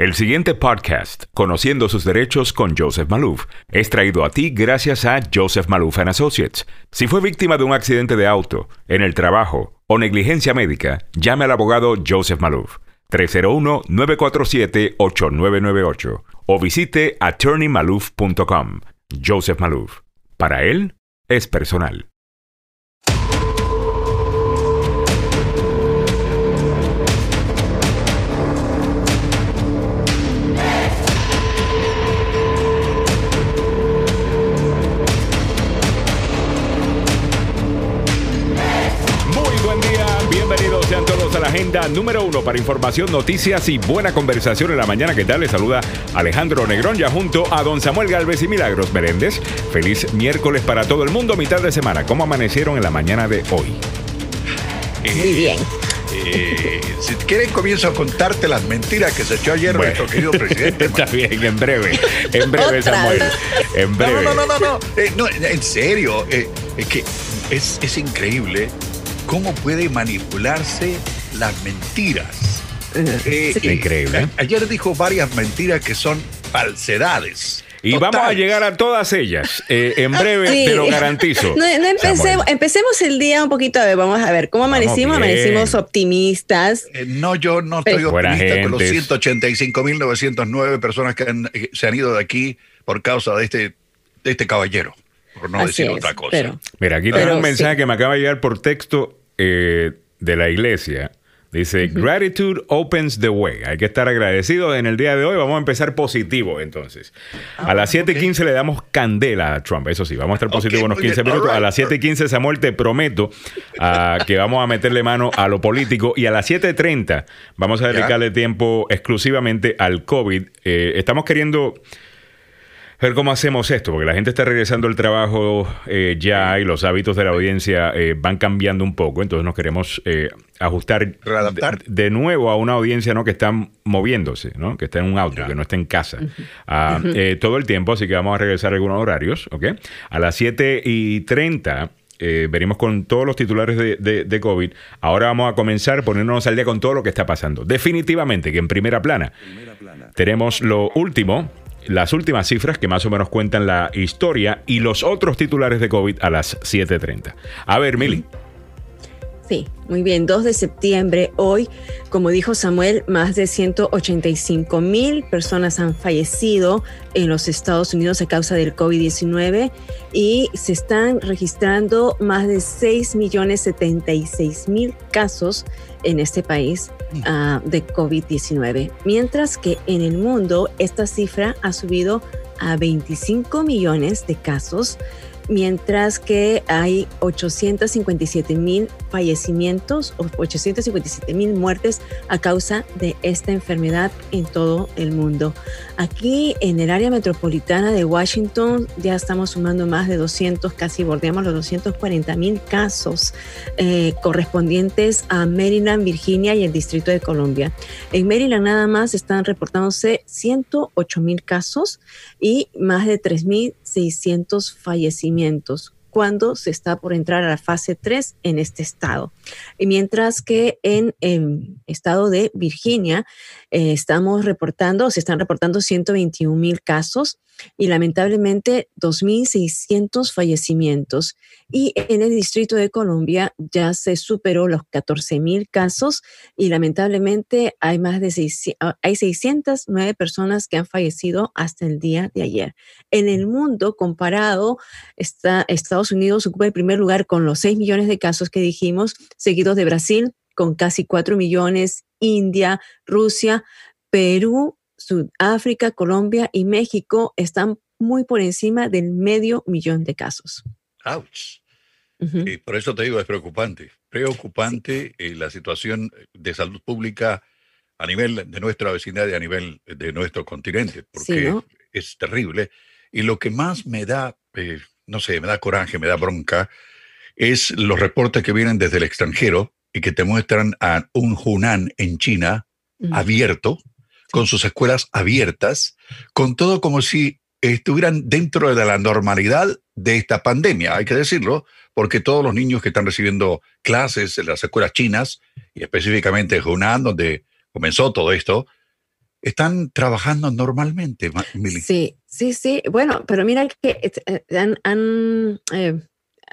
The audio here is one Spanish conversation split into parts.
El siguiente podcast, Conociendo sus derechos con Joseph Malouf, es traído a ti gracias a Joseph Malouf and Associates. Si fue víctima de un accidente de auto, en el trabajo o negligencia médica, llame al abogado Joseph Malouf 301-947-8998 o visite attorneymalouf.com. Joseph Malouf. Para él, es personal. Agenda número uno para información, noticias y buena conversación en la mañana. ¿Qué tal? Les saluda Alejandro Negrón ya junto a don Samuel Galvez y Milagros Meréndez. Feliz miércoles para todo el mundo, mitad de semana. ¿Cómo amanecieron en la mañana de hoy? Muy bien. Eh, si quieren comienzo a contarte las mentiras que se echó ayer nuestro querido presidente. Está bien, en breve, en breve Samuel, en breve. No, no, no, no, no, eh, no en serio, eh, es que es, es increíble cómo puede manipularse las mentiras. Eh, increíble. ayer dijo varias mentiras que son falsedades. Y vamos a llegar a todas ellas eh, en breve, te lo garantizo. No, empecemos, empecemos el día un poquito a ver, vamos a ver, ¿cómo amanecimos? Amanecimos optimistas. Eh, no, yo no estoy optimista con los 185.909 personas que se han ido de aquí por causa de este, de este caballero, por no decir otra cosa. Mira, aquí tengo un mensaje que me acaba de llegar por texto de la iglesia Dice, gratitude opens the way. Hay que estar agradecidos en el día de hoy. Vamos a empezar positivo entonces. a las 7 y 15 le damos candela a Trump. Eso sí, vamos a estar positivos unos 15 minutos. a las 7 y 15, Samuel, te prometo ah, que vamos a meterle mano a lo político. Y a las 7.30 vamos a dedicarle tiempo exclusivamente al COVID. Eh, estamos queriendo ver cómo hacemos esto, porque la gente está regresando al trabajo eh, ya y los hábitos de la audiencia eh, van cambiando un poco, entonces nos queremos eh, ajustar de, nuevo a una audiencia ¿no? que está moviéndose, ¿no? que está en un auto, que no está en casa ah, todo el tiempo, así que vamos a regresar a algunos horarios, ¿ok? A las 7 y 30 venimos con todos los titulares de, de, COVID. Ahora vamos a comenzar poniéndonos al día con todo lo que está pasando. Definitivamente que en primera plana, primera plana. tenemos lo último las últimas cifras que más o menos cuentan la historia y los otros titulares de COVID a las 7.30. A ver, Mili. Sí, muy bien. 2 de septiembre, hoy, como dijo Samuel, más de 185 mil personas han fallecido en los Estados Unidos a causa del COVID-19 y se están registrando más de 6 millones 76 mil casos en este país uh, de COVID-19. Mientras que en el mundo esta cifra ha subido a 25 millones de casos mientras que hay 857 mil fallecimientos o 857 mil muertes a causa de esta enfermedad en todo el mundo. Aquí en el área metropolitana de Washington ya estamos sumando más de 200, casi bordeamos los 240 mil casos eh, correspondientes a Maryland, Virginia y el Distrito de Columbia. En Maryland nada más están reportándose 108 mil casos y más de 3.600 fallecimientos cuando se está por entrar a la fase 3 en este estado. Y mientras que en el estado de Virginia eh, estamos reportando, se están reportando 121 mil casos y lamentablemente 2.600 fallecimientos. Y en el Distrito de Columbia ya se superó los 14.000 casos y lamentablemente hay más de 600, ah, hay 609 personas que han fallecido hasta el día de ayer. En el mundo comparado, está, Estados Unidos ocupa el primer lugar con los 6 millones de casos que dijimos, seguidos de Brasil con casi 4 millones, India, Rusia, Perú Sudáfrica, Colombia y México están muy por encima del medio millón de casos. ¡Auch! y por eso te digo, es preocupante. Preocupante eh, la situación de salud pública a nivel de nuestra vecindad y a nivel de nuestro continente, porque es terrible. Y lo que más me da, eh, no sé, me da coraje, me da bronca, es los reportes que vienen desde el extranjero y que te muestran a un Hunan en China abierto, con sus escuelas abiertas, con todo como si estuvieran dentro de la normalidad de esta pandemia, hay que decirlo, porque todos los niños que están recibiendo clases en las escuelas chinas, y específicamente en Hunan, donde comenzó todo esto, están trabajando normalmente, Sí, sí, sí. Bueno, pero mira que eh, han, eh,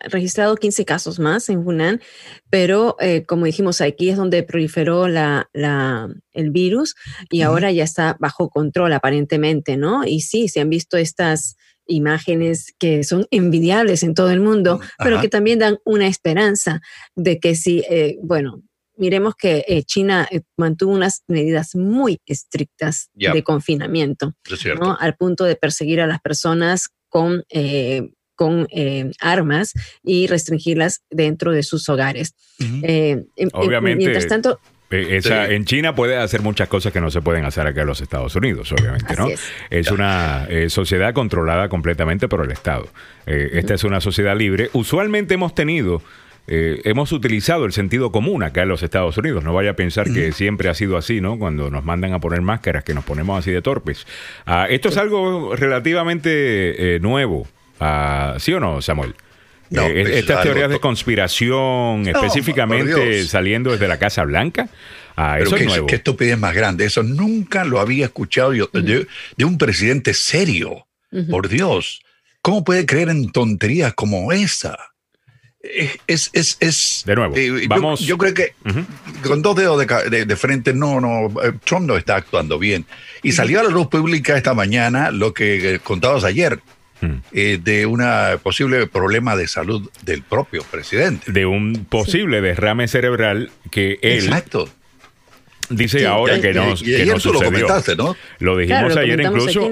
registrado 15 casos más en Hunan, pero eh, como dijimos, aquí es donde proliferó la, el virus y ahora ya está bajo control aparentemente, ¿no? Y sí, se han visto estas imágenes que son envidiables en todo el mundo, pero que también dan una esperanza de que si, bueno, miremos que eh, China eh, mantuvo unas medidas muy estrictas de confinamiento, ¿no? al punto de perseguir a las personas con, eh, con armas y restringirlas dentro de sus hogares. Obviamente. Mientras tanto, En China puede hacer muchas cosas que no se pueden hacer acá en los Estados Unidos, obviamente, ¿no? Es, una sociedad controlada completamente por el Estado. Esta es una sociedad libre. Usualmente hemos tenido eh, hemos utilizado el sentido común acá en los Estados Unidos. No vaya a pensar que siempre ha sido así, ¿no? Cuando nos mandan a poner máscaras, que nos ponemos así de torpes. Ah, esto es algo relativamente eh, nuevo, ah, ¿sí o no, Samuel? Eh, estas teorías de conspiración, específicamente saliendo desde la Casa Blanca. Ah, eso es nuevo. Qué estupidez más grande. Eso nunca lo había escuchado yo, de, un presidente serio. Por Dios. ¿Cómo puede creer en tonterías como esa? es, es, es, de nuevo, eh, vamos. Yo, creo que con dos dedos de, frente, no, no, eh, Trump no está actuando bien. Y salió a la luz pública esta mañana lo que contabas ayer. De un posible problema de salud del propio presidente. De un posible derrame cerebral que él Exacto. dice ahora que no, que no sucedió. Lo, comentaste, ¿no? lo dijimos ayer incluso.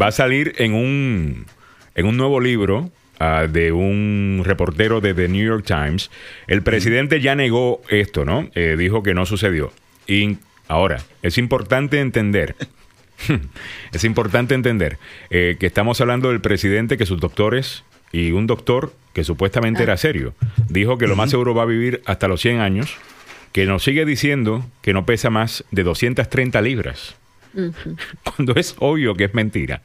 va a salir en un, en un nuevo libro Ah, de un reportero de The New York Times, el presidente ya negó esto, ¿no? Eh, dijo que no sucedió. Y ahora, es importante entender, es importante entender eh, que estamos hablando del presidente que sus doctores y un doctor que supuestamente era ah. serio, dijo que lo más seguro va a vivir hasta los 100 años, que nos sigue diciendo que no pesa más de 230 libras, cuando es obvio que es mentira.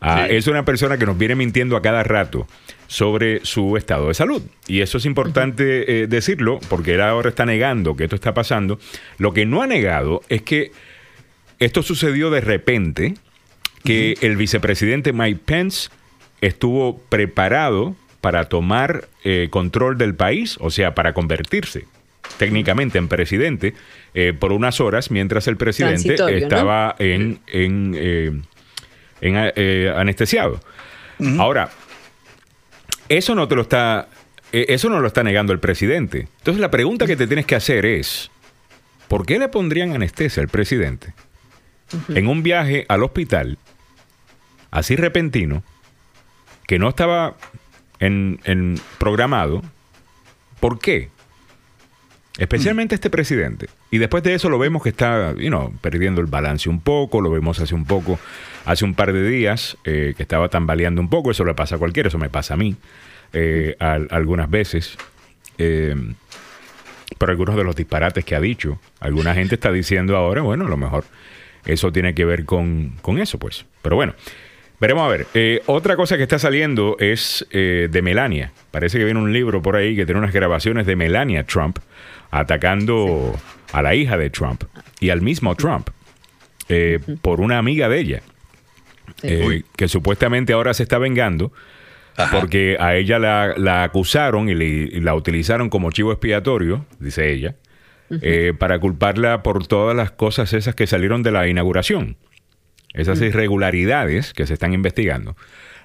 Ah, es una persona que nos viene mintiendo a cada rato sobre su estado de salud. Y eso es importante eh, decirlo porque él ahora está negando que esto está pasando. Lo que no ha negado es que esto sucedió de repente, que el vicepresidente Mike Pence estuvo preparado para tomar eh, control del país, o sea, para convertirse técnicamente en presidente eh, por unas horas mientras el presidente estaba en, en eh, anestesiado. Ahora, eso no te lo está, eh, eso no lo está negando el presidente. Entonces la pregunta que te tienes que hacer es, ¿por qué le pondrían anestesia al presidente en un viaje al hospital así repentino que no estaba en, en programado? ¿Por qué? Especialmente este presidente. Y después de eso lo vemos que está you perdiendo el balance un poco, lo vemos hace un poco, hace un par de días, eh, que estaba tambaleando un poco, eso le pasa a cualquiera, eso me pasa a mí eh, algunas veces. Eh, por algunos de los disparates que ha dicho. Alguna gente está diciendo ahora, bueno, a lo mejor eso tiene que ver con, con eso, pues. Pero bueno, veremos a ver. otra cosa que está saliendo es de Melania. Parece que viene un libro por ahí que tiene unas grabaciones de Melania Trump atacando a la hija de Trump y al mismo Trump eh, por una amiga de ella, eh, que supuestamente ahora se está vengando. Porque a ella la, acusaron y, la utilizaron como chivo expiatorio, dice ella, eh, para culparla por todas las cosas esas que salieron de la inauguración, esas irregularidades que se están investigando.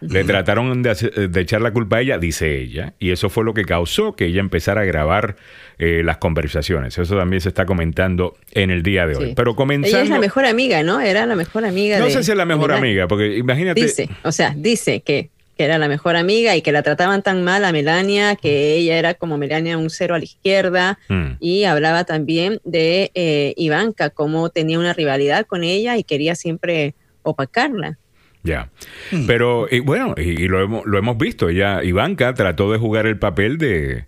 Le trataron de, echar la culpa a ella, dice ella, y eso fue lo que causó que ella empezara a grabar eh, las conversaciones. Eso también se está comentando en el día de hoy. Pero comenzando... Ella es la mejor amiga, ¿no? Era la mejor amiga. No sé si es la mejor amiga, porque imagínate... Dice, o sea, dice que, era la mejor amiga y que la trataban tan mal a Melania, que ella era como Melania un cero a la izquierda, mm. y hablaba también de eh, Ivanka, cómo tenía una rivalidad con ella y quería siempre opacarla. Ya. Mm. Pero, y bueno, y, lo, hemos, lo hemos visto. Ella, Ivanka trató de jugar el papel de,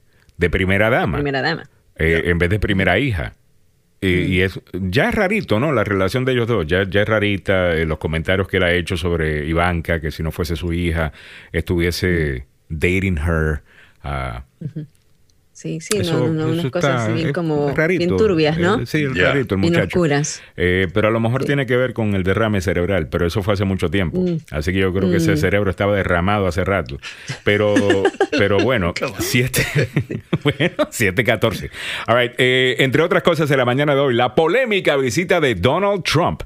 primera dama. Primera dama. Eh, en vez de primera hija. Y, mm. es, ya es rarito, ¿no? La relación de ellos dos. Ya, ya es rarita eh, los comentarios que él ha hecho sobre Ivanka, que si no fuese su hija, estuviese mm. dating her. Uh, Sí, sí, no, no, unas cosas bien como bien turbias, ¿no? Eh, sí, el rarito, el muchacho. Oscuras. Eh, pero a lo mejor tiene que ver con el derrame cerebral, pero eso fue hace mucho tiempo. Mm. Así que yo creo que ese mm. cerebro estaba derramado hace rato. Pero, pero bueno, 7, bueno, 7.14. All right, eh, entre otras cosas, en la mañana de hoy, la polémica visita de Donald Trump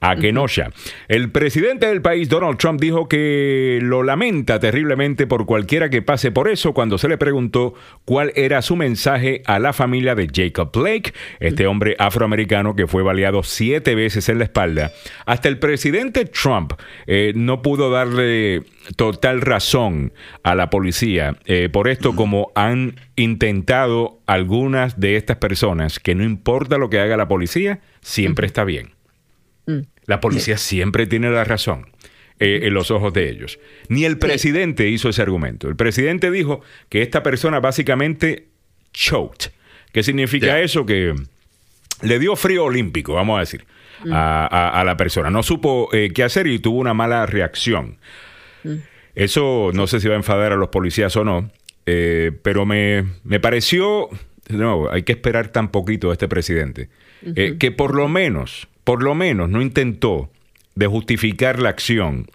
a Kenosha. El presidente del país, Donald Trump, dijo que lo lamenta terriblemente por cualquiera que pase por eso cuando se le preguntó cuál era su mensaje a la familia de Jacob Blake, este hombre afroamericano que fue baleado siete veces en la espalda. Hasta el presidente Trump eh, no pudo darle total razón a la policía eh, por esto como han intentado algunas de estas personas que no importa lo que haga la policía, siempre está bien. La policía siempre tiene la razón. Eh, en los ojos de ellos. Ni el presidente hizo ese argumento. El presidente dijo que esta persona básicamente choked. ¿Qué significa eso? Que le dio frío olímpico, vamos a decir, mm. a, la persona. No supo eh, qué hacer y tuvo una mala reacción. Mm. Eso no sé si va a enfadar a los policías o no, eh, pero me, me pareció, no, hay que esperar tan poquito a este presidente, que por lo menos por lo menos no intentó de justificar la acción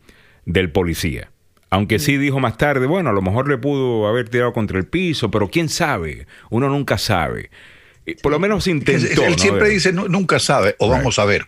del policía. Aunque sí dijo más tarde, bueno, a lo mejor le pudo haber tirado contra el piso, pero quién sabe, uno nunca sabe. Por lo menos intentó. Él, siempre dice nunca sabe, o vamos a ver.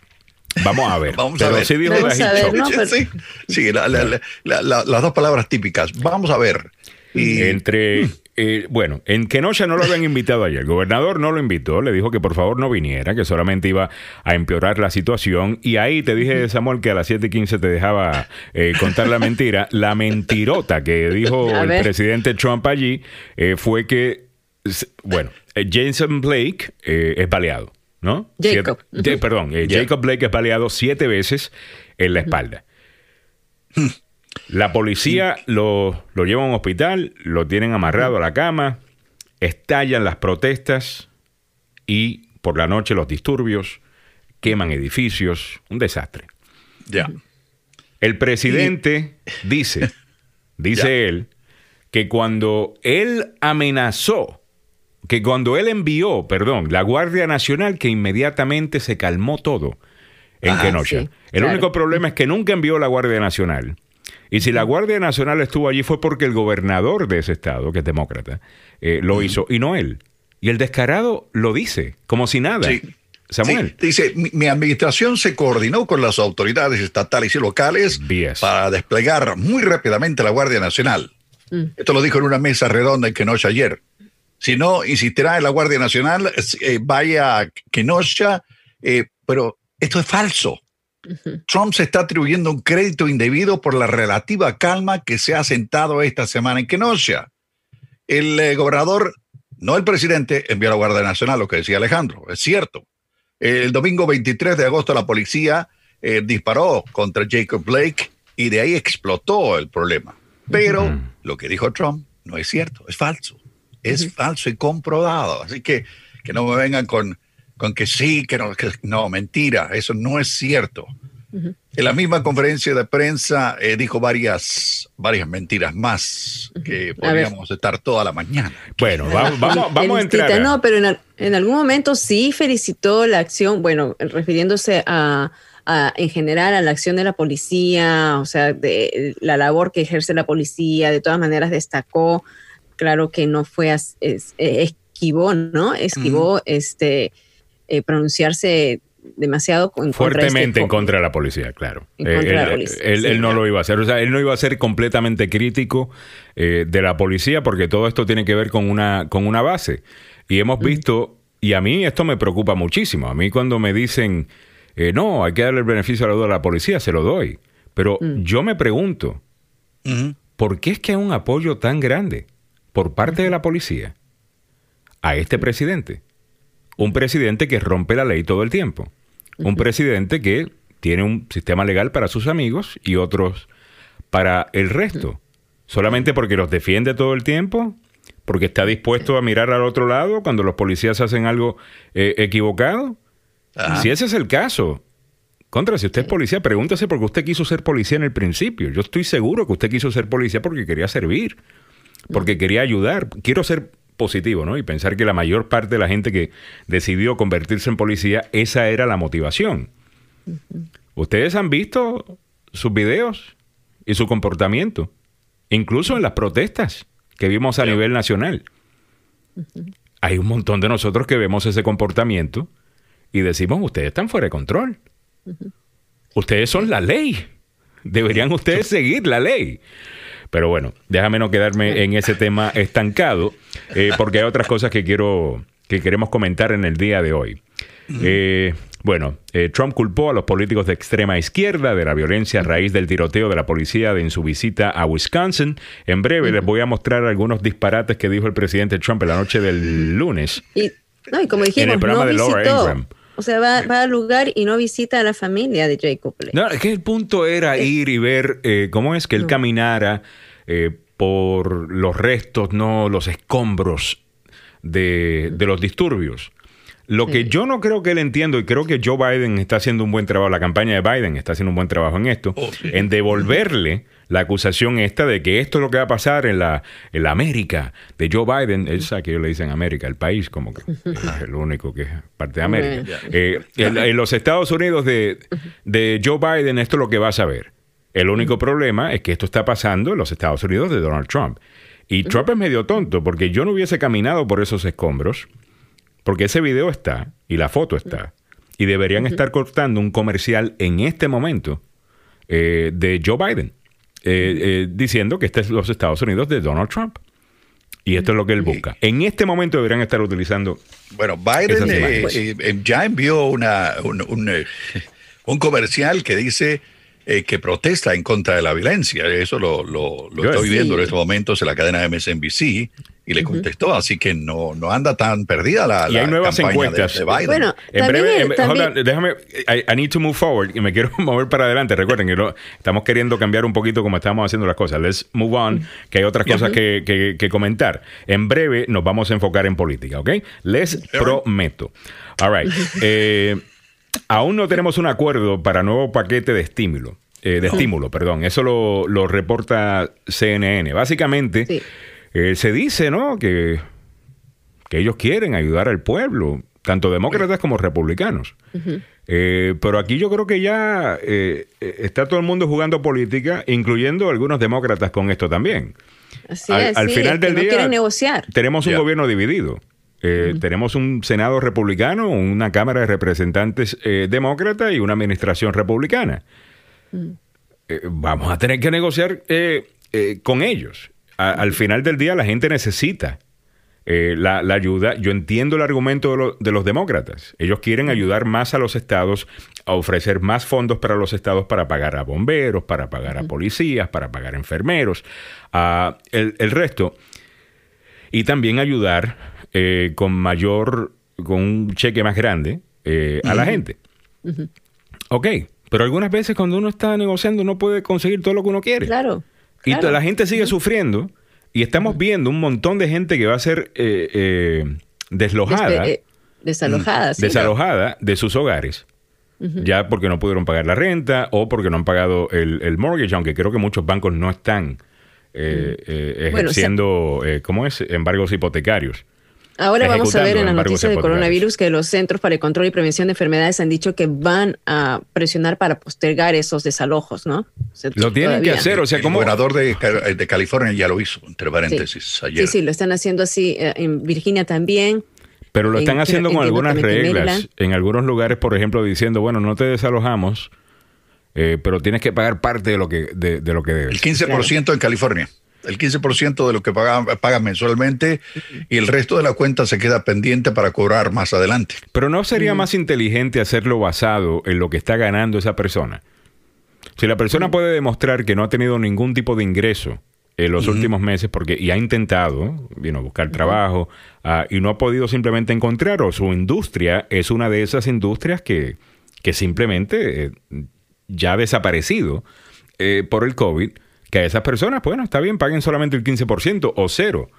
Vamos a ver. vamos a ver. Sí, dijo vamos a ver no, sí, sí las dos palabras típicas. Vamos a ver. Y, Entre eh, bueno, en Kenosha no lo habían invitado ayer. El gobernador no lo invitó, le dijo que por favor no viniera, que solamente iba a empeorar la situación. Y ahí te dije, Samuel, que a las 7:15 te dejaba eh, contar la mentira. La mentirota que dijo el presidente Trump allí eh, fue que, bueno, Jason Blake es baleado, ¿no? Jacob. perdón, Jacob Blake es baleado siete veces en la espalda. La policía lo, lleva a un hospital, lo tienen amarrado a la cama, estallan las protestas y por la noche los disturbios, queman edificios, un desastre. Ya. El presidente dice, dice él, que cuando él amenazó, que cuando él envió, perdón, la Guardia Nacional, que inmediatamente se calmó todo en Kenosha. el único problema es que nunca envió la Guardia Nacional y si la Guardia Nacional estuvo allí fue porque el gobernador de ese estado, que es demócrata, eh, lo hizo y no él. Y el descarado lo dice, como si nada. Samuel. dice, mi, administración se coordinó con las autoridades estatales y locales para desplegar muy rápidamente la Guardia Nacional. Mm. Esto lo dijo en una mesa redonda en Kenosha ayer. Si no insistirá en la Guardia Nacional, eh, vaya a Kenosha, eh, pero esto es falso. Trump se está atribuyendo un crédito indebido por la relativa calma que se ha sentado esta semana en Kenosha. El eh, gobernador, no el presidente, envió a la Guardia Nacional, lo que decía Alejandro, es cierto. El domingo 23 de agosto la policía eh, disparó contra Jacob Blake y de ahí explotó el problema. Pero lo que dijo Trump no es cierto, es falso. Es falso y comprobado. Así que que no me vengan con con que sí, que no, no mentira, eso no es cierto. En la misma conferencia de prensa eh, dijo varias, varias mentiras más que podríamos estar toda la mañana. Bueno, vamos, vamos, a entrar. No, pero en, algún momento sí felicitó la acción, bueno, refiriéndose a, en general a la acción de la policía, o sea, de la labor que ejerce la policía, de todas maneras destacó, claro que no fue, es, esquivó, ¿no? Esquivó, este eh, pronunciarse demasiado en fuertemente este en contra de la policía, claro. Eh, él, no lo iba a hacer, o sea, él no iba a ser completamente crítico eh, de la policía porque todo esto tiene que ver con una con una base y hemos visto y a mí esto me preocupa muchísimo. A mí cuando me dicen no, hay que darle el beneficio a la duda a la policía, se lo doy. Pero mm. yo me pregunto, ¿por qué es que hay un apoyo tan grande por parte de la policía a este presidente? Un presidente que rompe la ley todo el tiempo. Un presidente que tiene un sistema legal para sus amigos y otros para el resto. Solamente porque los defiende todo el tiempo, porque está dispuesto a mirar al otro lado cuando los policías hacen algo eh, equivocado. Si ese es el caso, contra, si usted es policía, pregúntese por qué usted quiso ser policía en el principio. Yo estoy seguro que usted quiso ser policía porque quería servir, porque quería ayudar. Quiero ser positivo, ¿no? Y pensar que la mayor parte de la gente que decidió convertirse en policía, esa era la motivación. Ustedes han visto sus videos y su comportamiento, incluso en las protestas que vimos a nivel nacional. Hay un montón de nosotros que vemos ese comportamiento y decimos, ustedes están fuera de control. Ustedes son la ley. Deberían ustedes seguir la ley. Pero bueno, déjame no quedarme en ese tema estancado, eh, porque hay otras cosas que quiero que queremos comentar en el día de hoy. Eh, bueno, eh, Trump culpó a los políticos de extrema izquierda de la violencia a raíz del tiroteo de la policía en su visita a Wisconsin. En breve les voy a mostrar algunos disparates que dijo el presidente Trump en la noche del lunes. Y, no, y como dijimos, en el programa de Laura Ingram. O sea, va, al lugar y no visita a la familia de Jacob No, es que el punto era ir y ver eh, cómo es que él caminara eh, por los restos, no los escombros de, de los disturbios. Lo que yo no creo que él entienda, y creo que Joe Biden está haciendo un buen trabajo, la campaña de Biden está haciendo un buen trabajo en esto, oh, en devolverle la acusación esta de que esto es lo que va a pasar en la, en la América de Joe Biden. Él sabe que ellos le dicen América, el país, como que es el único que es parte de América. Eh, en, los Estados Unidos de, de Joe Biden, esto es lo que va a saber. El único problema es que esto está pasando en los Estados Unidos de Donald Trump. Y Trump es medio tonto, porque yo no hubiese caminado por esos escombros porque ese video está y la foto está. Y deberían estar cortando un comercial en este momento eh, de Joe Biden, eh, eh, diciendo que este es los Estados Unidos de Donald Trump. Y esto es lo que él busca. En este momento deberían estar utilizando. Bueno, Biden ya envió una, un, un, comercial que dice que protesta en contra de la violencia. Eso lo, lo, estoy viendo en estos momentos en la cadena MSNBC y le contestó, así que no, no anda tan perdida la, y hay nuevas encuestas. De, Biden. Bueno, en breve, déjame, I, need to move forward y me quiero mover para adelante. Recuerden que estamos queriendo cambiar un poquito como estamos haciendo las cosas. Let's move on, que hay otras cosas que, que, comentar. En breve nos vamos a enfocar en política, ¿ok? Les prometo. All right. Eh, aún no tenemos un acuerdo para nuevo paquete de estímulo. Eh, de estímulo, perdón. Eso lo, lo reporta CNN. Básicamente... Sí eh, se dice, ¿no? Que, que ellos quieren ayudar al pueblo, tanto demócratas como republicanos. Eh, pero aquí yo creo que ya eh, está todo el mundo jugando política, incluyendo algunos demócratas con esto también. Así al, al final del día negociar. tenemos un gobierno dividido. Tenemos un Senado republicano, una Cámara de Representantes demócrata y una administración republicana. Vamos a tener que negociar con ellos al final del día la gente necesita eh, la, ayuda. Yo entiendo el argumento de, los demócratas. Ellos quieren ayudar más a los estados, a ofrecer más fondos para los estados para pagar a bomberos, para pagar a policías, para pagar a enfermeros, a el, resto. Y también ayudar eh, con mayor, con un cheque más grande eh, a la gente. Ok, pero algunas veces cuando uno está negociando no puede conseguir todo lo que uno quiere. Claro. Y la gente sigue sufriendo y estamos viendo un montón de gente que va a ser eh, eh, deslojada. Eh, desalojada, Desalojada de sus hogares. Ya porque no pudieron pagar la renta o porque no han pagado el, mortgage, aunque creo que muchos bancos no están ejerciendo, ¿cómo es? Embargos hipotecarios. Ahora vamos a ver en la noticia de coronavirus que los Centros para el Control y Prevención de Enfermedades han dicho que van a presionar para postergar esos desalojos, ¿no? lo tienen que hacer, o sea, como... El gobernador de, California ya lo hizo, entre paréntesis, ayer. Sí, sí, lo están haciendo así, eh, en Virginia también. Pero lo están haciendo con algunas reglas. En algunos lugares, por ejemplo, diciendo, bueno, no te desalojamos, eh, pero tienes que pagar parte de lo que, de, lo que debes. El 15% en California el 15% de lo que pagan, pagan mensualmente y el resto de la cuenta se queda pendiente para cobrar más adelante. Pero ¿no sería más inteligente hacerlo basado en lo que está ganando esa persona? Si la persona puede demostrar que no ha tenido ningún tipo de ingreso en los últimos meses porque y ha intentado vino, buscar trabajo ah, y no ha podido simplemente encontrar o su industria es una de esas industrias que, que simplemente eh, ya ha desaparecido eh, por el COVID, que a esas personas, bueno, está bien, paguen solamente el 15% o cero.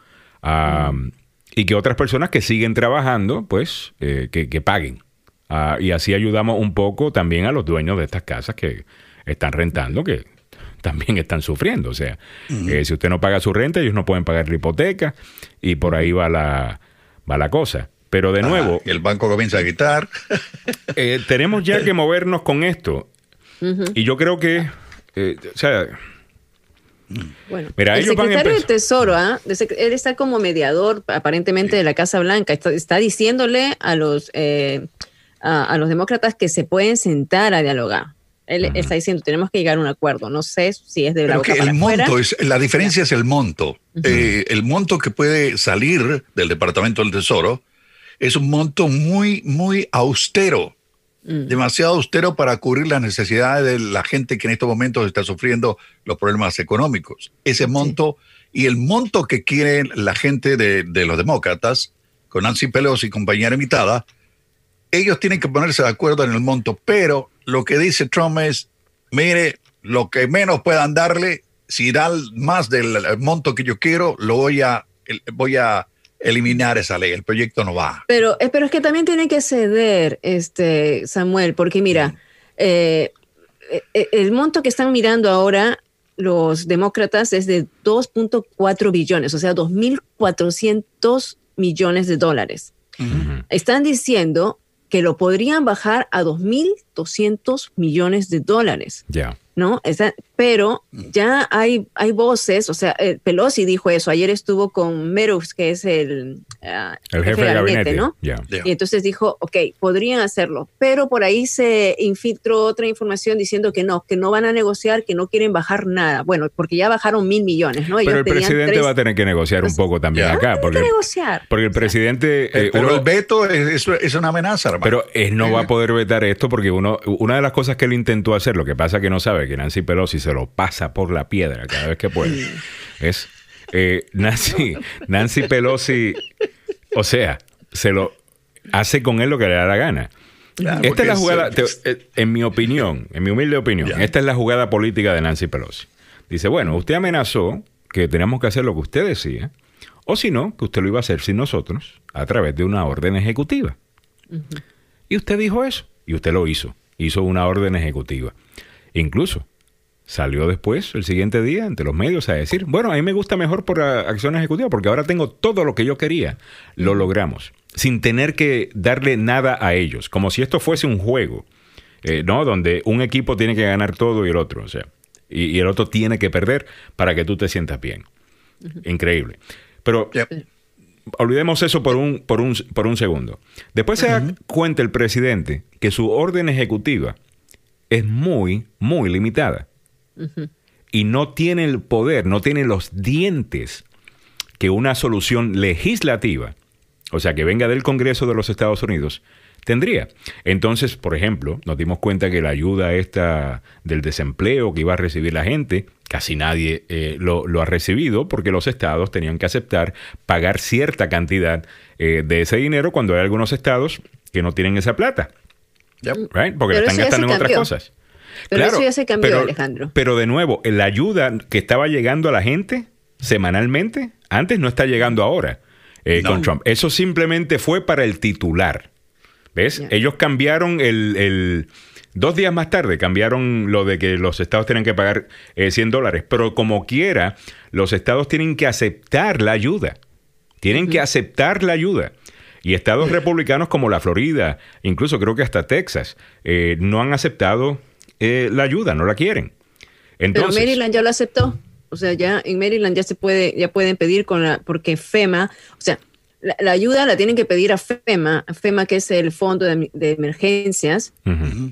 Y que otras personas que siguen trabajando, pues, eh, que, paguen. Ah, y así ayudamos un poco también a los dueños de estas casas que están rentando, que también están sufriendo. O sea, eh, si usted no paga su renta, ellos no pueden pagar la hipoteca y por ahí va la, va la cosa. Pero de nuevo... el banco comienza a quitar. Eh, tenemos ya que movernos con esto. Y yo creo que... Eh, o sea, bueno, Mira, el secretario del Tesoro, ¿ah? él está como mediador aparentemente de la Casa Blanca, está, diciéndole a los, eh, a, los demócratas que se pueden sentar a dialogar. Él está diciendo, tenemos que llegar a un acuerdo. No sé si es de la boca el monto es, La diferencia es el monto. Eh, el monto que puede salir del Departamento del Tesoro es un monto muy, muy austero. Mm. demasiado austero para cubrir las necesidades de la gente que en estos momentos está sufriendo los problemas económicos. Ese monto y el monto que quiere la gente de, los demócratas, con Nancy Pelosi y compañía invitada, ellos tienen que ponerse de acuerdo en el monto, pero lo que dice Trump es, mire, lo que menos puedan darle, si dan más del monto que yo quiero, lo voy a, voy a eliminar esa ley, el proyecto no va. Pero, eh, pero es que también tiene que ceder, este, Samuel, porque mira, eh, eh, el monto que están mirando ahora los demócratas es de 2.4 billones, o sea, 2.400 millones de dólares. Están diciendo que lo podrían bajar a 2.200 millones de dólares. Ya. ¿no? pero ya hay, hay voces, o sea, eh, Pelosi dijo eso, ayer estuvo con Meadows, que es el, ah, jefe, de gabinete, ¿no? Y entonces dijo, ok, podrían hacerlo, pero por ahí se infiltró otra información diciendo que no, que no van a negociar, que no quieren bajar nada, bueno, porque ya bajaron mil millones, ¿no? pero el presidente va a tener que negociar un poco también acá, porque, negociar. porque el presidente... Eh, pero el veto es, es, una amenaza, hermano. Pero él no va a poder vetar esto porque uno, una de las cosas que él intentó hacer, lo que pasa que no sabe que Nancy Pelosi se lo pasa por la piedra cada vez que puede. Es eh, Nancy, Nancy Pelosi, o sea, se lo hace con él lo que le da la gana. esta es la jugada, eh, en mi opinión, en mi humilde opinión, esta es la jugada política de Nancy Pelosi. Dice, bueno, usted amenazó que teníamos que hacer lo que usted decía, o si no, que usted lo iba a hacer sin nosotros, a través de una orden ejecutiva. Y usted dijo eso, y usted lo hizo, hizo una orden ejecutiva. Incluso salió después, el siguiente día, ante los medios a decir, bueno, a mí me gusta mejor por acción ejecutiva porque ahora tengo todo lo que yo quería. Lo logramos, sin tener que darle nada a ellos, como si esto fuese un juego, eh, ¿no? Donde un equipo tiene que ganar todo y el otro, o sea, y, el otro tiene que perder para que tú te sientas bien. Increíble. Pero... Olvidemos eso por un, por un, por un segundo. Después se da cuenta el presidente que su orden ejecutiva es muy, muy limitada. Y no tiene el poder, no tiene los dientes que una solución legislativa, o sea, que venga del Congreso de los Estados Unidos, tendría. Entonces, por ejemplo, nos dimos cuenta que la ayuda esta del desempleo que iba a recibir la gente, casi nadie eh, lo, ha recibido porque los estados tenían que aceptar pagar cierta cantidad eh, de ese dinero cuando hay algunos estados que no tienen esa plata. Porque la están gastando en otras cosas. Pero eso ya se cambió, Alejandro. Pero de nuevo, la ayuda que estaba llegando a la gente semanalmente, antes no está llegando ahora eh, con Trump. Eso simplemente fue para el titular. ¿Ves? Ellos cambiaron el, Dos días más tarde cambiaron lo de que los estados tienen que pagar 100 eh, dólares, pero como quiera, los estados tienen que aceptar la ayuda. Tienen que aceptar la ayuda. Y estados republicanos como la Florida, incluso creo que hasta Texas, eh, no han aceptado eh, la ayuda, no la quieren. Pero Maryland ya lo aceptó. O sea, ya en Maryland ya se puede, ya pueden pedir con la, porque FEMA, o sea, la, ayuda la tienen que pedir a FEMA, FEMA que es el Fondo de, Emergencias,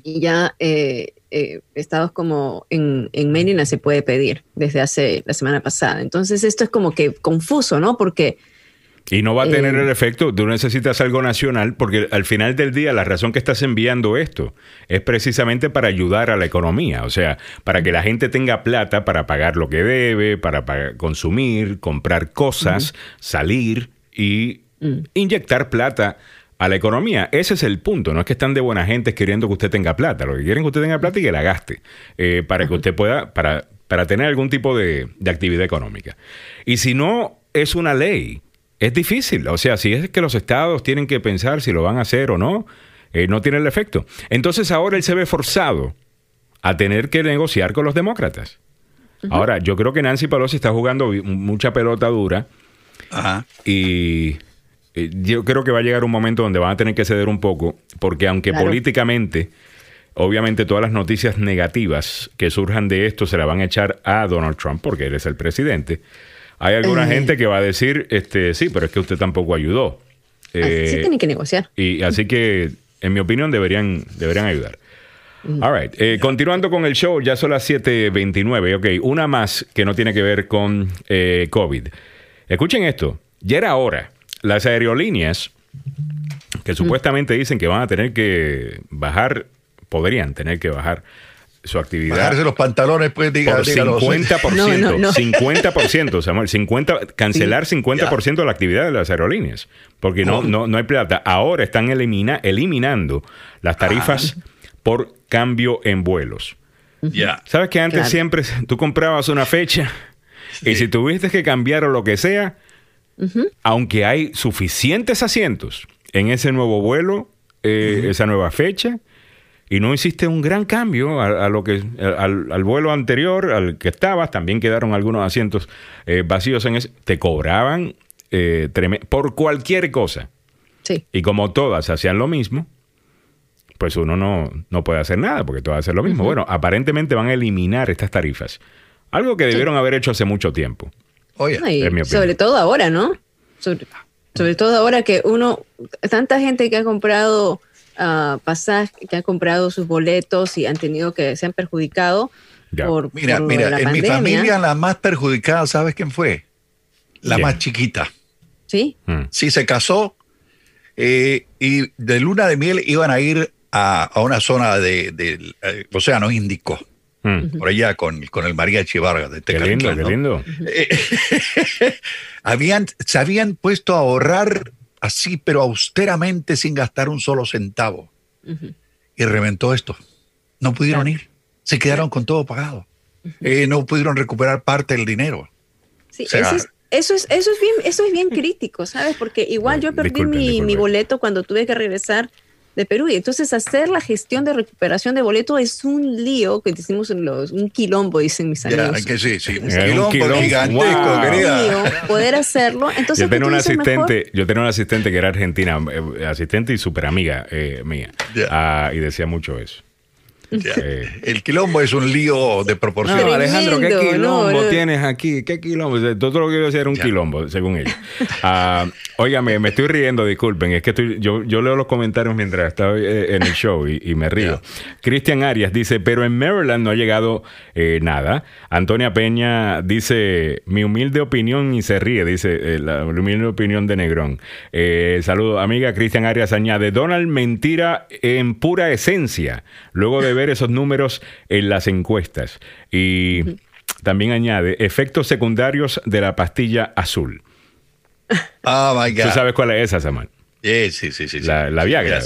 y ya eh, eh, estados como en, en se puede pedir desde hace la semana pasada. Entonces esto es como que confuso, ¿no? Porque y no va a tener el eh. efecto, tú necesitas algo nacional, porque al final del día la razón que estás enviando esto es precisamente para ayudar a la economía, o sea, para que la gente tenga plata para pagar lo que debe, para, consumir, comprar cosas, salir y mm. inyectar plata a la economía. Ese es el punto, no es que están de buena gente queriendo que usted tenga plata, lo que quieren es que usted tenga plata y que la gaste, eh, para que usted pueda, para, para tener algún tipo de, de actividad económica. Y si no es una ley, es difícil. O sea, si es que los estados tienen que pensar si lo van a hacer o no, eh, no tiene el efecto. Entonces ahora él se ve forzado a tener que negociar con los demócratas. Ahora, yo creo que Nancy Pelosi está jugando mucha pelota dura. Y yo creo que va a llegar un momento donde van a tener que ceder un poco, porque aunque políticamente, obviamente todas las noticias negativas que surjan de esto se la van a echar a Donald Trump, porque él es el presidente. Hay alguna gente que va a decir, este, sí, pero es que usted tampoco ayudó. sí eh, tiene que negociar. Y así que, en mi opinión, deberían, deberían ayudar. Mm. All right. Eh, continuando con el show, ya son las 7:29. Ok, una más que no tiene que ver con eh, COVID. Escuchen esto. Ya era hora. Las aerolíneas que mm. supuestamente dicen que van a tener que bajar, podrían tener que bajar su actividad. Bajarse los pantalones, pues diga, por 50%, no, 50%, Samuel, 50, cancelar 50% de la actividad de las aerolíneas, porque no, no, no hay plata. Ahora están elimina, eliminando las tarifas por cambio en vuelos. Ya. ¿Sabes que antes siempre tú comprabas una fecha y si tuviste que cambiar o lo que sea, aunque hay suficientes asientos en ese nuevo vuelo, eh, esa nueva fecha, y no hiciste un gran cambio a, lo que al, vuelo anterior, al que estabas, también quedaron algunos asientos eh, vacíos en ese, te cobraban eh, por cualquier cosa. Sí. Y como todas hacían lo mismo, pues uno no, no puede hacer nada porque a hacer lo mismo. Bueno, aparentemente van a eliminar estas tarifas. Algo que debieron haber hecho hace mucho tiempo. Oye, sobre todo ahora, ¿no? Sobre, todo ahora que uno, tanta gente que ha comprado uh, pasajes, que ha comprado sus boletos y han tenido que, se han perjudicado por, Mira, mira, en mi familia la más perjudicada, ¿sabes quién fue? La más chiquita. ¿Sí? Mm. Sí, se casó eh, y de luna de miel iban a ir a, una zona del de, eh, Océano Índico. Mm. Por allá con, con el mariachi Vargas de Tecalitlán. Qué lindo, qué lindo. habían, se habían puesto a ahorrar así, pero austeramente, sin gastar un solo centavo. Y reventó esto. No pudieron ir. Se quedaron con todo pagado. Eh, no pudieron recuperar parte del dinero. Sí, eso, es, eso, es, eso, es bien, eso es bien crítico, ¿sabes? Porque igual yo perdí mi, mi boleto cuando tuve que regresar de Perú. Y entonces hacer la gestión de recuperación de boleto es un lío que decimos los, un quilombo, dicen mis amigos. que sí, sí, un, quilombo, gigantesco, querida. poder hacerlo. Entonces, yo tenía un asistente, yo tenía un asistente que era argentina, eh, asistente y súper amiga eh, mía, ah, y decía mucho eso. El quilombo es un lío de proporción. No, Alejandro, ¿qué quilombo tienes aquí? ¿Qué quilombo? Todo lo que yo decía era un quilombo, según ella. Uh, óigame, me estoy riendo, disculpen. Es que estoy, yo, yo leo los comentarios mientras estaba eh, en el show y, me río. Cristian Arias dice, pero en Maryland no ha llegado eh, nada. Antonia Peña dice, mi humilde opinión y se ríe, dice eh, la humilde opinión de Negrón. saludo, amiga. Cristian Arias añade, Donald mentira en pura esencia. Luego de ver esos números en las encuestas. Y también añade efectos secundarios de la pastilla azul. Oh my God. ¿Tú sabes cuál es esa, Samuel? Sí, sí, sí, sí. La, la Viagra.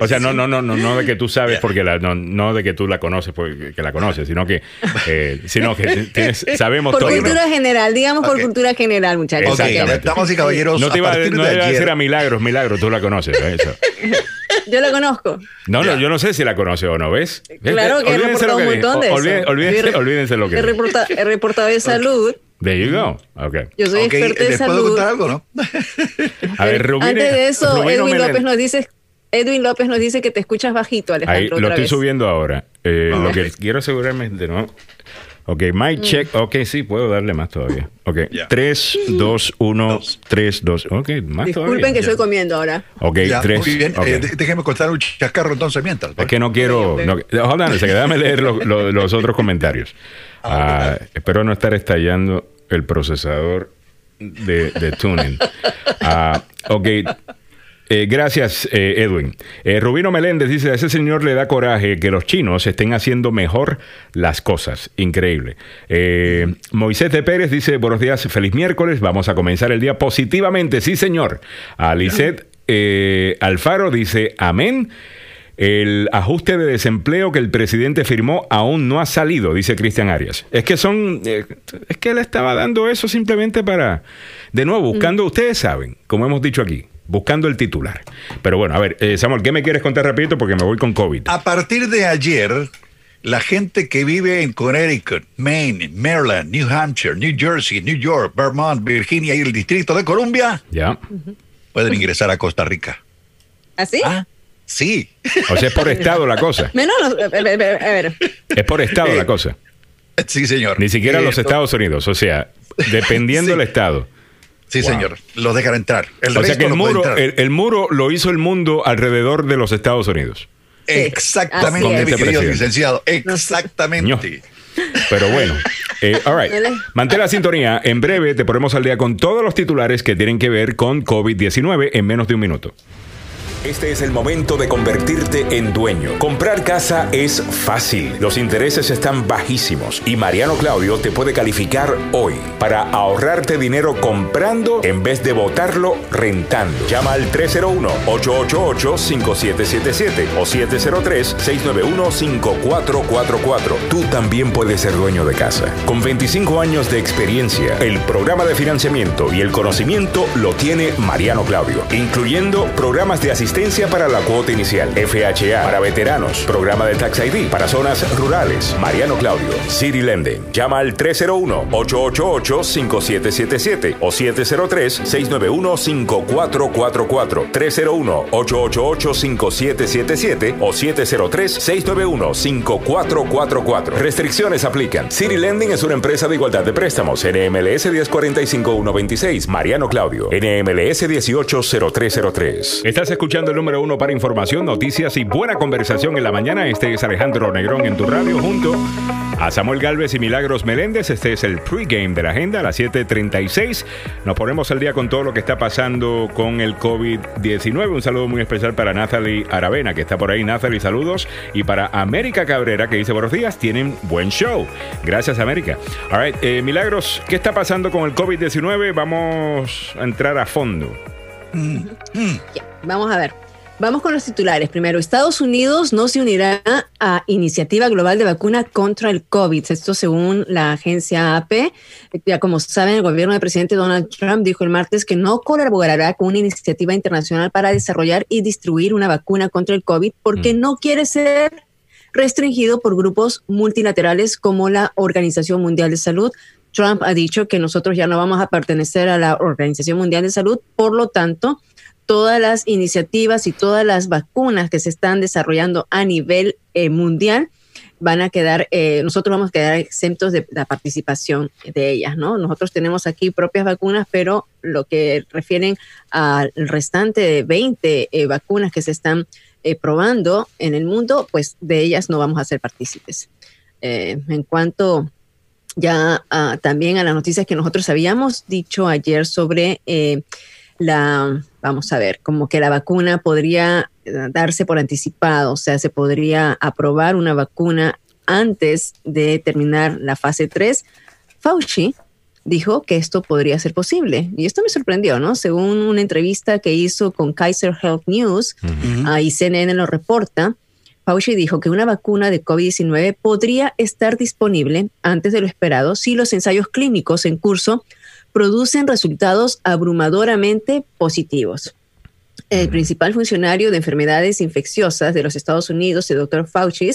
O sea, no, no, no, no, no de que tú sabes porque la, no, no de que tú la conoces porque la conoces, sino que, eh, sino que tienes, sabemos por todo. Por cultura general, digamos por cultura general, muchachos. Okay. Estamos y caballeros. No te iba a, no a decir a Milagros, Milagros, tú la conoces. Eso. Yo la conozco. No, no, yo no sé si la conoce o no, ¿ves? Claro que he reportado un montón de eso. Olvídense, olvídense, lo que he reportado, he reportado de salud. There you go. Okay. Yo soy okay, experta en salud. contar algo, no? A ver, Rubén. Antes de eso, Edwin López nos dice Edwin López nos dice que te escuchas bajito, Alejandro. Ahí, lo estoy subiendo ahora. Eh, Lo que quiero asegurarme de no. Ok, my mm. check. Ok, sí, puedo darle más todavía. Ok, 3, 2, 1, 3, 2. Ok, más Disculpen todavía. Disculpen que estoy comiendo ahora. Ok, 3. Muy bien, okay. eh, déjeme contar un chascarro entonces mientras. Es que no quiero. No, hold on, déjame leer lo, lo, los otros comentarios. Ah, espero no estar estallando el procesador de, de tuning. Ah, ok. Eh, gracias, eh, Edwin. Eh, Rubino Meléndez dice, a ese señor le da coraje que los chinos estén haciendo mejor las cosas. Increíble. Moisés de Pérez dice, buenos días, feliz miércoles, vamos a comenzar el día positivamente. Sí, señor. A Alfaro dice, amén. El ajuste de desempleo que el presidente firmó aún no ha salido, dice Cristian Arias. Es que son, es que él estaba dando eso simplemente para, de nuevo, buscando, ustedes saben, como hemos dicho aquí, buscando el titular. Pero bueno, a ver, eh, Samuel, ¿qué me quieres contar rapidito? Porque me voy con COVID. A partir de ayer, la gente que vive en Connecticut, Maine, Maryland, New Hampshire, New Jersey, New York, Vermont, Virginia y el Distrito de Columbia, ya. pueden ingresar a Costa Rica. ¿Así? ¿Ah? Sí. O sea, es por estado la cosa. Menos a ver. Es por estado la cosa. Sí, señor. Ni siquiera los Estados Unidos. O sea, dependiendo del estado. Sí, señor. Los dejan entrar. El o sea que el muro, el, muro lo hizo el mundo alrededor de los Estados Unidos. Exactamente, mi querido licenciado. Exactamente. Pero bueno, eh, all right. Mantén la sintonía. En breve te ponemos al día con todos los titulares que tienen que ver con COVID-19 en menos de un minuto. Este es el momento de convertirte en dueño. Comprar casa es fácil. Los intereses están bajísimos y Mariano Claudio te puede calificar hoy para ahorrarte dinero comprando en vez de botarlo rentando. Llama al 301-888-5777 o 703-691-5444. Tú también puedes ser dueño de casa. Con 25 años de experiencia, el programa de financiamiento y el conocimiento lo tiene Mariano Claudio, incluyendo programas de asistencia para la cuota inicial, FHA para veteranos, programa de Tax ID para zonas rurales. Mariano Claudio, City Lending. Llama al 301-888-5777 o 703-691-5444. 301-888-5777 o 703-691-5444. Restricciones aplican. City Lending es una empresa de igualdad de préstamos. NMLS 1045126. Mariano Claudio. NMLS 180303. Estás escuchando el número uno para información, noticias y buena conversación en la mañana. Este es Alejandro Negrón en tu radio junto a Samuel Galvez y Milagros Meléndez. Este es el pregame de la agenda a las 7:36. Nos ponemos al día con todo lo que está pasando con el COVID-19. Un saludo muy especial para Nathalie Aravena, que está por ahí. Nathalie, saludos. Y para América Cabrera, que dice buenos días, tienen buen show. Gracias, América. All right, eh, Milagros, ¿qué está pasando con el COVID-19? Vamos a entrar a fondo. Vamos a ver. Vamos con los titulares. Primero, Estados Unidos no se unirá a Iniciativa Global de Vacuna contra el COVID. Esto según la agencia AP. Ya como saben, el gobierno del presidente Donald Trump dijo el martes que no colaborará con una iniciativa internacional para desarrollar y distribuir una vacuna contra el COVID porque mm. no quiere ser restringido por grupos multilaterales como la Organización Mundial de Salud. Trump ha dicho que nosotros ya no vamos a pertenecer a la Organización Mundial de Salud, por lo tanto, todas las iniciativas y todas las vacunas que se están desarrollando a nivel eh, mundial van a quedar, eh, nosotros vamos a quedar exentos de la participación de ellas, ¿no? Nosotros tenemos aquí propias vacunas, pero lo que refieren al restante de 20 eh, vacunas que se están probando en el mundo, pues de ellas no vamos a ser partícipes. en cuanto ya también a las noticias que nosotros habíamos dicho ayer sobre la, vamos a ver, como que la vacuna podría eh, darse por anticipado, o sea, se podría aprobar una vacuna antes de terminar la fase 3. Fauci dijo que esto podría ser posible. Y esto me sorprendió, ¿no? Según una entrevista que hizo con Kaiser Health News, ahí CNN lo reporta, Fauci dijo que una vacuna de COVID-19 podría estar disponible antes de lo esperado si los ensayos clínicos en curso producen resultados abrumadoramente positivos. El principal funcionario de enfermedades infecciosas de los Estados Unidos, el doctor Fauci,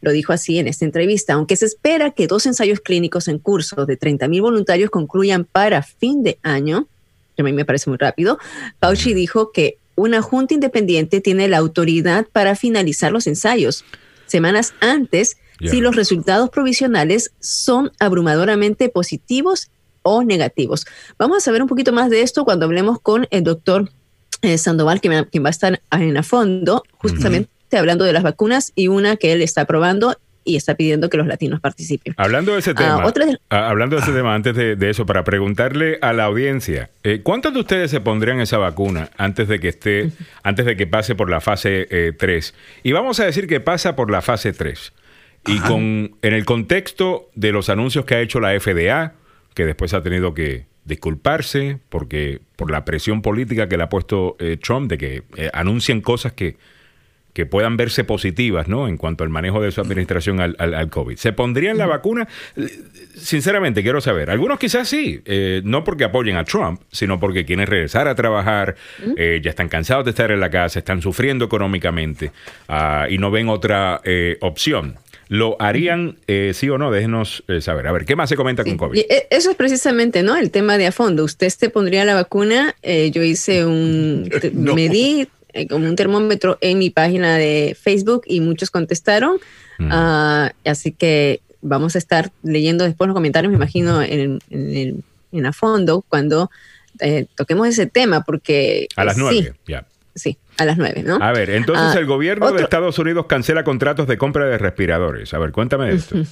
lo dijo así en esta entrevista. Aunque se espera que dos ensayos clínicos en curso de 30.000 voluntarios concluyan para fin de año, que a mí me parece muy rápido, Fauci dijo que una junta independiente tiene la autoridad para finalizar los ensayos semanas antes si los resultados provisionales son abrumadoramente positivos o negativos. Vamos a saber un poquito más de esto cuando hablemos con el doctor eh, Sandoval, que, va a estar en a fondo, justamente hablando de las vacunas y una que él está probando y está pidiendo que los latinos participen. Hablando de ese ah, tema, ah, hablando de ese tema antes de, eso, para preguntarle a la audiencia, eh, ¿cuántos de ustedes se pondrían esa vacuna antes de que esté, antes de que pase por la fase 3? Eh, y vamos a decir que pasa por la fase 3. Y con, en el contexto de los anuncios que ha hecho la FDA, que después ha tenido que disculparse porque por la presión política que le ha puesto eh, Trump de que eh, anuncien cosas que, que puedan verse positivas ¿no? en cuanto al manejo de su administración al, al, COVID. ¿Se pondrían la vacuna? Sinceramente, quiero saber. Algunos quizás sí, eh, no porque apoyen a Trump, sino porque quieren regresar a trabajar, ya están cansados de estar en la casa, están sufriendo económicamente ah, y no ven otra opción. ¿Lo harían eh, sí o no? Déjenos eh, saber. A ver, ¿qué más se comenta con COVID? E, eso es precisamente, ¿no? El tema de a fondo. Usted se pondría la vacuna. Eh, yo hice un... Medí como un termómetro en mi página de Facebook y muchos contestaron. Mm. Ah, así que vamos a estar leyendo después los comentarios, me imagino, en, en, en a fondo cuando toquemos ese tema, porque... A las nueve, ya. Sí, a las nueve, ¿no? A ver, entonces ah, el gobierno de Estados Unidos cancela contratos de compra de respiradores. A ver, cuéntame de esto.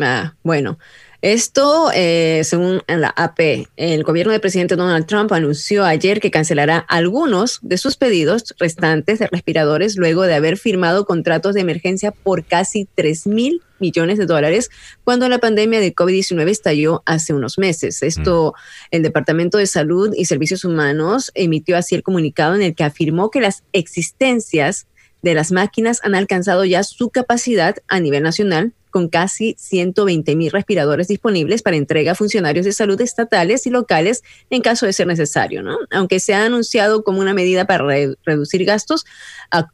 Ah, bueno, esto, eh, según la AP, el gobierno del presidente Donald Trump anunció ayer que cancelará algunos de sus pedidos restantes de respiradores luego de haber firmado contratos de emergencia por casi 3 mil millones de dólares cuando la pandemia de COVID-19 estalló hace unos meses. Esto, mm. el Departamento de Salud y Servicios Humanos emitió así el comunicado en el que afirmó que las existencias de las máquinas han alcanzado ya su capacidad a nivel nacional con casi 120 mil respiradores disponibles para entrega a funcionarios de salud estatales y locales en caso de ser necesario. ¿no? Aunque se ha anunciado como una medida para reducir gastos,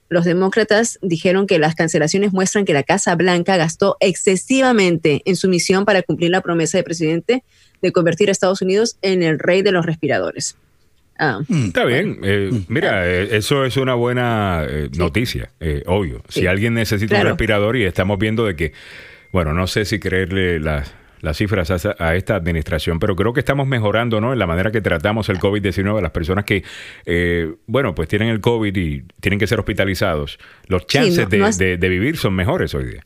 los demócratas dijeron que las cancelaciones muestran que la Casa Blanca gastó excesivamente en su misión para cumplir la promesa del presidente de convertir a Estados Unidos en el rey de los respiradores. Ah. Mm. Está bien. Eh, mm. mira, eh, eso es una buena eh, noticia, obvio. Si alguien necesita un respirador y estamos viendo de que, bueno, no sé si creerle las, las cifras a, esta administración, pero creo que estamos mejorando ¿no? en la manera que tratamos el COVID-19 a las personas que, bueno, pues tienen el COVID y tienen que ser hospitalizados. Los chances de vivir son mejores hoy día.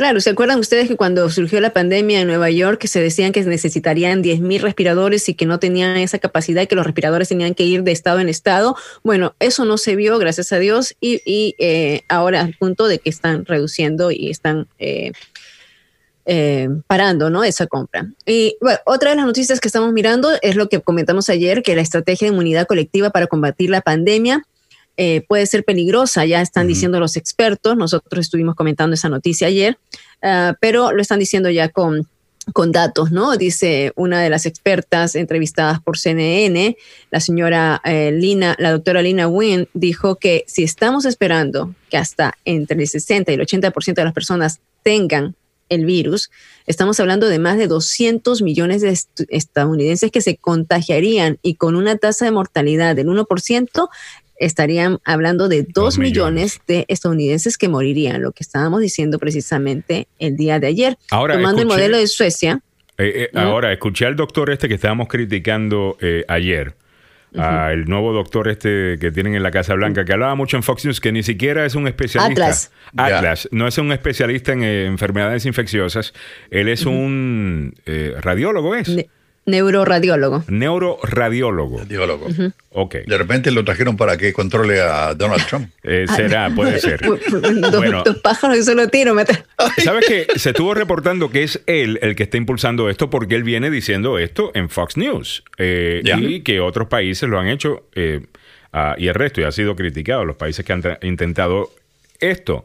Claro, ¿se acuerdan ustedes que cuando surgió la pandemia en Nueva York, se decían que necesitarían 10.000 respiradores y que no tenían esa capacidad y que los respiradores tenían que ir de estado en estado? Bueno, eso no se vio, gracias a Dios, y, eh, ahora al punto de que están reduciendo y están eh, eh, parando ¿no? esa compra. Y bueno, otra de las noticias que estamos mirando es lo que comentamos ayer, que la estrategia de inmunidad colectiva para combatir la pandemia eh, puede ser peligrosa, ya están diciendo los expertos, nosotros estuvimos comentando esa noticia ayer, ah, pero lo están diciendo ya con, con datos, ¿no? Dice una de las expertas entrevistadas por CNN, la señora eh, Lina, la doctora Lina Wynn, dijo que si estamos esperando que hasta entre el 60 y el 80% de las personas tengan el virus, estamos hablando de más de 200 millones de estadounidenses que se contagiarían y con una tasa de mortalidad del 1%, estarían hablando de dos, millones. de estadounidenses que morirían, lo que estábamos diciendo precisamente el día de ayer. Ahora, Tomando el modelo de Suecia. Eh, eh, ahora, escuché al doctor este que estábamos criticando eh, ayer. el nuevo doctor este que tienen en la Casa Blanca, que hablaba mucho en Fox News, que ni siquiera es un especialista. Atlas. Atlas. No es un especialista en enfermedades infecciosas. Él es un radiólogo, ¿es? Neuroradiólogo. Neuroradiólogo. Radiólogo. Ok. De repente lo trajeron para que controle a Donald Trump. Eh, será, puede ser. bueno, dos, pájaros y solo tiro. ¿Sabes qué? Se estuvo reportando que es él el que está impulsando esto porque él viene diciendo esto en Fox News. Eh, y que otros países lo han hecho eh, y el resto, y ha sido criticado, los países que han intentado esto.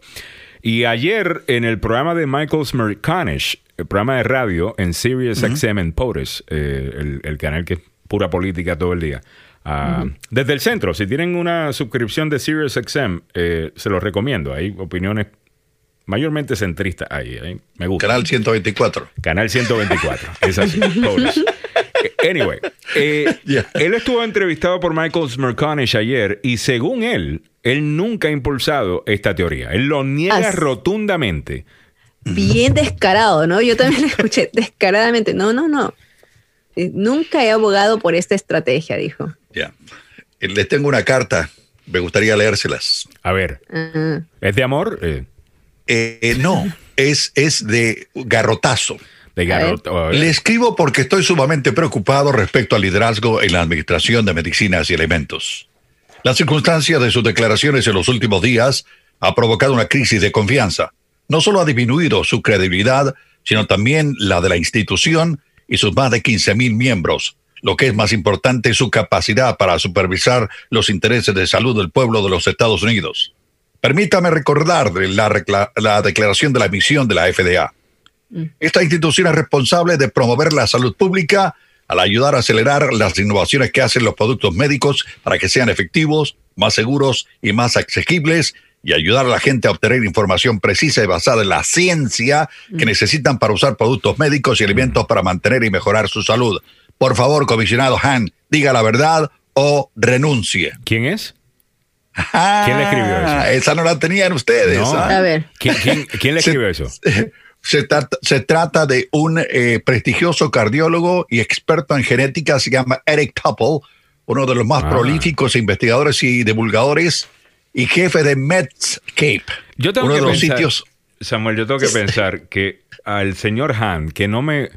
Y ayer en el programa de Michael Smerconish, el programa de radio en Sirius XM en POTUS, eh, el, canal que es pura política todo el día. Ah, desde el centro, si tienen una suscripción de Sirius XM, eh, se los recomiendo. Hay opiniones mayormente centristas ahí. Me gusta. Canal 124. Canal 124. es así. anyway, eh, él estuvo entrevistado por Michael Smerconish ayer y según él, él nunca ha impulsado esta teoría. Él lo niega rotundamente bien descarado, ¿no? Yo también lo escuché descaradamente. No, no, no. Eh, nunca he abogado por esta estrategia, dijo. Ya. Eh, les tengo una carta. Me gustaría leérselas. A ver. ¿Es de amor? Eh. no, es, es de garrotazo. Le escribo porque estoy sumamente preocupado respecto al liderazgo en la administración de medicinas y alimentos. La circunstancia de sus declaraciones en los últimos días ha provocado una crisis de confianza no solo ha disminuido su credibilidad, sino también la de la institución y sus más de 15.000 miembros, lo que es más importante, su capacidad para supervisar los intereses de salud del pueblo de los Estados Unidos. Permítame recordar la, la declaración de la misión de la FDA. Mm. Esta institución es responsable de promover la salud pública al ayudar a acelerar las innovaciones que hacen los productos médicos para que sean efectivos, más seguros y más asequibles y ayudar a la gente a obtener información precisa y basada en la ciencia que necesitan para usar productos médicos y alimentos para mantener y mejorar su salud. Por favor, comisionado Han, diga la verdad o renuncie. ¿Quién es? ¿Quién le escribió eso? Ah, esa no la tenían ustedes. ¿ah? A ver. ¿Quién, le escribió eso? Se trata, se trata, de un eh, prestigioso cardiólogo y experto en genética, se llama Eric Topple, uno de los más ah. prolíficos investigadores y divulgadores y jefe de Medscape. Yo tengo uno que de los sitios. Samuel, yo tengo que pensar que al señor Han, que no me.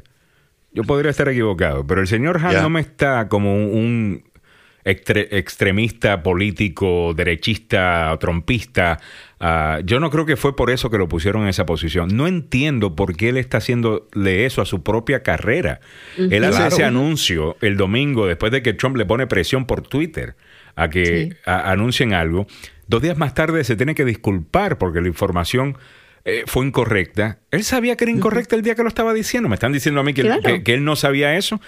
Yo podría estar equivocado, pero el señor Han no me está como un, extremista político, derechista, trompista. Ah, yo no creo que fue por eso que lo pusieron en esa posición. No entiendo por qué él está haciéndole eso a su propia carrera. Él hace ese anuncio el domingo después de que Trump le pone presión por Twitter a que anuncien algo. Dos días más tarde se tiene que disculpar porque la información eh, fue incorrecta. Él sabía que era incorrecta el día que lo estaba diciendo. Me están diciendo a mí que, él no sabía eso.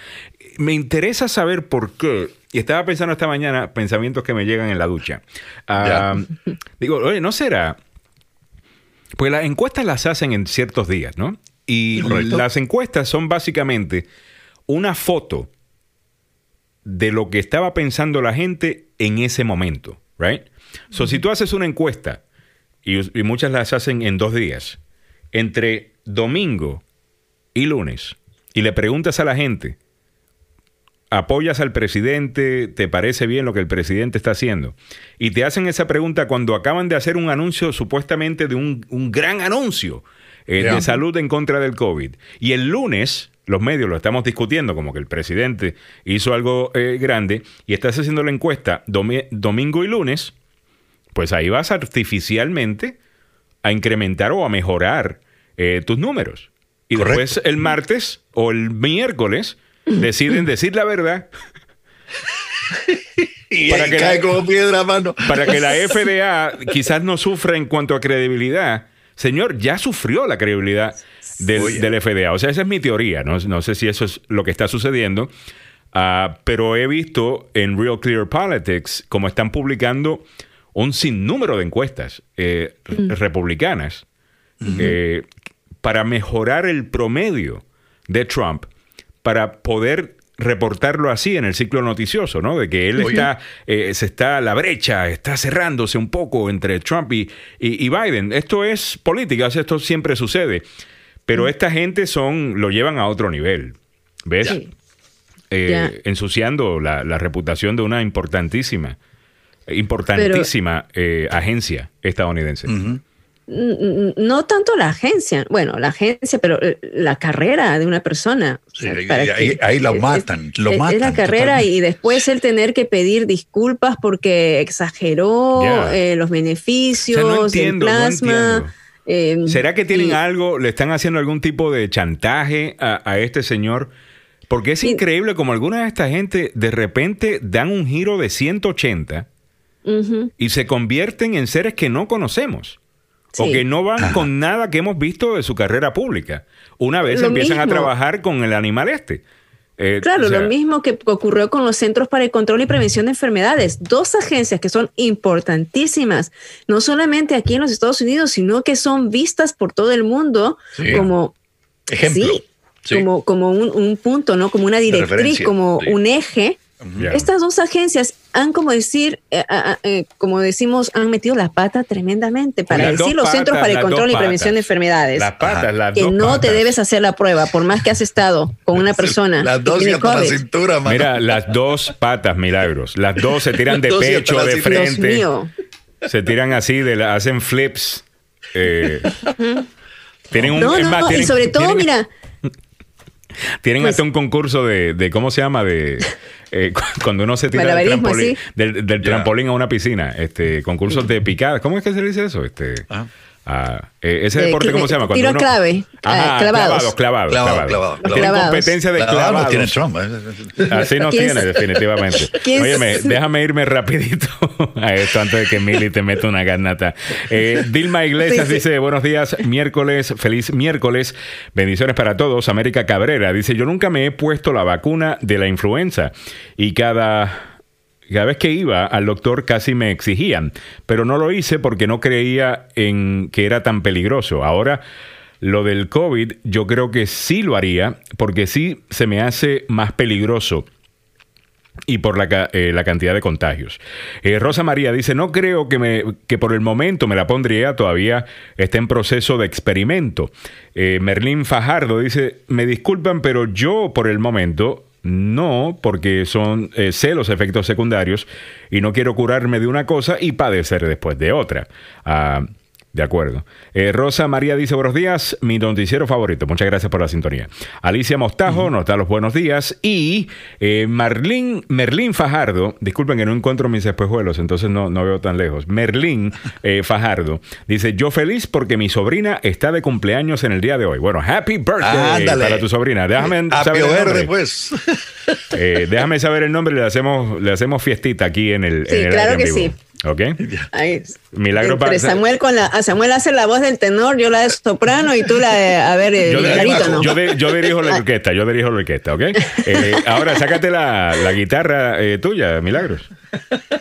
Me interesa saber por qué. Y estaba pensando esta mañana pensamientos que me llegan en la ducha. Ah, digo, oye, ¿no será? Pues las encuestas las hacen en ciertos días, ¿no? Y las encuestas son básicamente una foto de lo que estaba pensando la gente en ese momento, ¿right? So, si tú haces una encuesta y, muchas las hacen en dos días, entre domingo y lunes, y le preguntas a la gente, ¿apoyas al presidente? ¿Te parece bien lo que el presidente está haciendo? Y te hacen esa pregunta cuando acaban de hacer un anuncio supuestamente de un, gran anuncio eh, de salud en contra del COVID. Y el lunes los medios lo estamos discutiendo como que el presidente hizo algo eh, grande y estás haciendo la encuesta domingo y lunes, pues ahí vas artificialmente a incrementar o a mejorar eh, tus números. Y después el martes o el miércoles deciden decir la verdad. para que cae la, como piedra mano. Para que la FDA quizás no sufra en cuanto a credibilidad. Señor, ya sufrió la credibilidad del, FDA. O sea, esa es mi teoría. No, sé si eso es lo que está sucediendo. Ah, pero he visto en Real Clear Politics como están publicando un sinnúmero de encuestas eh, mm. republicanas eh, para mejorar el promedio de Trump, para poder reportarlo así en el ciclo noticioso, ¿no? De que él está, eh, se está, la brecha está cerrándose un poco entre Trump y, y, Biden. Esto es política, esto siempre sucede. Pero mm. esta gente son, lo llevan a otro nivel. ¿Ves? ensuciando la, la, reputación de una importantísima importantísima eh, agencia estadounidense. No tanto la agencia, bueno, la agencia, pero eh, la carrera de una persona. ahí, lo matan, lo matan. Es la carrera y después el tener que pedir disculpas porque exageró eh, los beneficios, el plasma. ¿Será que tienen algo, le están haciendo algún tipo de chantaje a, este señor? Porque es increíble como alguna de esta gente de repente dan un giro de 180 y se convierten en seres que no conocemos. O que no van con nada que hemos visto de su carrera pública. Una vez empiezan a trabajar con el animal este. Eh, claro, lo mismo que ocurrió con los Centros para el Control y Prevención de Enfermedades. Dos agencias que son importantísimas, no solamente aquí en los Estados Unidos, sino que son vistas por todo el mundo como... Ejemplo. Como, como un, punto, ¿no? Como una directriz, como un eje estas dos agencias han, como decir, eh, eh, como decimos, han metido la pata tremendamente para decir los Centros para el Control y Prevención de Enfermedades. Las patas, las Que no te debes hacer la prueba, por más que has estado con una persona. Las dos y la cintura, Mira, las dos patas, milagros. Las dos se tiran de pecho, de frente. Se tiran así, de hacen flips. Eh, tienen un. No, no, y sobre todo, mira. Tienen hasta pues un concurso de, de, ¿cómo se llama? De eh, cuando uno se tira del trampolín, del, trampolín, a una piscina, este, concursos de picadas. ¿Cómo es que se dice eso? Este, ah. Eh, ese deporte, ¿cómo se llama? Cuando tiro clave. Ajá, clavados. Clavados, clavados. Competencia de clavados. tiene Trump. ¿eh? Así no tiene, definitivamente. Óyeme, déjame irme rapidito a esto antes de que Mili te meta una garnata. Eh, Dilma Iglesias dice, buenos días, miércoles, feliz miércoles, bendiciones para todos. América Cabrera dice, yo nunca me he puesto la vacuna de la influenza y cada Cada vez que iba al doctor casi me exigían, pero no lo hice porque no creía en que era tan peligroso. Ahora, lo del COVID yo creo que sí lo haría porque sí se me hace más peligroso y por la, eh, cantidad de contagios. Eh, Rosa María dice, no creo que, me, que por el momento me la pondría, todavía está en proceso de experimento. Eh, Merlín Fajardo dice, me disculpan, pero yo por el momento no, porque son sé los efectos secundarios y no quiero curarme de una cosa y padecer después de otra. Ah, de acuerdo. Eh, Rosa María dice buenos días, mi noticiero favorito. Muchas gracias por la sintonía. Alicia Mostajo nos da los buenos días. Y eh, Marlín, Merlín Fajardo, disculpen que no encuentro mis espejuelos, entonces no, no veo tan lejos. Merlín eh, Fajardo dice, yo feliz porque mi sobrina está de cumpleaños en el día de hoy. Bueno, happy birthday para tu sobrina. Déjame saber el nombre. pues. déjame saber el nombre y le hacemos, le hacemos fiestita aquí en el... Sí, claro que sí. ¿Ok? Milagro para Samuel con la Samuel hace la voz del tenor, yo la de soprano y tú la de a ver yo, yo, dirijo la orquesta, yo dirijo la orquesta, ¿ok? Eh, ahora sácate la, la guitarra eh, tuya, Milagros.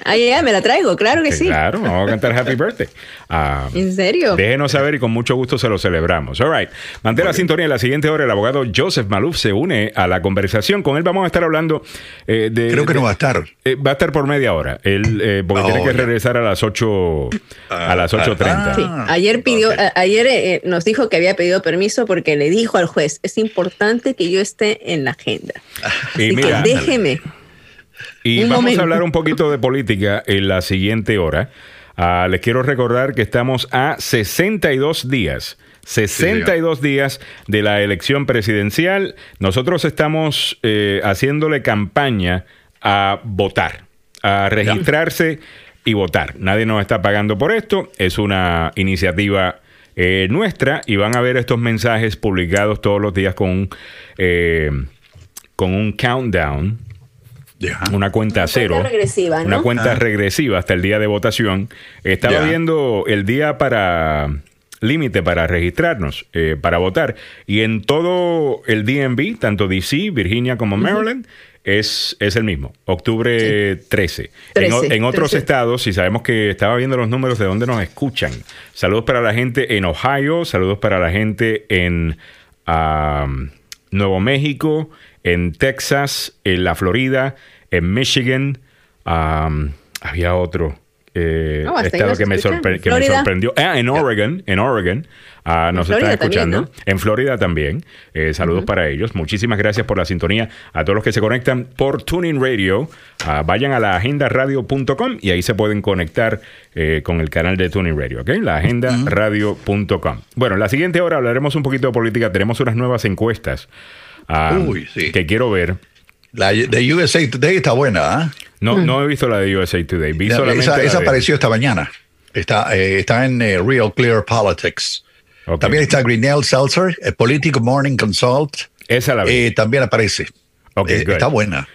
Ahí ya, me la traigo, claro que sí. Claro, vamos a cantar Happy Birthday. Ah, ¿En serio? Déjenos saber y con mucho gusto se lo celebramos. All right. Mantén la sintonía. En la siguiente hora, el abogado Joseph Maluf se une a la conversación. Con él vamos a estar hablando eh, de. Creo que no va a estar. Eh, va a estar por media hora. Él, eh, porque tiene que regresar a las 8 a las 8.30. Ah, sí. Ayer pidió, ayer nos dijo que había pedido permiso porque le dijo al juez: es importante que yo esté en la agenda. y mira, déjeme. Y vamos a hablar un poquito de política en la siguiente hora. Ah, les quiero recordar que estamos a 62 días. 62 días de la elección presidencial. Nosotros estamos eh, haciéndole campaña a votar, a registrarse y votar. Nadie nos está pagando por esto. Es una iniciativa eh, nuestra y van a ver estos mensajes publicados todos los días con, eh, con un countdown una cuenta cero. Una cuenta ah. regresiva hasta el día de votación. Estaba viendo el día para límite para registrarnos, eh, para votar. Y en todo el DMV, tanto DC, Virginia como Maryland, es, es el mismo, octubre 13. En, otros estados, si sabemos que estaba viendo los números de dónde nos escuchan. Saludos para la gente en Ohio, saludos para la gente en Nuevo México, en Texas, en la Florida, en Michigan. había otro eh, estado que, me, sorprendió. Ah, en Oregon, en Oregon. Ah, nos están escuchando. En Florida también. Eh, saludos para ellos. Muchísimas gracias por la sintonía. A todos los que se conectan por Tuning Radio, ah, vayan a la agendaradio.com y ahí se pueden conectar eh, con el canal de Tuning Radio, ¿ok? La agendaradio.com. Bueno, en la siguiente hora hablaremos un poquito de política. Tenemos unas nuevas encuestas que quiero ver. La de USA Today está buena, ¿ah? No, no he visto la de USA Today. esa, apareció esta mañana. Está, eh, está en eh, Real Clear Politics. También está Grinnell Seltzer, el Political Morning Consult. Esa la vi. Eh, también aparece. está buena.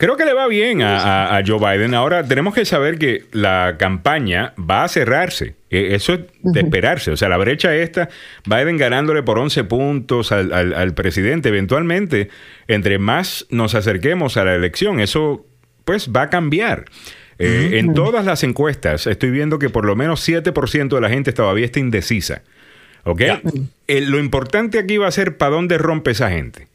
Creo que le va bien a, Joe Biden. Ahora tenemos que saber que la campaña va a cerrarse. Eso es de esperarse. O sea, la brecha esta, Biden ganándole por 11 puntos al, presidente. Eventualmente, entre más nos acerquemos a la elección, eso pues va a cambiar. Eh, en todas las encuestas estoy viendo que por lo menos 7% de la gente todavía está indecisa. ¿Ok? Eh, lo importante aquí va a ser para dónde rompe esa gente.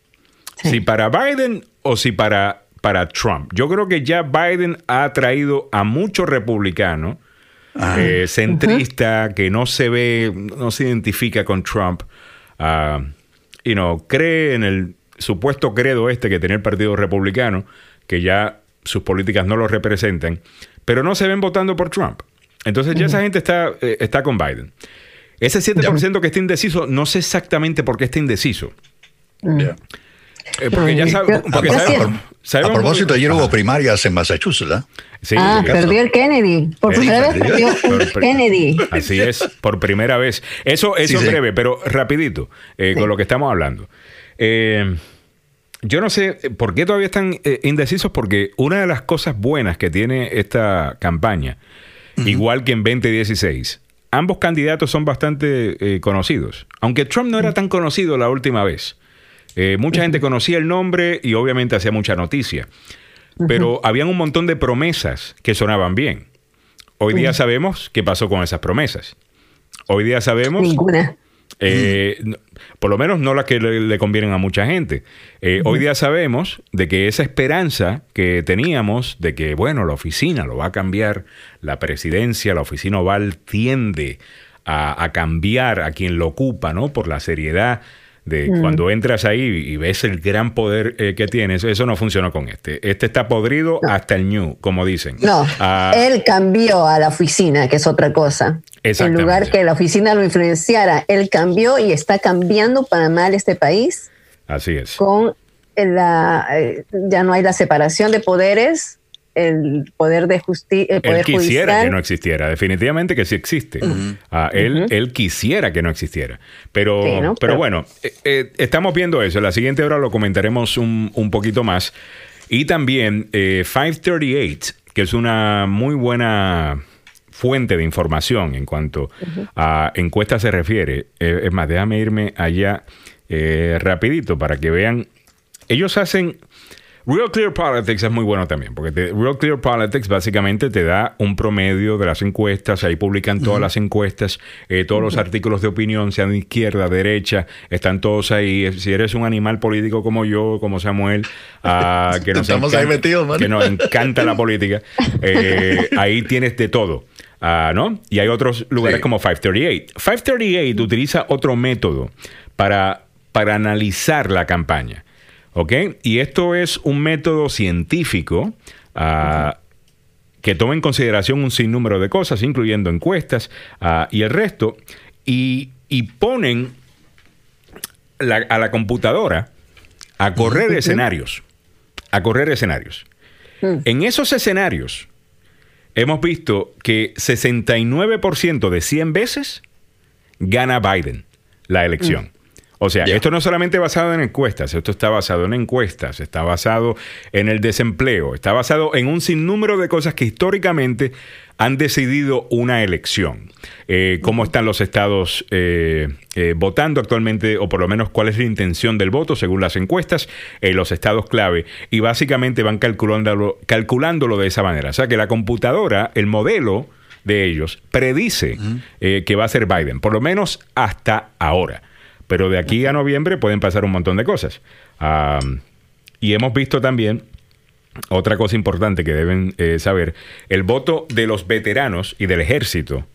Si para Biden o si para para Trump. Yo creo que ya Biden ha traído a muchos republicanos ah. eh, centristas que no se ve, no se identifica con Trump, uh, y no cree en el supuesto credo este que tiene el Partido Republicano, que ya sus políticas no lo representan, pero no se ven votando por Trump. Entonces ya esa gente está, eh, está con Biden. Ese 7% que está indeciso, no sé exactamente por qué está indeciso. Eh, porque ya sabe, porque a propósito, ayer hubo primarias en Massachusetts, ¿eh? Sí, ah, perdió el Kennedy. Por primera vez perdió el Kennedy. Así es, por primera vez. Eso, eso es breve, pero rapidito, eh, con lo que estamos hablando. Eh, yo no sé por qué todavía están indecisos, porque una de las cosas buenas que tiene esta campaña, igual que en 2016, ambos candidatos son bastante conocidos. Aunque Trump no era tan conocido la última vez. Eh, mucha gente conocía el nombre y obviamente hacía mucha noticia. pero habían un montón de promesas que sonaban bien. Hoy día sabemos qué pasó con esas promesas. Hoy día sabemos... Ninguna. Eh, por lo menos no las que le, convienen a mucha gente. Eh, hoy día sabemos de que esa esperanza que teníamos de que, bueno, la oficina lo va a cambiar, la presidencia, la oficina oval tiende a, a cambiar a quien lo ocupa, ¿no? Por la seriedad de mm. cuando entras ahí y ves el gran poder eh, que tienes, eso no funcionó con este. Este está podrido hasta el new, como dicen. No, ah, él cambió a la oficina, que es otra cosa. En lugar que la oficina lo influenciara, él cambió y está cambiando para mal este país. Así es. Con la, eh, ya no hay la separación de poderes, el poder de justicia. Él quisiera que no existiera, definitivamente que sí existe. Ah, él, él, quisiera que no existiera. Pero, pero, bueno, eh, eh, estamos viendo eso. En la siguiente hora lo comentaremos un, un poquito más. Y también 538, eh, que es una muy buena fuente de información en cuanto a encuestas se refiere. es más, déjame irme allá rapidito para que vean. Ellos hacen Real Clear Politics es muy bueno también, porque Real Clear Politics básicamente te da un promedio de las encuestas, ahí publican todas las encuestas, eh, todos los artículos de opinión, sean de izquierda, derecha, están todos ahí. Si eres un animal político como yo, como Samuel, uh, que, nos encanta, que nos encanta la política, eh, ahí tienes de todo. Uh, ¿no? Y hay otros lugares como 538. 538 utiliza otro método para, para analizar la campaña. ¿Ok? Y esto es un método científico ah, que toma en consideración un sinnúmero de cosas, incluyendo encuestas ah, y el resto, y, ponen a la computadora a correr escenarios. A correr escenarios. Hmm. En esos escenarios hemos visto que 69% de 100 veces gana Biden la elección. O sea, esto no solamente basado en encuestas, esto está basado en encuestas, está basado en el desempleo, está basado en un sinnúmero de cosas que históricamente han decidido una elección. Eh, cómo están los estados eh, eh, votando actualmente, o por lo menos cuál es la intención del voto según las encuestas, los estados clave, y básicamente van calculándolo, calculándolo de esa manera. O sea que la computadora, el modelo de ellos, predice que va a ser Biden, por lo menos hasta ahora. Pero de aquí a noviembre pueden pasar un montón de cosas. y hemos visto también otra cosa importante que deben eh, saber, el voto de los veteranos y del ejército.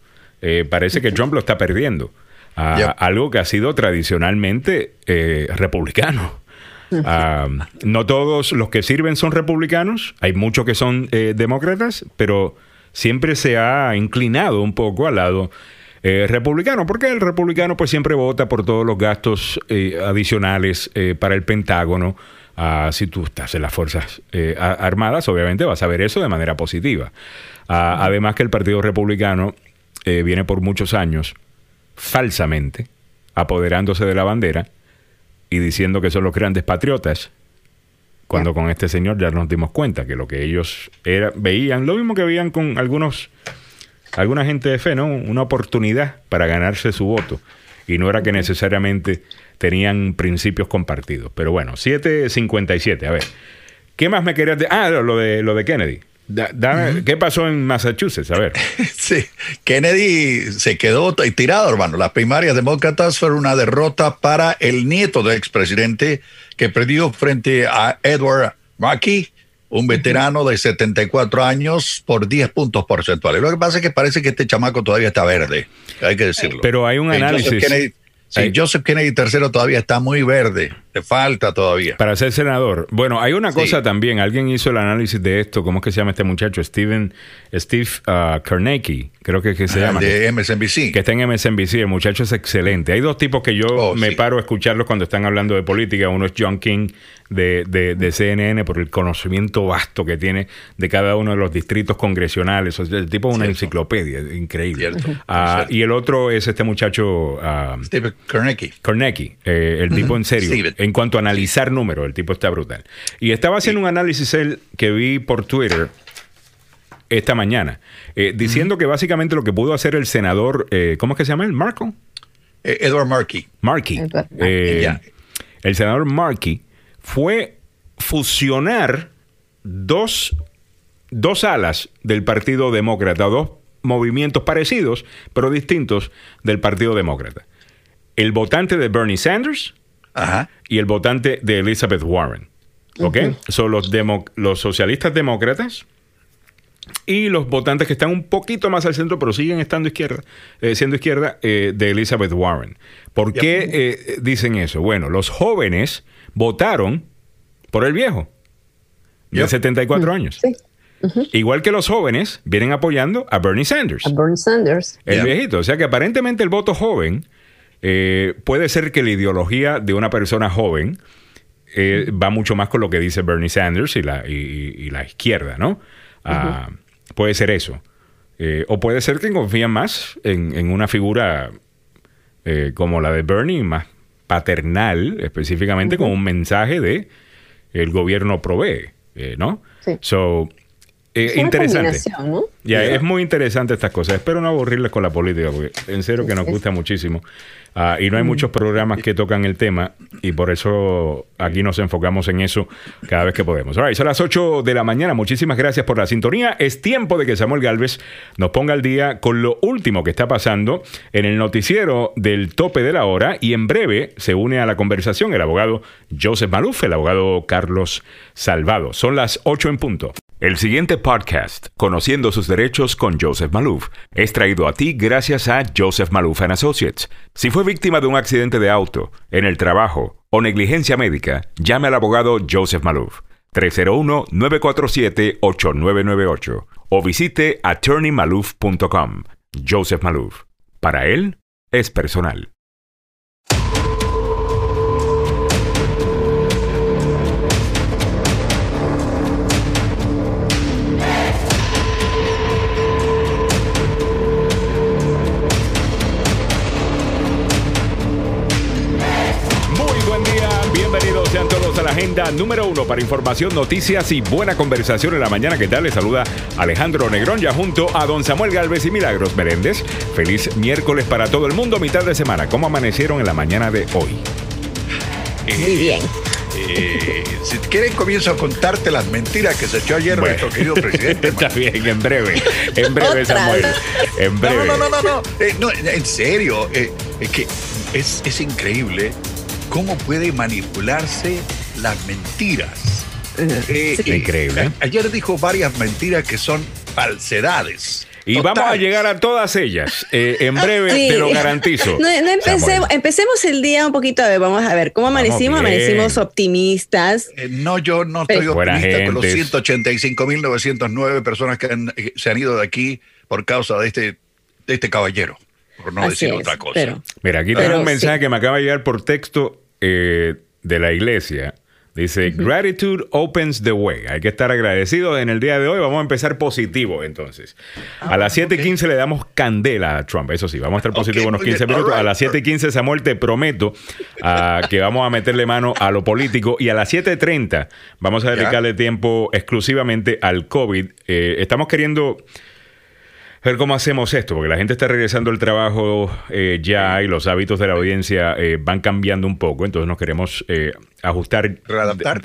Eh, parece que Trump lo está perdiendo. Algo que ha sido tradicionalmente eh, republicano. no todos los que sirven son republicanos, hay muchos que son demócratas, pero siempre se ha inclinado un poco al lado eh, republicano, porque el republicano pues siempre vota por todos los gastos eh, adicionales eh, para el Pentágono. Ah, si tú estás en las Fuerzas Armadas, obviamente vas a ver eso de manera positiva. Ah, además que el Partido Republicano viene por muchos años falsamente apoderándose de la bandera y diciendo que son los grandes patriotas, cuando con este señor ya nos dimos cuenta que lo que ellos era, veían, lo mismo que veían con algunos alguna gente de fe, ¿no? Una oportunidad para ganarse su voto. Y no era que necesariamente tenían principios compartidos. Pero bueno, 757. A ver, ¿qué más me querías decir? Ah, lo de, lo de Kennedy. ¿Qué pasó en Massachusetts? A ver. Sí, Kennedy se quedó tirado, hermano. Las primarias demócratas fueron una derrota para el nieto del expresidente que perdió frente a Edward Markey un veterano de 74 años por 10 puntos porcentuales. Lo que pasa es que parece que este chamaco todavía está verde, hay que decirlo. Pero hay un análisis. Sí, Joseph Kennedy III todavía está muy verde, le falta todavía. Para ser senador. Bueno, hay una cosa también, alguien hizo el análisis de esto, ¿cómo es que se llama este muchacho? Steven, Steve uh, creo que, que se llama. De MSNBC. Que está en MSNBC, el muchacho es excelente. Hay dos tipos que yo oh, me paro a escucharlos cuando están hablando de política. Uno es John King de, de, CNN por el conocimiento vasto que tiene de cada uno de los distritos congresionales. el tipo es una enciclopedia, increíble. Ah, y el otro es este muchacho... Uh, Steve Kornecki. Eh, el tipo en serio. En cuanto a analizar números, el tipo está brutal. Y estaba haciendo un análisis él que vi por Twitter esta mañana, eh, diciendo que básicamente lo que pudo hacer el senador, eh, ¿cómo es que se llama él? ¿Marco? Edward Markey. Markey. El senador Markey fue fusionar dos, dos alas del Partido Demócrata, dos movimientos parecidos, pero distintos del Partido Demócrata. El votante de Bernie Sanders y el votante de Elizabeth Warren. ¿Ok? Son los, los socialistas demócratas y los votantes que están un poquito más al centro, pero siguen estando izquierda, eh, siendo izquierda, eh, de Elizabeth Warren. ¿Por qué eh, dicen eso? Bueno, los jóvenes votaron por el viejo, de 74 años. Igual que los jóvenes vienen apoyando a Bernie Sanders. A Bernie Sanders. El viejito. O sea que aparentemente el voto joven puede ser que la ideología de una persona joven va mucho más con lo que dice Bernie Sanders y la, y la izquierda, ¿no? Ah, puede ser eso. Eh, o puede ser que confían más en, una figura eh, como la de Bernie, más paternal, específicamente con un mensaje de el gobierno provee, eh, ¿no? Sí. So, interesante. Ya, es muy interesante estas cosas. Espero no aburrirles con la política, porque en serio que nos gusta muchísimo. Ah, y no hay muchos programas que tocan el tema y por eso aquí nos enfocamos en eso cada vez que podemos. Right, son las 8 de la mañana. Muchísimas gracias por la sintonía. Es tiempo de que Samuel Galvez nos ponga al día con lo último que está pasando en el noticiero del tope de la hora y en breve se une a la conversación el abogado Joseph Maluf, el abogado Carlos Salvado. Son las 8 en punto. El siguiente podcast, Conociendo sus derechos con Joseph Malouf, es traído a ti gracias a Joseph Malouf Associates. Si fue víctima de un accidente de auto, en el trabajo o negligencia médica, llame al abogado Joseph Malouf 301-947-8998 o visite attorneymalouf.com. Joseph Malouf. Para él, es personal. Agenda número uno para información, noticias y buena conversación en la mañana. ¿Qué tal? Les saluda Alejandro Negrón ya junto a don Samuel Galvez y Milagros Meréndez. Feliz miércoles para todo el mundo, mitad de semana. ¿Cómo amanecieron en la mañana de hoy? Muy bien. Eh, si quieren, comienzo a contarte las mentiras que se echó ayer nuestro querido presidente. Está bien, en breve. En breve, Samuel. En breve. No, no, no, no. no. Eh, en serio. Eh, es que es, es increíble cómo puede manipularse las mentiras. Eh, Increíble. Ayer dijo varias mentiras que son falsedades. Y vamos a llegar a todas ellas. Eh, en breve, te lo garantizo. No, empecemos, el día un poquito. A ver, vamos a ver. ¿Cómo amanecimos? Amanecimos optimistas. Eh, no, yo no estoy optimista con los 185.909 personas que se han ido de aquí por causa de este, de este caballero. Por no decir otra cosa. Mira, aquí tengo un mensaje que me acaba de llegar por texto de la iglesia Dice, gratitude opens the way. Hay que estar agradecidos en el día de hoy. Vamos a empezar positivo entonces. a las 7.15 le damos candela a Trump. Eso sí, vamos a estar positivos unos 15 minutos. a las 7.15, Samuel, te prometo uh, que vamos a meterle mano a lo político. Y a las 7.30 vamos a dedicarle tiempo exclusivamente al COVID. Eh, estamos queriendo ver cómo hacemos esto, porque la gente está regresando al trabajo eh, ya y los hábitos de la audiencia eh, van cambiando un poco, entonces nos queremos eh, ajustar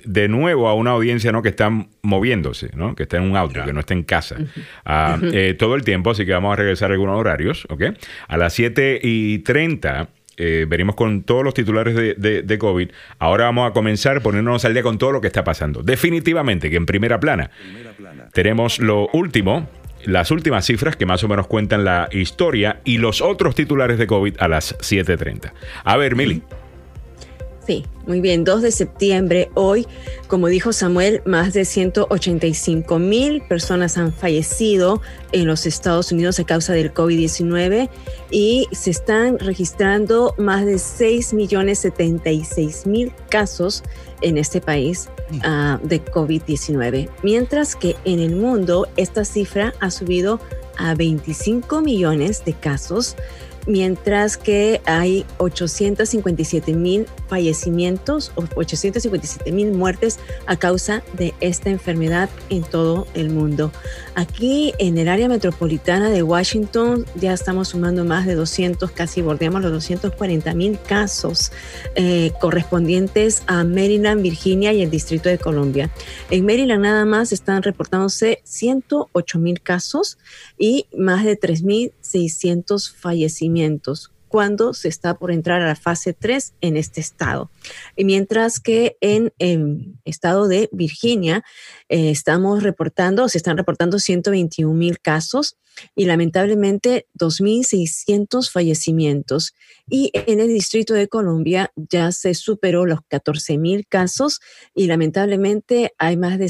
De, nuevo a una audiencia ¿no? que está moviéndose, ¿no? que está en un auto, que no está en casa ah, todo el tiempo, así que vamos a regresar a algunos horarios, ¿ok? A las 7 y 30 venimos con todos los titulares de, de, COVID. Ahora vamos a comenzar poniéndonos al día con todo lo que está pasando. Definitivamente que en primera plana. tenemos lo último las últimas cifras que más o menos cuentan la historia y los otros titulares de COVID a las 7.30. A ver, Mili. Sí, muy bien. 2 de septiembre, hoy, como dijo Samuel, más de 185 mil personas han fallecido en los Estados Unidos a causa del COVID-19 y se están registrando más de 6 millones 76 mil casos en este país uh, de COVID-19. Mientras que en el mundo esta cifra ha subido a 25 millones de casos, mientras que hay 857 mil fallecimientos, 857 mil muertes a causa de esta enfermedad en todo el mundo. Aquí en el área metropolitana de Washington ya estamos sumando más de 200, casi bordeamos los 240 mil casos eh, correspondientes a Maryland, Virginia y el Distrito de Columbia. En Maryland nada más están reportándose 108 mil casos y más de 3.600 fallecimientos cuando se está por entrar a la fase 3 en este estado. Y mientras que en el estado de Virginia eh, estamos reportando, se están reportando 121 mil casos y lamentablemente 2.600 fallecimientos. Y en el Distrito de Columbia ya se superó los 14.000 casos y lamentablemente hay más de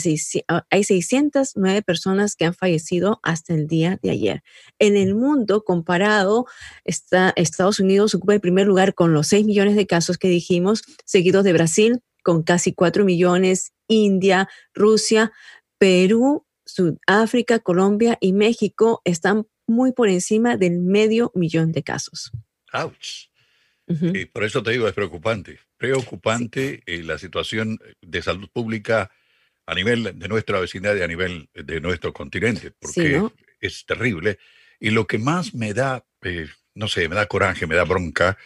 ah, hay 609 personas que han fallecido hasta el día de ayer. En el mundo comparado, está, Estados Unidos ocupa el primer lugar con los 6 millones de casos que dijimos, seguidos de Brasil con casi 4 millones, India, Rusia, Perú Sudáfrica, Colombia y México están muy por encima del medio millón de casos. ¡Auch! Y por eso te digo, es preocupante. Preocupante eh, la situación de salud pública a nivel de nuestra vecindad y a nivel de nuestro continente, porque es terrible. Y lo que más me da, eh, no sé, me da coraje, me da bronca,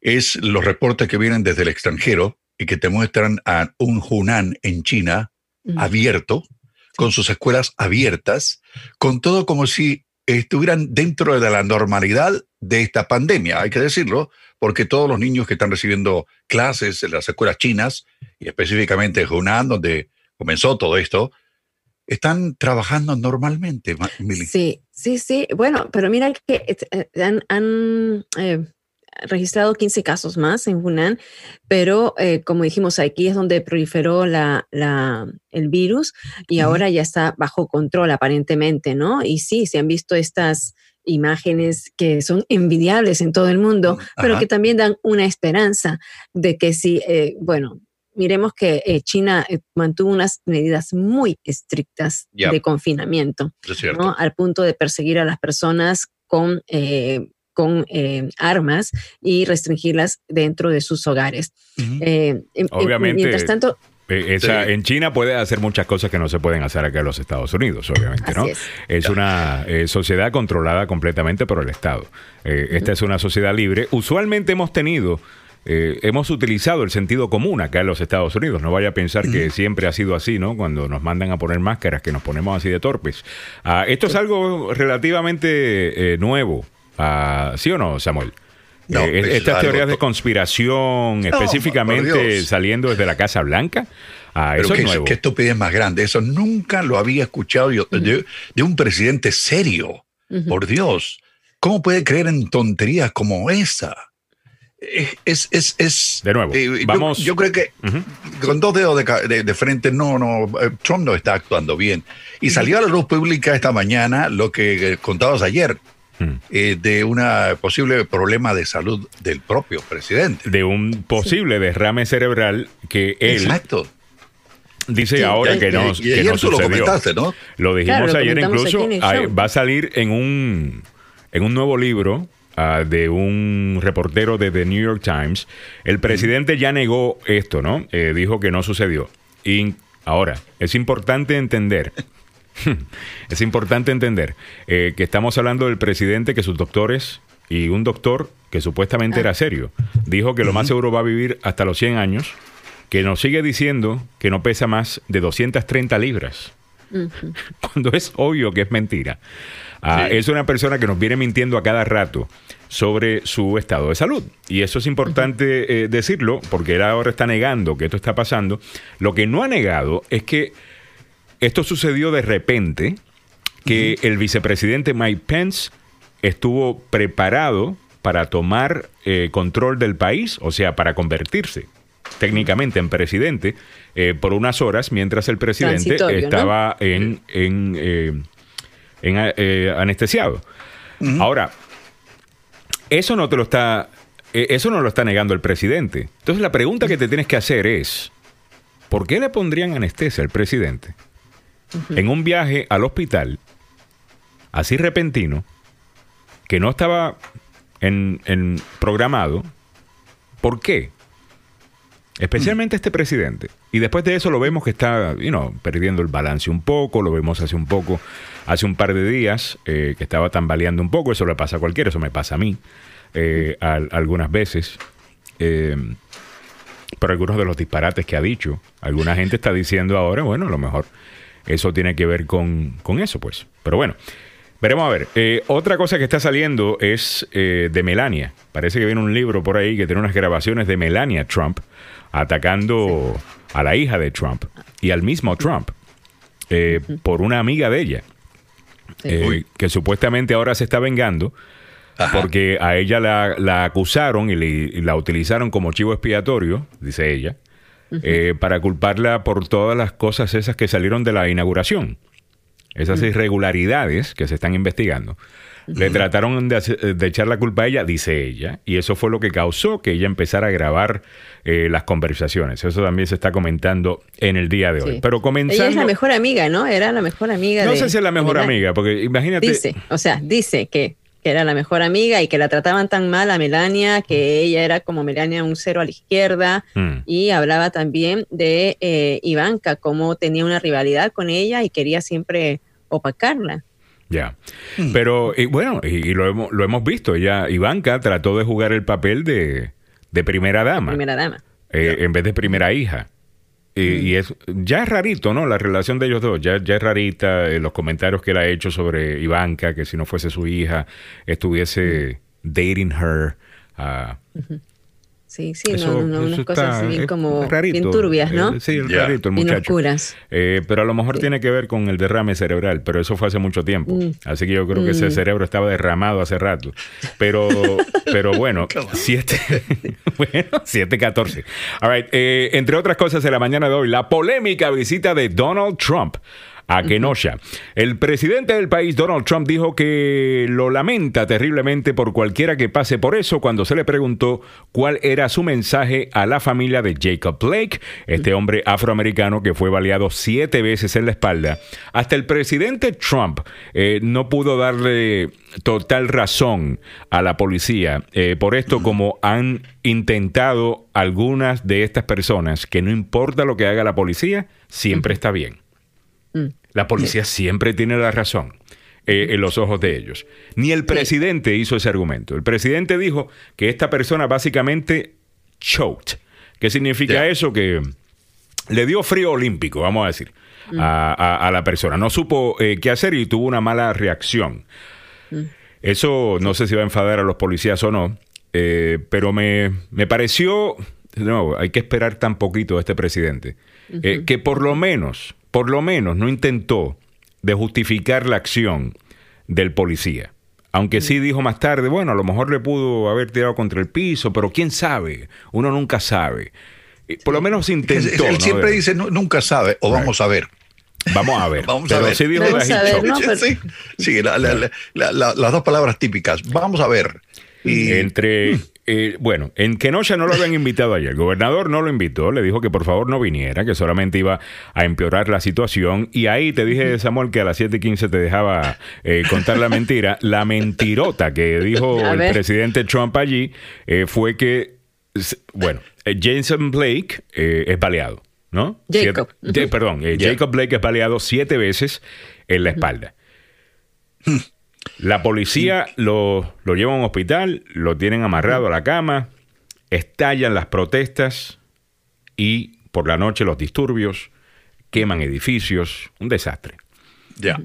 es los reportes que vienen desde el extranjero y que te muestran a un Hunan en China abierto, con sus escuelas abiertas, con todo como si estuvieran dentro de la normalidad de esta pandemia, hay que decirlo, porque todos los niños que están recibiendo clases en las escuelas chinas, y específicamente en Hunan, donde comenzó todo esto, están trabajando normalmente, Sí, sí, sí. Bueno, pero mira que eh, han, eh, registrado 15 casos más en Hunan, pero eh, como dijimos, aquí es donde proliferó la, el virus y ahora ya está bajo control aparentemente, ¿no? Y sí, se han visto estas imágenes que son envidiables en todo el mundo, pero que también dan una esperanza de que si, eh, bueno, miremos que eh, China mantuvo unas medidas muy estrictas de confinamiento, ¿no? al punto de perseguir a las personas con con eh, armas y restringirlas dentro de sus hogares. Eh, obviamente. mientras tanto, eh, En China puede hacer muchas cosas que no se pueden hacer acá en los Estados Unidos, obviamente, ¿no? Es, una sociedad controlada completamente por el Estado. Esta es una sociedad libre. Usualmente hemos tenido hemos utilizado el sentido común acá en los Estados Unidos. No vaya a pensar que siempre ha sido así, ¿no? Cuando nos mandan a poner máscaras, que nos ponemos así de torpes. Ah, esto es algo relativamente nuevo ¿Sí o no, Samuel? Eh, estas teorías de conspiración, específicamente saliendo desde la Casa Blanca, ah, eso es nuevo. Qué estupidez más grande. Eso nunca lo había escuchado yo, de, un presidente serio. Por Dios. ¿Cómo puede creer en tonterías como esa? Es, es, es, de nuevo, eh, vamos. Yo, creo que con dos dedos de, de, frente, no, no, eh, Trump no está actuando bien. Y salió a la luz pública esta mañana lo que contabas ayer. Eh, de un posible problema de salud del propio presidente. De un posible derrame cerebral que él... Exacto. Dice ahora que no, que no sucedió. Lo, lo dijimos ayer incluso. va a salir en un, en un nuevo libro ah, de un reportero de The New York Times. El presidente ya negó esto, ¿no? Eh, dijo que no sucedió. Y ahora, es importante entender es importante entender eh, que estamos hablando del presidente que sus doctores y un doctor que supuestamente era ah. serio dijo que lo más seguro va a vivir hasta los 100 años, que nos sigue diciendo que no pesa más de 230 libras, cuando es obvio que es mentira. Ah, es una persona que nos viene mintiendo a cada rato sobre su estado de salud. Y eso es importante eh, decirlo porque él ahora está negando que esto está pasando. Lo que no ha negado es que esto sucedió de repente, que el vicepresidente Mike Pence estuvo preparado para tomar eh, control del país, o sea, para convertirse técnicamente en presidente eh, por unas horas, mientras el presidente estaba en, en, eh, anestesiado. Ahora, eso no te lo está, eso no lo está negando el presidente. Entonces la pregunta que te tienes que hacer es, ¿por qué le pondrían anestesia al presidente? En un viaje al hospital, así repentino, que no estaba en, programado. ¿Por qué? especialmente este presidente. Y después de eso lo vemos que está, you perdiendo el balance un poco, lo vemos hace un poco, hace un par de días, eh, que estaba tambaleando un poco, eso le pasa a cualquiera, eso me pasa a mí eh, algunas veces. Eh, por algunos de los disparates que ha dicho. Alguna gente está diciendo ahora, bueno, a lo mejor eso tiene que ver con, con eso, pues. Pero bueno, veremos a ver. Eh, otra cosa que está saliendo es eh, de Melania. Parece que viene un libro por ahí que tiene unas grabaciones de Melania Trump atacando a la hija de Trump y al mismo Trump eh, por una amiga de ella. que supuestamente ahora se está vengando porque a ella la, acusaron y, la utilizaron como chivo expiatorio, dice ella, eh, para culparla por todas las cosas esas que salieron de la inauguración, esas irregularidades que se están investigando. Le trataron de, echar la culpa a ella, dice ella, y eso fue lo que causó que ella empezara a grabar eh, las conversaciones. Eso también se está comentando en el día de hoy. Pero comenzando... Ella es la mejor amiga, ¿no? Era la mejor amiga. No sé si es la mejor amiga, porque imagínate... Dice, o sea, dice que que era la mejor amiga y que la trataban tan mal a Melania, que ella era como Melania un cero a la izquierda, mm. y hablaba también de eh, Ivanka, cómo tenía una rivalidad con ella y quería siempre opacarla. Ya. Mm. Pero y bueno, y, lo, hemos, lo hemos visto, ya Ivanka trató de jugar el papel de, primera dama. Primera dama. Eh, en vez de primera hija. Y, es, ya es rarito, ¿no? La relación de ellos dos, ya, ya es rarita. Eh, los comentarios que él ha hecho sobre Ivanka, que si no fuese su hija, estuviese dating her. Uh, Sí, sí, no, no, unas cosas bien como bien turbias, ¿no? Eh, sí, rarito el muchacho. Eh, pero a lo mejor tiene que ver con el derrame cerebral, pero eso fue hace mucho tiempo. Mm. Así que yo creo que ese mm. cerebro estaba derramado hace rato. Pero, pero bueno, 7, bueno, 7.14. All right, eh, entre otras cosas, en la mañana de hoy, la polémica visita de Donald Trump a Kenosha. El presidente del país, Donald Trump, dijo que lo lamenta terriblemente por cualquiera que pase por eso cuando se le preguntó cuál era su mensaje a la familia de Jacob Blake, este hombre afroamericano que fue baleado siete veces en la espalda. Hasta el presidente Trump eh, no pudo darle total razón a la policía eh, por esto como han intentado algunas de estas personas que no importa lo que haga la policía, siempre está bien. Mm. La policía siempre tiene la razón. Eh, en los ojos de ellos. Ni el presidente hizo ese argumento. El presidente dijo que esta persona básicamente choked. ¿Qué significa eso? Que le dio frío olímpico, vamos a decir, mm. a, la persona. No supo eh, qué hacer y tuvo una mala reacción. Mm. Eso no sé si va a enfadar a los policías o no, eh, pero me, me pareció, no, hay que esperar tan poquito a este presidente, que por lo menos por lo menos no intentó de justificar la acción del policía. Aunque sí dijo más tarde, bueno, a lo mejor le pudo haber tirado contra el piso, pero quién sabe, uno nunca sabe. Por lo menos intentó. Él, siempre dice nunca sabe o vamos a ver. Vamos a ver. vamos a ver. Sí, dijo sí, las dos palabras típicas. Vamos a ver. Y... Entre eh, bueno, en Kenosha no lo habían invitado ayer. El gobernador no lo invitó, le dijo que por favor no viniera, que solamente iba a empeorar la situación. Y ahí te dije, Samuel, que a las 7 y 15 te dejaba eh, contar la mentira. La mentirota que dijo el presidente Trump allí eh, fue que, bueno, Jason Blake es baleado, ¿no? Jacob. perdón, Jacob Blake es baleado siete veces en la espalda. La policía lo, lleva a un hospital, lo tienen amarrado a la cama, estallan las protestas y por la noche los disturbios, queman edificios, un desastre. Ya.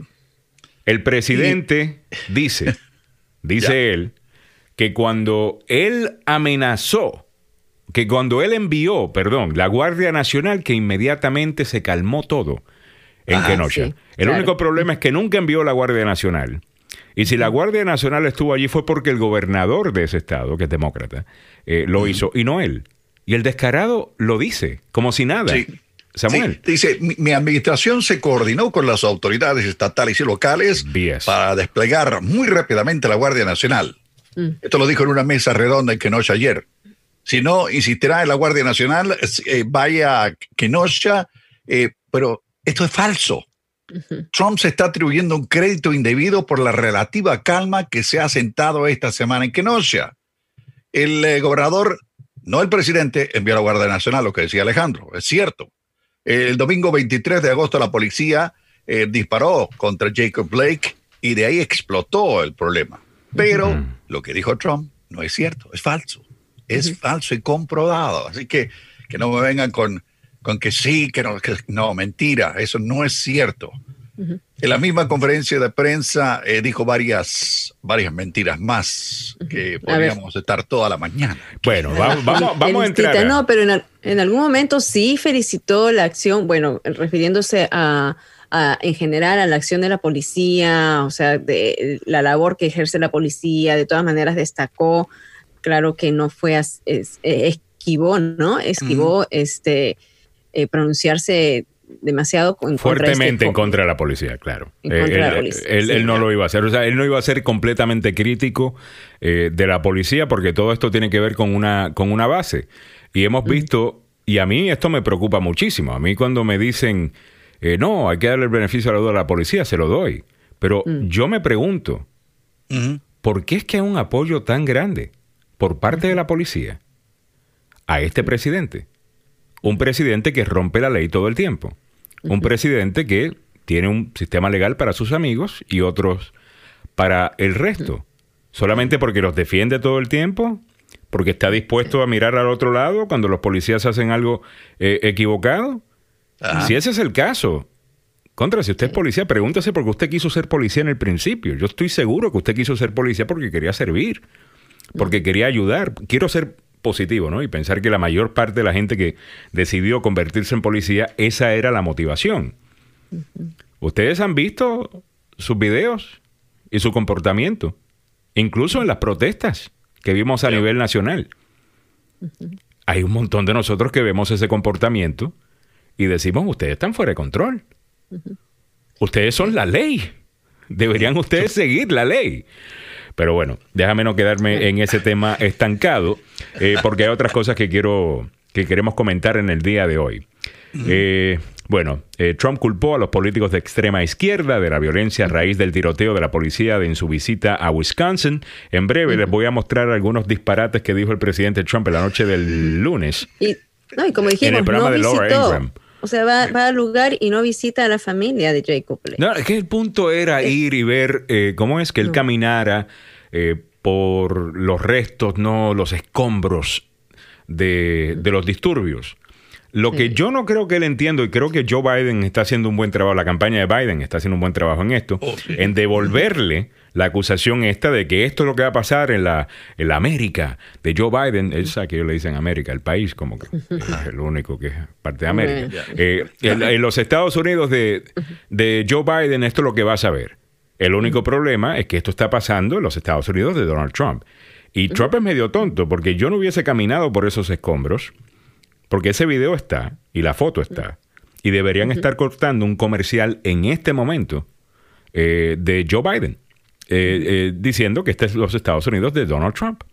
El presidente dice, dice él, que cuando él amenazó, que cuando él envió, perdón, la Guardia Nacional, que inmediatamente se calmó todo en Kenosha. el único problema es que nunca envió la Guardia Nacional y si la Guardia Nacional estuvo allí fue porque el gobernador de ese estado, que es demócrata, eh, lo hizo, y no él. Y el descarado lo dice, como si nada. Samuel. dice, mi, administración se coordinó con las autoridades estatales y locales para desplegar muy rápidamente la Guardia Nacional. Mm. Esto lo dijo en una mesa redonda en Kenosha ayer. Si no, insistirá en la Guardia Nacional, eh, vaya a Kenosha, eh, pero esto es falso. Trump se está atribuyendo un crédito indebido por la relativa calma que se ha sentado esta semana en Kenosha. El eh, gobernador no el presidente, envió a la Guardia Nacional, lo que decía Alejandro. Es cierto. El domingo 23 de agosto la policía eh, disparó contra Jacob Blake y de ahí explotó el problema. Pero lo que dijo Trump no es cierto, es falso. Es falso y comprobado. Así que que no me vengan con, con que sí, que no, que no, mentira, eso no es cierto. En la misma conferencia de prensa eh, dijo varias, varias mentiras más que podríamos estar toda la mañana. Bueno, vamos, vamos, a entrar. No, pero en, en, algún momento sí felicitó la acción, bueno, refiriéndose a, en general a la acción de la policía, o sea, de la labor que ejerce la policía, de todas maneras destacó, claro que no fue, es, esquivó, ¿no? Esquivó este, eh, pronunciarse demasiado en fuertemente este en contra de la policía, claro. Eh, él, no lo iba a hacer, o sea, él no iba a ser completamente crítico eh, de la policía porque todo esto tiene que ver con una con una base y hemos visto y a mí esto me preocupa muchísimo. A mí cuando me dicen eh, no, hay que darle el beneficio a la duda a la policía, se lo doy. Pero mm. yo me pregunto, ¿por qué es que hay un apoyo tan grande por parte de la policía a este presidente? Un presidente que rompe la ley todo el tiempo. Un presidente que tiene un sistema legal para sus amigos y otros para el resto. Solamente porque los defiende todo el tiempo, porque está dispuesto a mirar al otro lado cuando los policías hacen algo eh, equivocado. Si ese es el caso, contra, si usted es policía, pregúntese por qué usted quiso ser policía en el principio. Yo estoy seguro que usted quiso ser policía porque quería servir, porque quería ayudar. Quiero ser positivo, ¿no? Y pensar que la mayor parte de la gente que decidió convertirse en policía, esa era la motivación. Ustedes han visto sus videos y su comportamiento, incluso en las protestas que vimos a nivel nacional. Hay un montón de nosotros que vemos ese comportamiento y decimos, ustedes están fuera de control. Ustedes son la ley. Deberían ustedes seguir la ley. Pero bueno, déjame no quedarme en ese tema estancado, eh, porque hay otras cosas que quiero que queremos comentar en el día de hoy. Eh, bueno, eh, Trump culpó a los políticos de extrema izquierda de la violencia a raíz del tiroteo de la policía en su visita a Wisconsin. En breve les voy a mostrar algunos disparates que dijo el presidente Trump en la noche del lunes. Y, como dijimos, en el programa de Laura Ingram. O sea, va, al lugar y no visita a la familia de Jacob No, es que el punto era ir y ver cómo es que él caminara eh, por los restos, no los escombros de, los disturbios. Lo que yo no creo que él entiendo, y creo que Joe Biden está haciendo un buen trabajo, la campaña de Biden está haciendo un buen trabajo en esto, oh, en devolverle la acusación esta de que esto es lo que va a pasar en la, en la América de Joe Biden. Él sabe que ellos le dicen América, el país, como que es el único que es parte de América. Eh, en, los Estados Unidos de, de Joe Biden, esto es lo que va a saber. El único problema es que esto está pasando en los Estados Unidos de Donald Trump. Y Trump es medio tonto porque yo no hubiese caminado por esos escombros, porque ese video está y la foto está. Y deberían estar cortando un comercial en este momento eh, de Joe Biden, eh, eh, diciendo que este es los Estados Unidos de Donald Trump.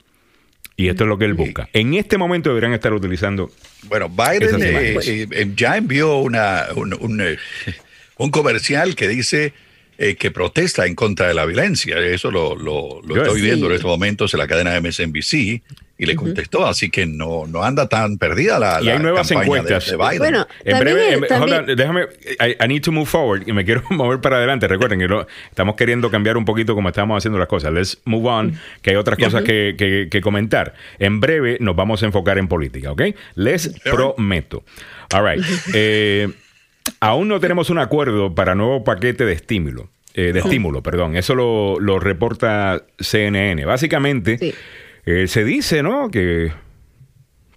Y esto es lo que él busca. En este momento deberían estar utilizando. Bueno, Biden ya envió una, un comercial que dice eh, que protesta en contra de la violencia. Eso lo, lo, estoy viendo en estos momentos en la cadena MSNBC y le contestó, así que no, no anda tan perdida la, y hay nuevas encuestas. De, Biden. Bueno, en breve, déjame, I, need to move forward y me quiero mover para adelante. Recuerden que estamos queriendo cambiar un poquito como estamos haciendo las cosas. Let's move on, que hay otras cosas que, que, comentar. En breve nos vamos a enfocar en política, ¿ok? Les prometo. All right. Eh, Aún no tenemos un acuerdo para nuevo paquete de estímulo. Eh, de estímulo, perdón. Eso lo, reporta CNN. Básicamente, eh, se dice, ¿no? Que,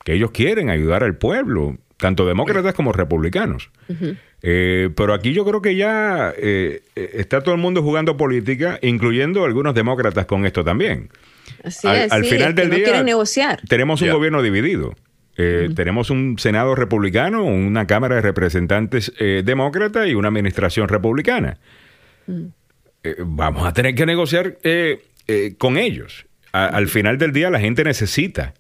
que ellos quieren ayudar al pueblo, tanto demócratas como republicanos. Eh, pero aquí yo creo que ya está todo el mundo jugando política, incluyendo algunos demócratas con esto también. Así al, al final del día, negociar. tenemos un gobierno dividido. Eh, tenemos un Senado republicano, una Cámara de Representantes eh, demócrata y una administración republicana. Mm. Eh, vamos a tener que negociar con ellos. al final del día la gente necesita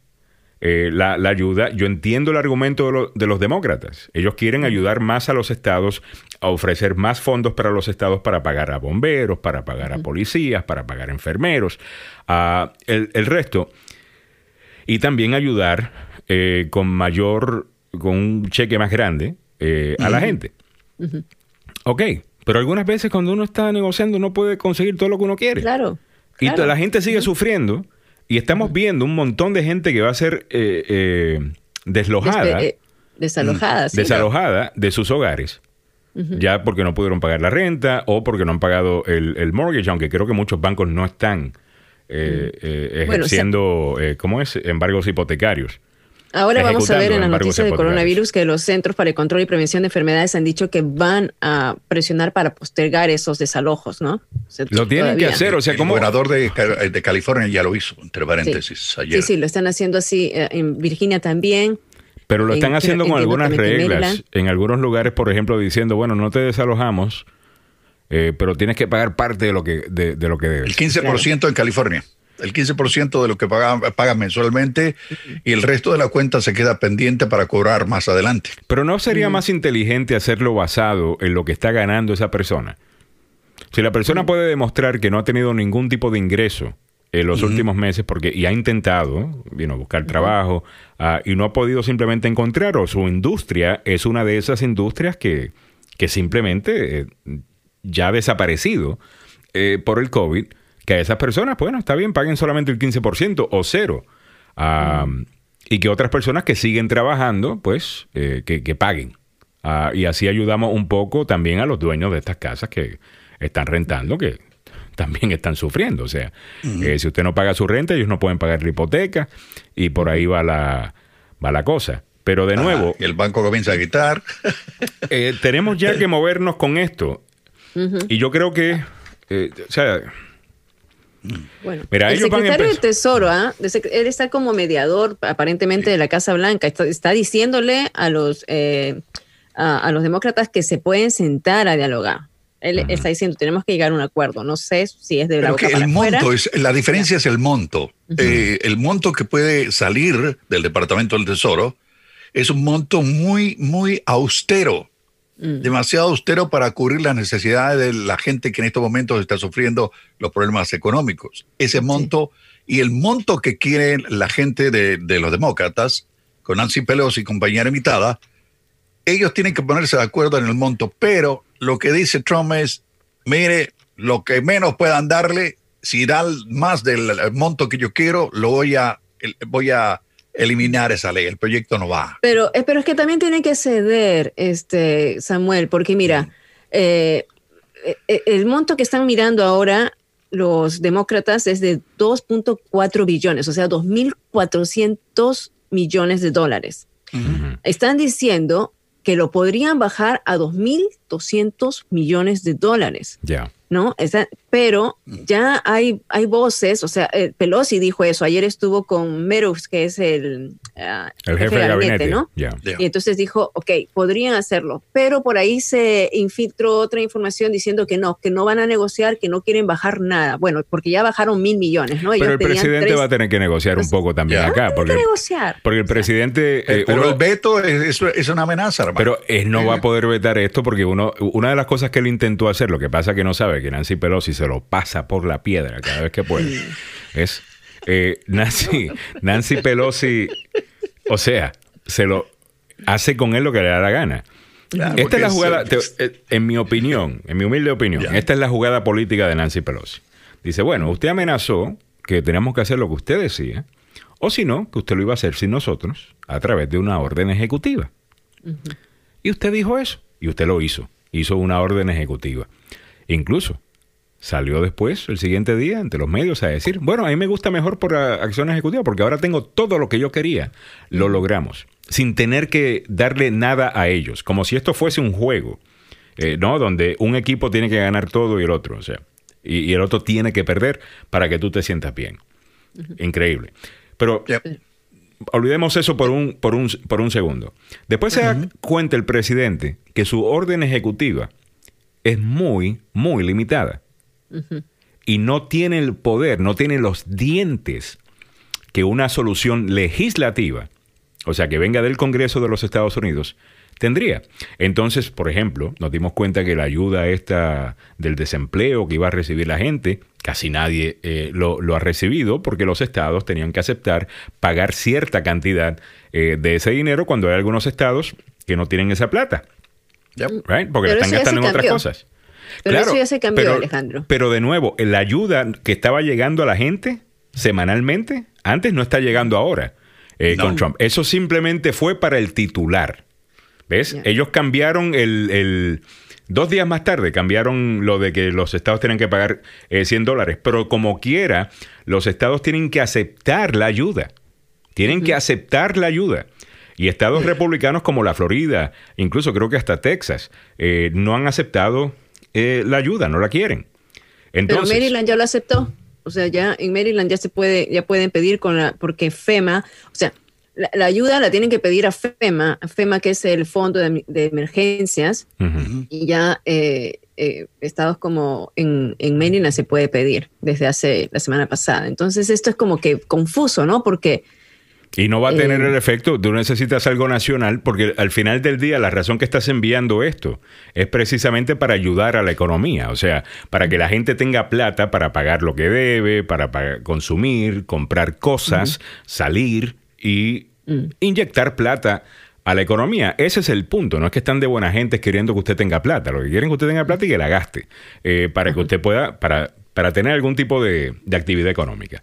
la, ayuda. Yo entiendo el argumento de, los demócratas. Ellos quieren ayudar más a los estados, a ofrecer más fondos para los estados para pagar a bomberos, para pagar a policías, para pagar a enfermeros, a el resto. Y también ayudar eh, con mayor, con un cheque más grande eh, a la gente. Ok, pero algunas veces cuando uno está negociando no puede conseguir todo lo que uno quiere. Claro. Y la gente sigue sufriendo y estamos viendo un montón de gente que va a ser deslojada. desalojada, Desalojada de sus hogares ya porque no pudieron pagar la renta o porque no han pagado el, mortgage, aunque creo que muchos bancos no están eh, eh, ejerciendo, eh, ¿cómo es?, embargos hipotecarios. Ahora vamos a ver en la noticia de coronavirus que los Centros para el Control y Prevención de Enfermedades han dicho que van a presionar para postergar esos desalojos, ¿no? lo tienen que hacer, o sea, como... El gobernador de, California ya lo hizo, entre paréntesis, ayer. Sí, sí, lo están haciendo así. En Virginia también. Pero lo están haciendo con algunas reglas. En algunos lugares, por ejemplo, diciendo, bueno, no te desalojamos, eh, pero tienes que pagar parte de lo que, de, lo que debes. El 15% en California. El 15% de lo que pagan, mensualmente y el resto de la cuenta se queda pendiente para cobrar más adelante. Pero ¿no sería más inteligente hacerlo basado en lo que está ganando esa persona? Si la persona puede demostrar que no ha tenido ningún tipo de ingreso en los últimos meses porque y ha intentado buscar trabajo ah, y no ha podido simplemente encontrar o su industria es una de esas industrias que, que simplemente eh, ya ha desaparecido eh, por el COVID, que a esas personas, bueno, está bien, paguen solamente el 15% o cero. Y que otras personas que siguen trabajando, pues, eh, que, que, paguen. Ah, y así ayudamos un poco también a los dueños de estas casas que están rentando, que también están sufriendo. O sea, eh, si usted no paga su renta, ellos no pueden pagar la hipoteca y por ahí va la, va la cosa. Pero de nuevo... el banco comienza a quitar. Eh, tenemos ya que movernos con esto. Y yo creo que... Eh, o sea... Bueno, Mira, el secretario del Tesoro, ¿ah? él está como mediador aparentemente de la Casa Blanca, está, diciéndole a los, a, los demócratas que se pueden sentar a dialogar. Él está diciendo, tenemos que llegar a un acuerdo. No sé si es de la que el monto es, La diferencia es el monto. Eh, el monto que puede salir del Departamento del Tesoro es un monto muy, muy austero. Mm. Demasiado austero para cubrir las necesidades de la gente que en estos momentos está sufriendo los problemas económicos. Ese monto y el monto que quieren la gente de, de los demócratas, con Nancy Pelosi y compañía limitada, ellos tienen que ponerse de acuerdo en el monto, pero lo que dice Trump es, mire, lo que menos puedan darle, si dan más del monto que yo quiero, lo voy a, voy a eliminar esa ley, el proyecto no va. Pero, eh, pero es que también tiene que ceder, este, Samuel, porque mira, eh, eh, el monto que están mirando ahora los demócratas es de 2.4 billones, o sea, 2.400 millones de dólares. Están diciendo que lo podrían bajar a 2.200 millones de dólares. Ya. ¿No? pero ya hay, hay voces, o sea, eh, Pelosi dijo eso, ayer estuvo con Meadows, que es el, el jefe, de gabinete, ¿no? Y entonces dijo, ok, podrían hacerlo, pero por ahí se infiltró otra información diciendo que no, que no van a negociar, que no quieren bajar nada. Bueno, porque ya bajaron mil millones, ¿no? pero el presidente va a tener que negociar un poco también acá. Porque, negociar. porque el presidente... Eh, pero el veto es, es, una amenaza, hermano. Pero él no va a poder vetar esto porque uno, una de las cosas que él intentó hacer, lo que pasa que no sabe que Nancy Pelosi se lo pasa por la piedra cada vez que puede. Es eh, Nancy, Nancy Pelosi, o sea, se lo hace con él lo que le da la gana. esta es la jugada, eh, en mi opinión, en mi humilde opinión, esta es la jugada política de Nancy Pelosi. Dice, bueno, usted amenazó que teníamos que hacer lo que usted decía, o si no, que usted lo iba a hacer sin nosotros, a través de una orden ejecutiva. Y usted dijo eso, y usted lo hizo, hizo una orden ejecutiva. Incluso salió después, el siguiente día, ante los medios a decir, bueno, a mí me gusta mejor por acción ejecutiva porque ahora tengo todo lo que yo quería. Lo logramos, sin tener que darle nada a ellos, como si esto fuese un juego, eh, ¿no? Donde un equipo tiene que ganar todo y el otro, o sea, y, el otro tiene que perder para que tú te sientas bien. Increíble. Pero... Olvidemos eso por un, por, un, por un segundo. Después se da cuenta el presidente que su orden ejecutiva es muy, muy limitada. Y no tiene el poder, no tiene los dientes que una solución legislativa, o sea, que venga del Congreso de los Estados Unidos, tendría. Entonces, por ejemplo, nos dimos cuenta que la ayuda esta del desempleo que iba a recibir la gente, casi nadie eh, lo, ha recibido porque los estados tenían que aceptar pagar cierta cantidad eh, de ese dinero cuando hay algunos estados que no tienen esa plata. Porque están gastando en otras cosas. Pero eso ya se cambió, Alejandro. Pero de nuevo, la ayuda que estaba llegando a la gente semanalmente, antes no está llegando ahora eh, con Trump. Eso simplemente fue para el titular. ¿Ves? Ellos cambiaron el, Dos días más tarde cambiaron lo de que los estados tienen que pagar 100 eh, dólares, pero como quiera, los estados tienen que aceptar la ayuda. Tienen que aceptar la ayuda. Y estados republicanos como la Florida, incluso creo que hasta Texas, eh, no han aceptado la ayuda, no la quieren. Entonces, pero Maryland ya lo aceptó. O sea, ya en Maryland ya se puede, ya pueden pedir con la, porque FEMA, o sea, la, ayuda la tienen que pedir a FEMA, FEMA que es el Fondo de, Emergencias, y ya eh, eh, estados como en, en Maryland se puede pedir desde hace la semana pasada. Entonces esto es como que confuso, ¿no? Porque y no va a tener el eh, efecto, tú necesitas algo nacional, porque al final del día la razón que estás enviando esto es precisamente para ayudar a la economía, o sea, para que la gente tenga plata para pagar lo que debe, para consumir, comprar cosas, salir y mm. inyectar plata a la economía. Ese es el punto, no es que están de buena gente queriendo que usted tenga plata, lo que quieren es que usted tenga plata y que la gaste, eh, para que usted pueda, para, para tener algún tipo de, de actividad económica.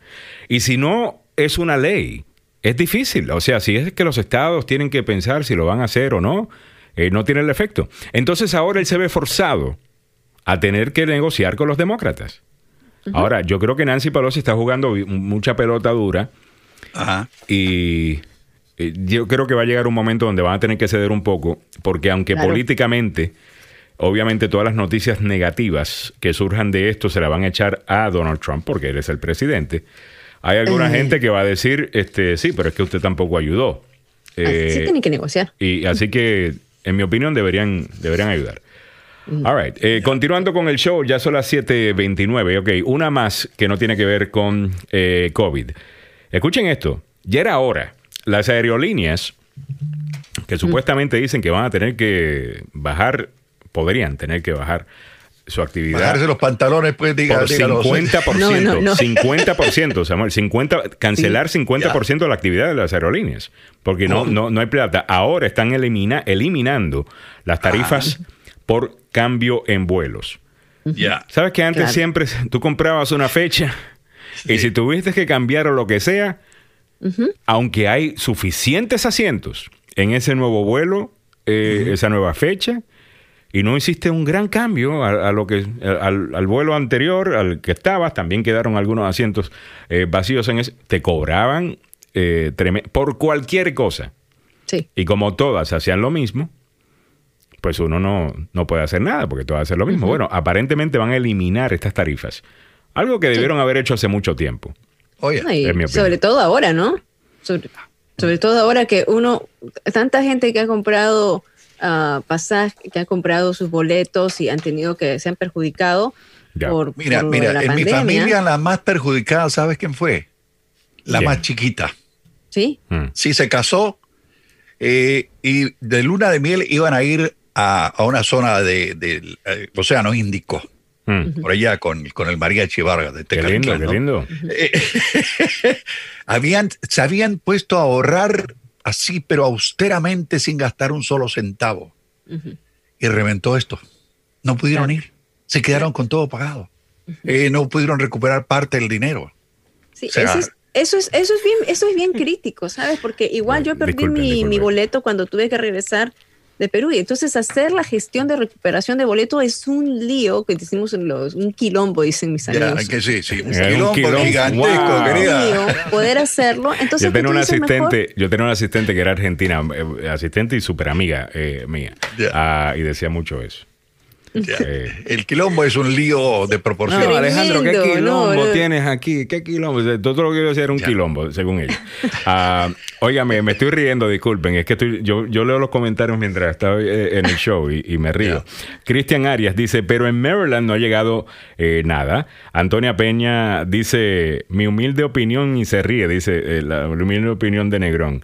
Y si no es una ley, es difícil. O sea, si es que los estados tienen que pensar si lo van a hacer o no, eh, no tiene el efecto. Entonces ahora él se ve forzado a tener que negociar con los demócratas. Ahora, yo creo que Nancy Pelosi está jugando mucha pelota dura. Y eh, yo creo que va a llegar un momento donde van a tener que ceder un poco, porque aunque políticamente, obviamente todas las noticias negativas que surjan de esto se la van a echar a Donald Trump, porque él es el presidente. Hay alguna eh. gente que va a decir, este, sí, pero es que usted tampoco ayudó. sí eh, tienen que negociar. Y así que, en mi opinión, deberían, deberían ayudar. Mm. All right. Eh, continuando con el show, ya son las 7:29. Ok, una más que no tiene que ver con COVID. Escuchen esto. Ya era hora. Las aerolíneas, que mm. supuestamente dicen que van a tener que bajar, podrían tener que bajar su actividad. Bajarse los pantalones, pues diga, por 50%, 50%, Samuel, 50, cancelar 50% de la actividad de las aerolíneas, porque no, no, no hay plata. Ahora están elimina, eliminando las tarifas por cambio en vuelos. Ya. ¿Sabes que antes siempre tú comprabas una fecha y si tuviste que cambiar o lo que sea, aunque hay suficientes asientos en ese nuevo vuelo, eh, esa nueva fecha, y no hiciste un gran cambio a, lo que al, vuelo anterior al que estabas también quedaron algunos asientos eh, vacíos en ese te cobraban eh, por cualquier cosa. Sí. y como todas hacían lo mismo pues uno no, no puede hacer nada porque todas hacen lo mismo. Bueno aparentemente van a eliminar estas tarifas. Algo que debieron haber hecho hace mucho tiempo. Oye, sobre todo ahora no sobre, sobre todo ahora que uno tanta gente que ha comprado uh, pasajes, que han comprado sus boletos y han tenido que, se han perjudicado. Por, mira, mira, en mi familia la más perjudicada, ¿sabes quién fue? La más chiquita. ¿Sí? Mm. Sí, se casó eh, y de luna de miel iban a ir a, una zona del de, eh, Océano Índico. Mm. Por allá con, con el mariachi Vargas de Qué lindo, qué lindo. Eh, habían, se habían puesto a ahorrar así, pero austeramente, sin gastar un solo centavo. Y reventó esto. No pudieron ir. Se quedaron con todo pagado. Eh, no pudieron recuperar parte del dinero. Sí, eso, es, eso, es, eso, es, bien, eso es bien crítico, ¿sabes? Porque igual yo perdí mi, mi boleto cuando tuve que regresar de Perú. Y entonces hacer la gestión de recuperación de boleto es un lío que decimos en los, un quilombo, dicen mis amigos. que sí, sí, un quilombo, gigantesco, querida. poder hacerlo. Entonces, yo tenía un asistente, yo tenía un asistente que era argentina, eh, asistente y súper amiga eh, mía, ah, y decía mucho eso. El quilombo es un lío de proporción. No, Alejandro, ¿qué quilombo tienes aquí? ¿Qué quilombo? Todo lo que yo decía era un quilombo, según ellos. Uh, óigame, me estoy riendo, disculpen. Es que estoy, yo, yo leo los comentarios mientras estaba eh, en el show y, me río. Cristian Arias dice, pero en Maryland no ha llegado eh, nada. Antonia Peña dice, mi humilde opinión y se ríe, dice eh, la humilde opinión de Negrón.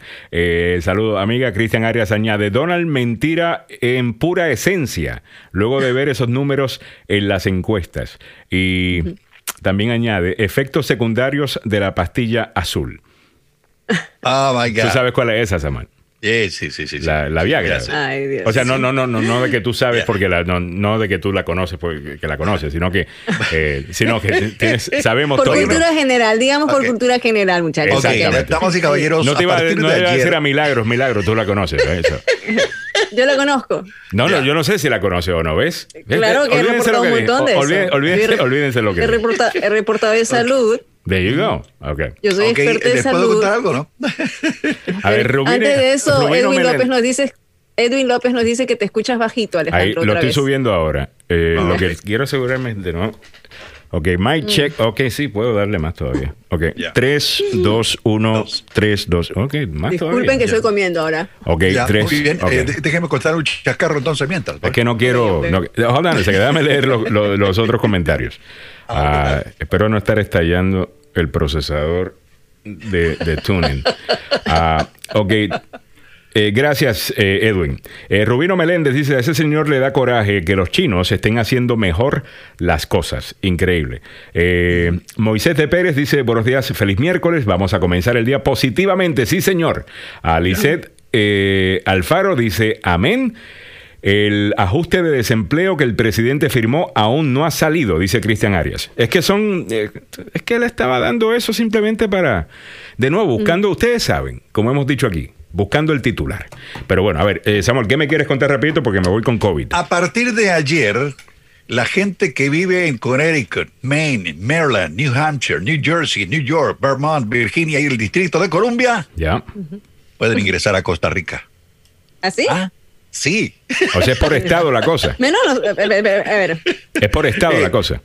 saludo, amiga Cristian Arias añade, Donald mentira en pura esencia, luego de ver esos números en las encuestas. Y también añade efectos secundarios de la pastilla azul. Oh my God. ¿Tú sabes cuál es esa? Sí, sí, sí, sí. La, la Viagra. o sea, no, no, no, no, no de que tú sabes porque la, no, no de que tú la conoces porque la conoces, sino que, eh, sino que tienes, sabemos por todo. Por cultura general, digamos por cultura general, muchachos. Estamos y caballeros. No te iba a, no a decir a Milagros, Milagros, tú la conoces. Eso. Yo la conozco. No, no, yo no sé si la conoce o no, ¿ves? Claro que he reportado un montón de eso. Olvídense, olvídense, lo que he reportado, he reportado de salud. There you go. Okay. Yo soy okay, experta en salud. puedo contar algo, no? A ver, Rubén. Antes de eso, Edwin López nos dice Edwin López nos dice que te escuchas bajito, Alejandro. Ahí, lo estoy subiendo ahora. Eh, Lo que quiero asegurarme de no. Ok, my mm. check. Ok, sí, puedo darle más todavía. Ok, 3, 2, 1, 3, 2. Ok, más Disculpen todavía. Disculpen que estoy comiendo ahora. Ok, 3. Muy bien, okay. eh, déjeme contar un chascarro entonces mientras. Es que no quiero. No, hold on, déjame leer lo, lo, los otros comentarios. Ah, uh, espero no estar estallando el procesador de, de tuning. Uh, ok. Eh, gracias, eh, Edwin. Eh, Rubino Meléndez dice, a ese señor le da coraje que los chinos estén haciendo mejor las cosas. Increíble. Moisés de Pérez dice, buenos días, feliz miércoles, vamos a comenzar el día positivamente. Sí, señor. A eh, Alfaro dice, amén. El ajuste de desempleo que el presidente firmó aún no ha salido, dice Cristian Arias. Es que son, es que él estaba dando eso simplemente para, de nuevo, buscando, ustedes saben, como hemos dicho aquí, buscando el titular. Pero bueno, a ver, eh, Samuel, ¿qué me quieres contar rapidito? Porque me voy con COVID. A partir de ayer, la gente que vive en Connecticut, Maine, Maryland, New Hampshire, New Jersey, New York, Vermont, Virginia y el Distrito de Columbia, ya. pueden ingresar a Costa Rica. ¿Así? ¿Ah? Sí. O sea, es por estado la cosa. Menos, a ver. Es por estado la cosa.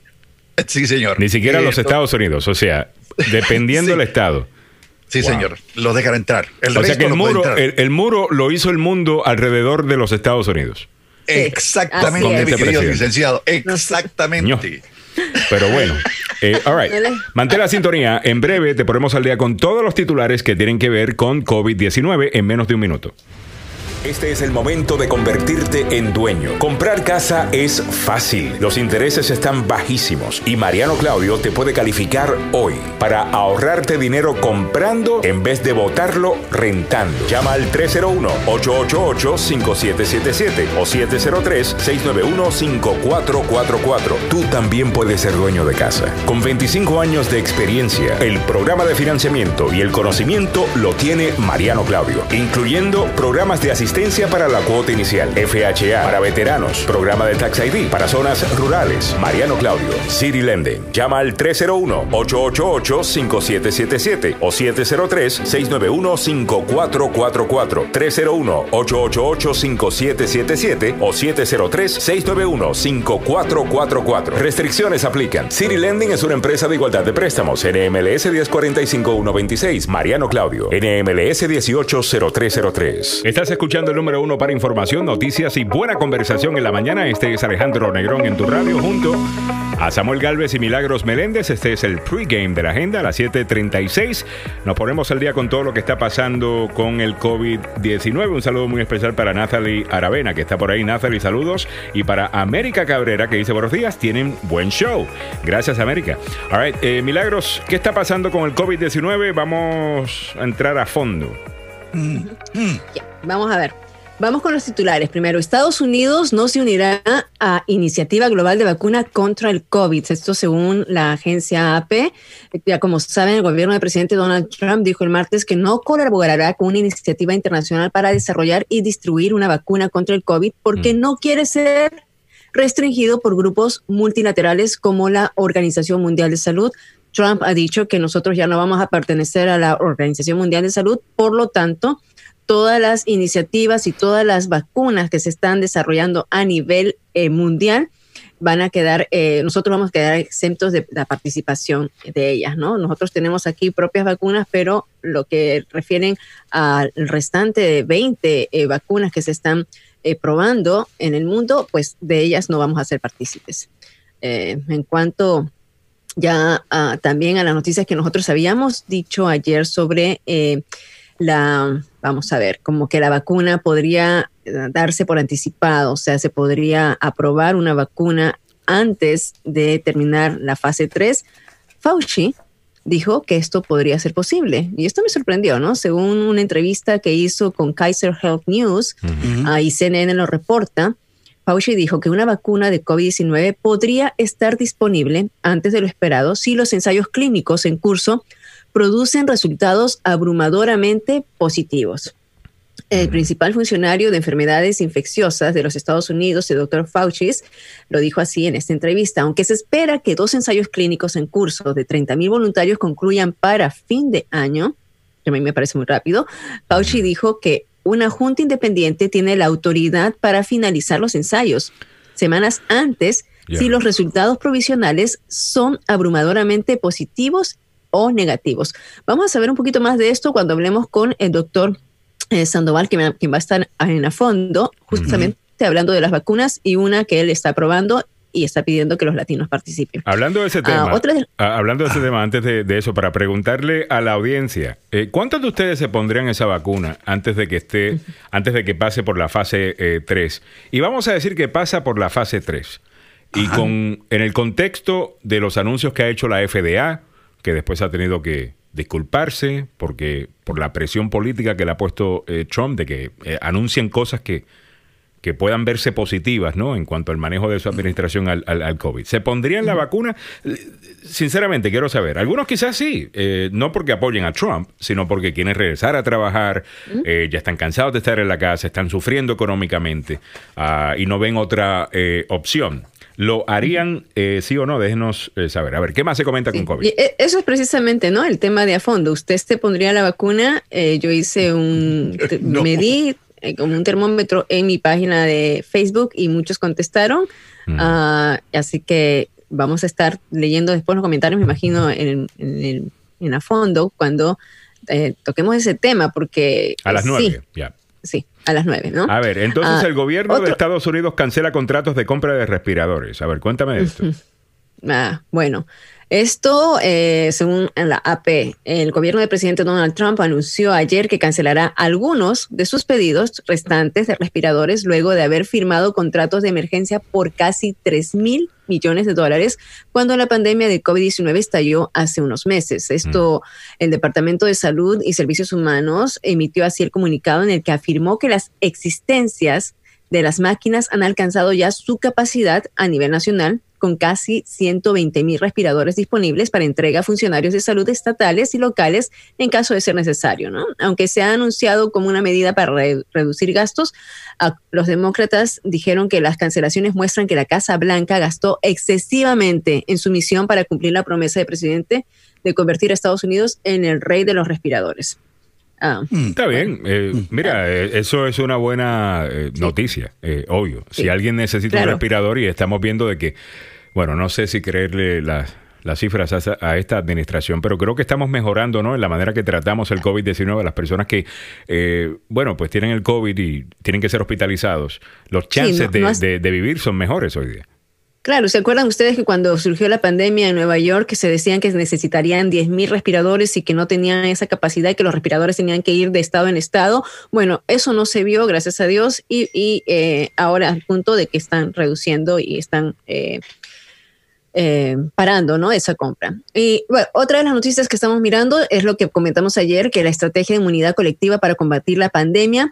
Sí, señor. Ni siquiera los Estados Unidos. O sea, dependiendo del estado. Sí, señor. Lo dejan entrar. o sea que el muro, el, muro lo hizo el mundo alrededor de los Estados Unidos. Exactamente, mi querido licenciado. Exactamente. Pero bueno, eh, all right. Mantén la sintonía. En breve te ponemos al día con todos los titulares que tienen que ver con COVID-19 en menos de un minuto. Este es el momento de convertirte en dueño. Comprar casa es fácil. Los intereses están bajísimos y Mariano Claudio te puede calificar hoy para ahorrarte dinero comprando en vez de botarlo rentando. Llama al 301-888-5777 o 703-691-5444. Tú también puedes ser dueño de casa. Con 25 años de experiencia, el programa de financiamiento y el conocimiento lo tiene Mariano Claudio, incluyendo programas de asistencia para la cuota inicial, FHA para veteranos, programa de Tax ID para zonas rurales. Mariano Claudio, City Lending. Llama al 301-888-5777 o 703-691-5444. 301-888-5777 o 703-691-5444. Restricciones aplican. City Lending es una empresa de igualdad de préstamos. NMLS 1045-126. Mariano Claudio. NMLS 180303. Estás escuchando el número uno para información, noticias y buena conversación en la mañana. Este es Alejandro Negrón en tu radio junto a Samuel Galvez y Milagros Meléndez. Este es el pregame de la agenda a las 7:36. Nos ponemos al día con todo lo que está pasando con el COVID-19. Un saludo muy especial para Nathalie Aravena, que está por ahí. Nathalie, saludos. Y para América Cabrera, que dice buenos días, tienen buen show. Gracias, América. All right, eh, Milagros, ¿qué está pasando con el COVID-19? Vamos a entrar a fondo. Vamos a ver. Vamos con los titulares. Primero, Estados Unidos no se unirá a Iniciativa Global de Vacuna contra el COVID. Esto según la agencia AP. Ya como saben, el gobierno del presidente Donald Trump dijo el martes que no colaborará con una iniciativa internacional para desarrollar y distribuir una vacuna contra el COVID porque mm. no quiere ser restringido por grupos multilaterales como la Organización Mundial de Salud. Trump ha dicho que nosotros ya no vamos a pertenecer a la Organización Mundial de Salud, por lo tanto, todas las iniciativas y todas las vacunas que se están desarrollando a nivel eh, mundial van a quedar, eh, nosotros vamos a quedar exentos de la participación de ellas, ¿no? Nosotros tenemos aquí propias vacunas, pero lo que refieren al restante de 20 eh, vacunas que se están probando en el mundo, pues de ellas no vamos a ser partícipes. en cuanto ya ah, también a las noticias que nosotros habíamos dicho ayer sobre la, vamos a ver, como que la vacuna podría eh, darse por anticipado, o sea, se podría aprobar una vacuna antes de terminar la fase 3. Fauci dijo que esto podría ser posible. Y esto me sorprendió, ¿no? Según una entrevista que hizo con Kaiser Health News, ahí CNN lo reporta, Fauci dijo que una vacuna de COVID-19 podría estar disponible antes de lo esperado si los ensayos clínicos en curso producen resultados abrumadoramente positivos. El principal funcionario de enfermedades infecciosas de los Estados Unidos, el doctor Fauci, lo dijo así en esta entrevista. Aunque se espera que dos ensayos clínicos en curso de 30.000 voluntarios concluyan para fin de año, que a mí me parece muy rápido, Fauci dijo que una junta independiente tiene la autoridad para finalizar los ensayos semanas antes si los resultados provisionales son abrumadoramente positivos o negativos. Vamos a saber un poquito más de esto cuando hablemos con el doctor eh, Sandoval, quien, va a estar en a fondo, justamente hablando de las vacunas y una que él está probando y está pidiendo que los latinos participen. Hablando de ese ah, tema, ah, hablando de ese tema, antes de, eso, para preguntarle a la audiencia, eh, ¿cuántos de ustedes se pondrían esa vacuna antes de que esté, antes de que pase por la fase 3? Eh, y vamos a decir que pasa por la fase 3. Y con, en el contexto de los anuncios que ha hecho la FDA, que después ha tenido que disculparse porque por la presión política que le ha puesto eh, Trump de que eh, anuncien cosas que, que puedan verse positivas ¿no? en cuanto al manejo de su administración al, al, COVID. ¿Se pondrían la vacuna? Sinceramente, quiero saber. Algunos quizás sí, eh, no porque apoyen a Trump, sino porque quieren regresar a trabajar, ya están cansados de estar en la casa, están sufriendo económicamente ah, y no ven otra opción. ¿Lo harían eh, sí o no? Déjenos eh, saber. A ver, ¿qué más se comenta con COVID? Eh, eso es precisamente, ¿no? El tema de a fondo. Usted se pondría la vacuna. yo hice un... Medí como un termómetro en mi página de Facebook y muchos contestaron. Ah, así que vamos a estar leyendo después los comentarios, me imagino, en, en, en a fondo cuando toquemos ese tema, porque... A las nueve, ya sí, a las nueve, ¿no? A ver, entonces ah, el gobierno de Estados Unidos cancela contratos de compra de respiradores. A ver, cuéntame de esto. Ah, bueno, esto, eh, según la AP, el gobierno del presidente Donald Trump anunció ayer que cancelará algunos de sus pedidos restantes de respiradores luego de haber firmado contratos de emergencia por casi 3 mil millones de dólares cuando la pandemia de COVID-19 estalló hace unos meses. Esto, mm. el Departamento de Salud y Servicios Humanos emitió así el comunicado en el que afirmó que las existencias de las máquinas han alcanzado ya su capacidad a nivel nacional con casi 120 mil respiradores disponibles para entrega a funcionarios de salud estatales y locales en caso de ser necesario. ¿no? Aunque se ha anunciado como una medida para reducir gastos, los demócratas dijeron que las cancelaciones muestran que la Casa Blanca gastó excesivamente en su misión para cumplir la promesa del presidente de convertir a Estados Unidos en el rey de los respiradores. Ah, mm. Está bien. Eh, mm. mira, eh, eso es una buena eh, noticia, obvio. Si alguien necesita un respirador y estamos viendo de que bueno, no sé si creerle las, cifras a, esta administración, pero creo que estamos mejorando ¿no? en la manera que tratamos el COVID-19 a las personas que, eh, bueno, pues tienen el COVID y tienen que ser hospitalizados. Los chances de, vivir son mejores hoy día. Claro, ¿se acuerdan ustedes que cuando surgió la pandemia en Nueva York que se decían que necesitarían 10.000 respiradores y que no tenían esa capacidad y que los respiradores tenían que ir de estado en estado? Bueno, eso no se vio, gracias a Dios, y, eh, ahora al punto de que están reduciendo y están eh, eh, parando ¿no? esa compra. Y otra de las noticias que estamos mirando es lo que comentamos ayer, que la estrategia de inmunidad colectiva para combatir la pandemia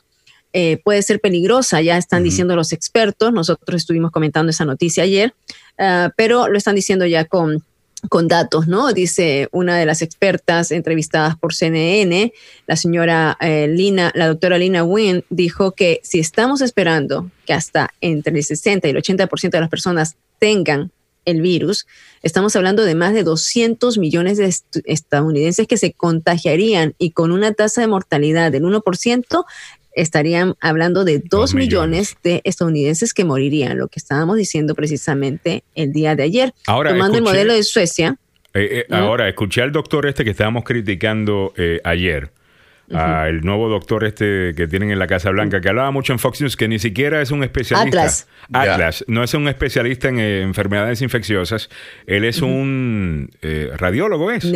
eh, puede ser peligrosa, ya están diciendo los expertos, nosotros estuvimos comentando esa noticia ayer, ah, pero lo están diciendo ya con, con datos, ¿no? Dice una de las expertas entrevistadas por CNN, la señora eh, Lina, la doctora Lina Wynn, dijo que si estamos esperando que hasta entre el 60 y el 80% de las personas tengan el virus, estamos hablando de más de 200 millones de estadounidenses que se contagiarían y con una tasa de mortalidad del 1%, estarían hablando de 2 millones. de estadounidenses que morirían, lo que estábamos diciendo precisamente el día de ayer. Ahora, Tomando el modelo de Suecia. Eh, eh, ahora, escuché al doctor este que estábamos criticando eh, ayer el nuevo doctor este que tienen en la Casa Blanca, que hablaba mucho en Fox News, que ni siquiera es un especialista. Atlas. Atlas. No es un especialista en enfermedades infecciosas. Él es un radiólogo, ¿es?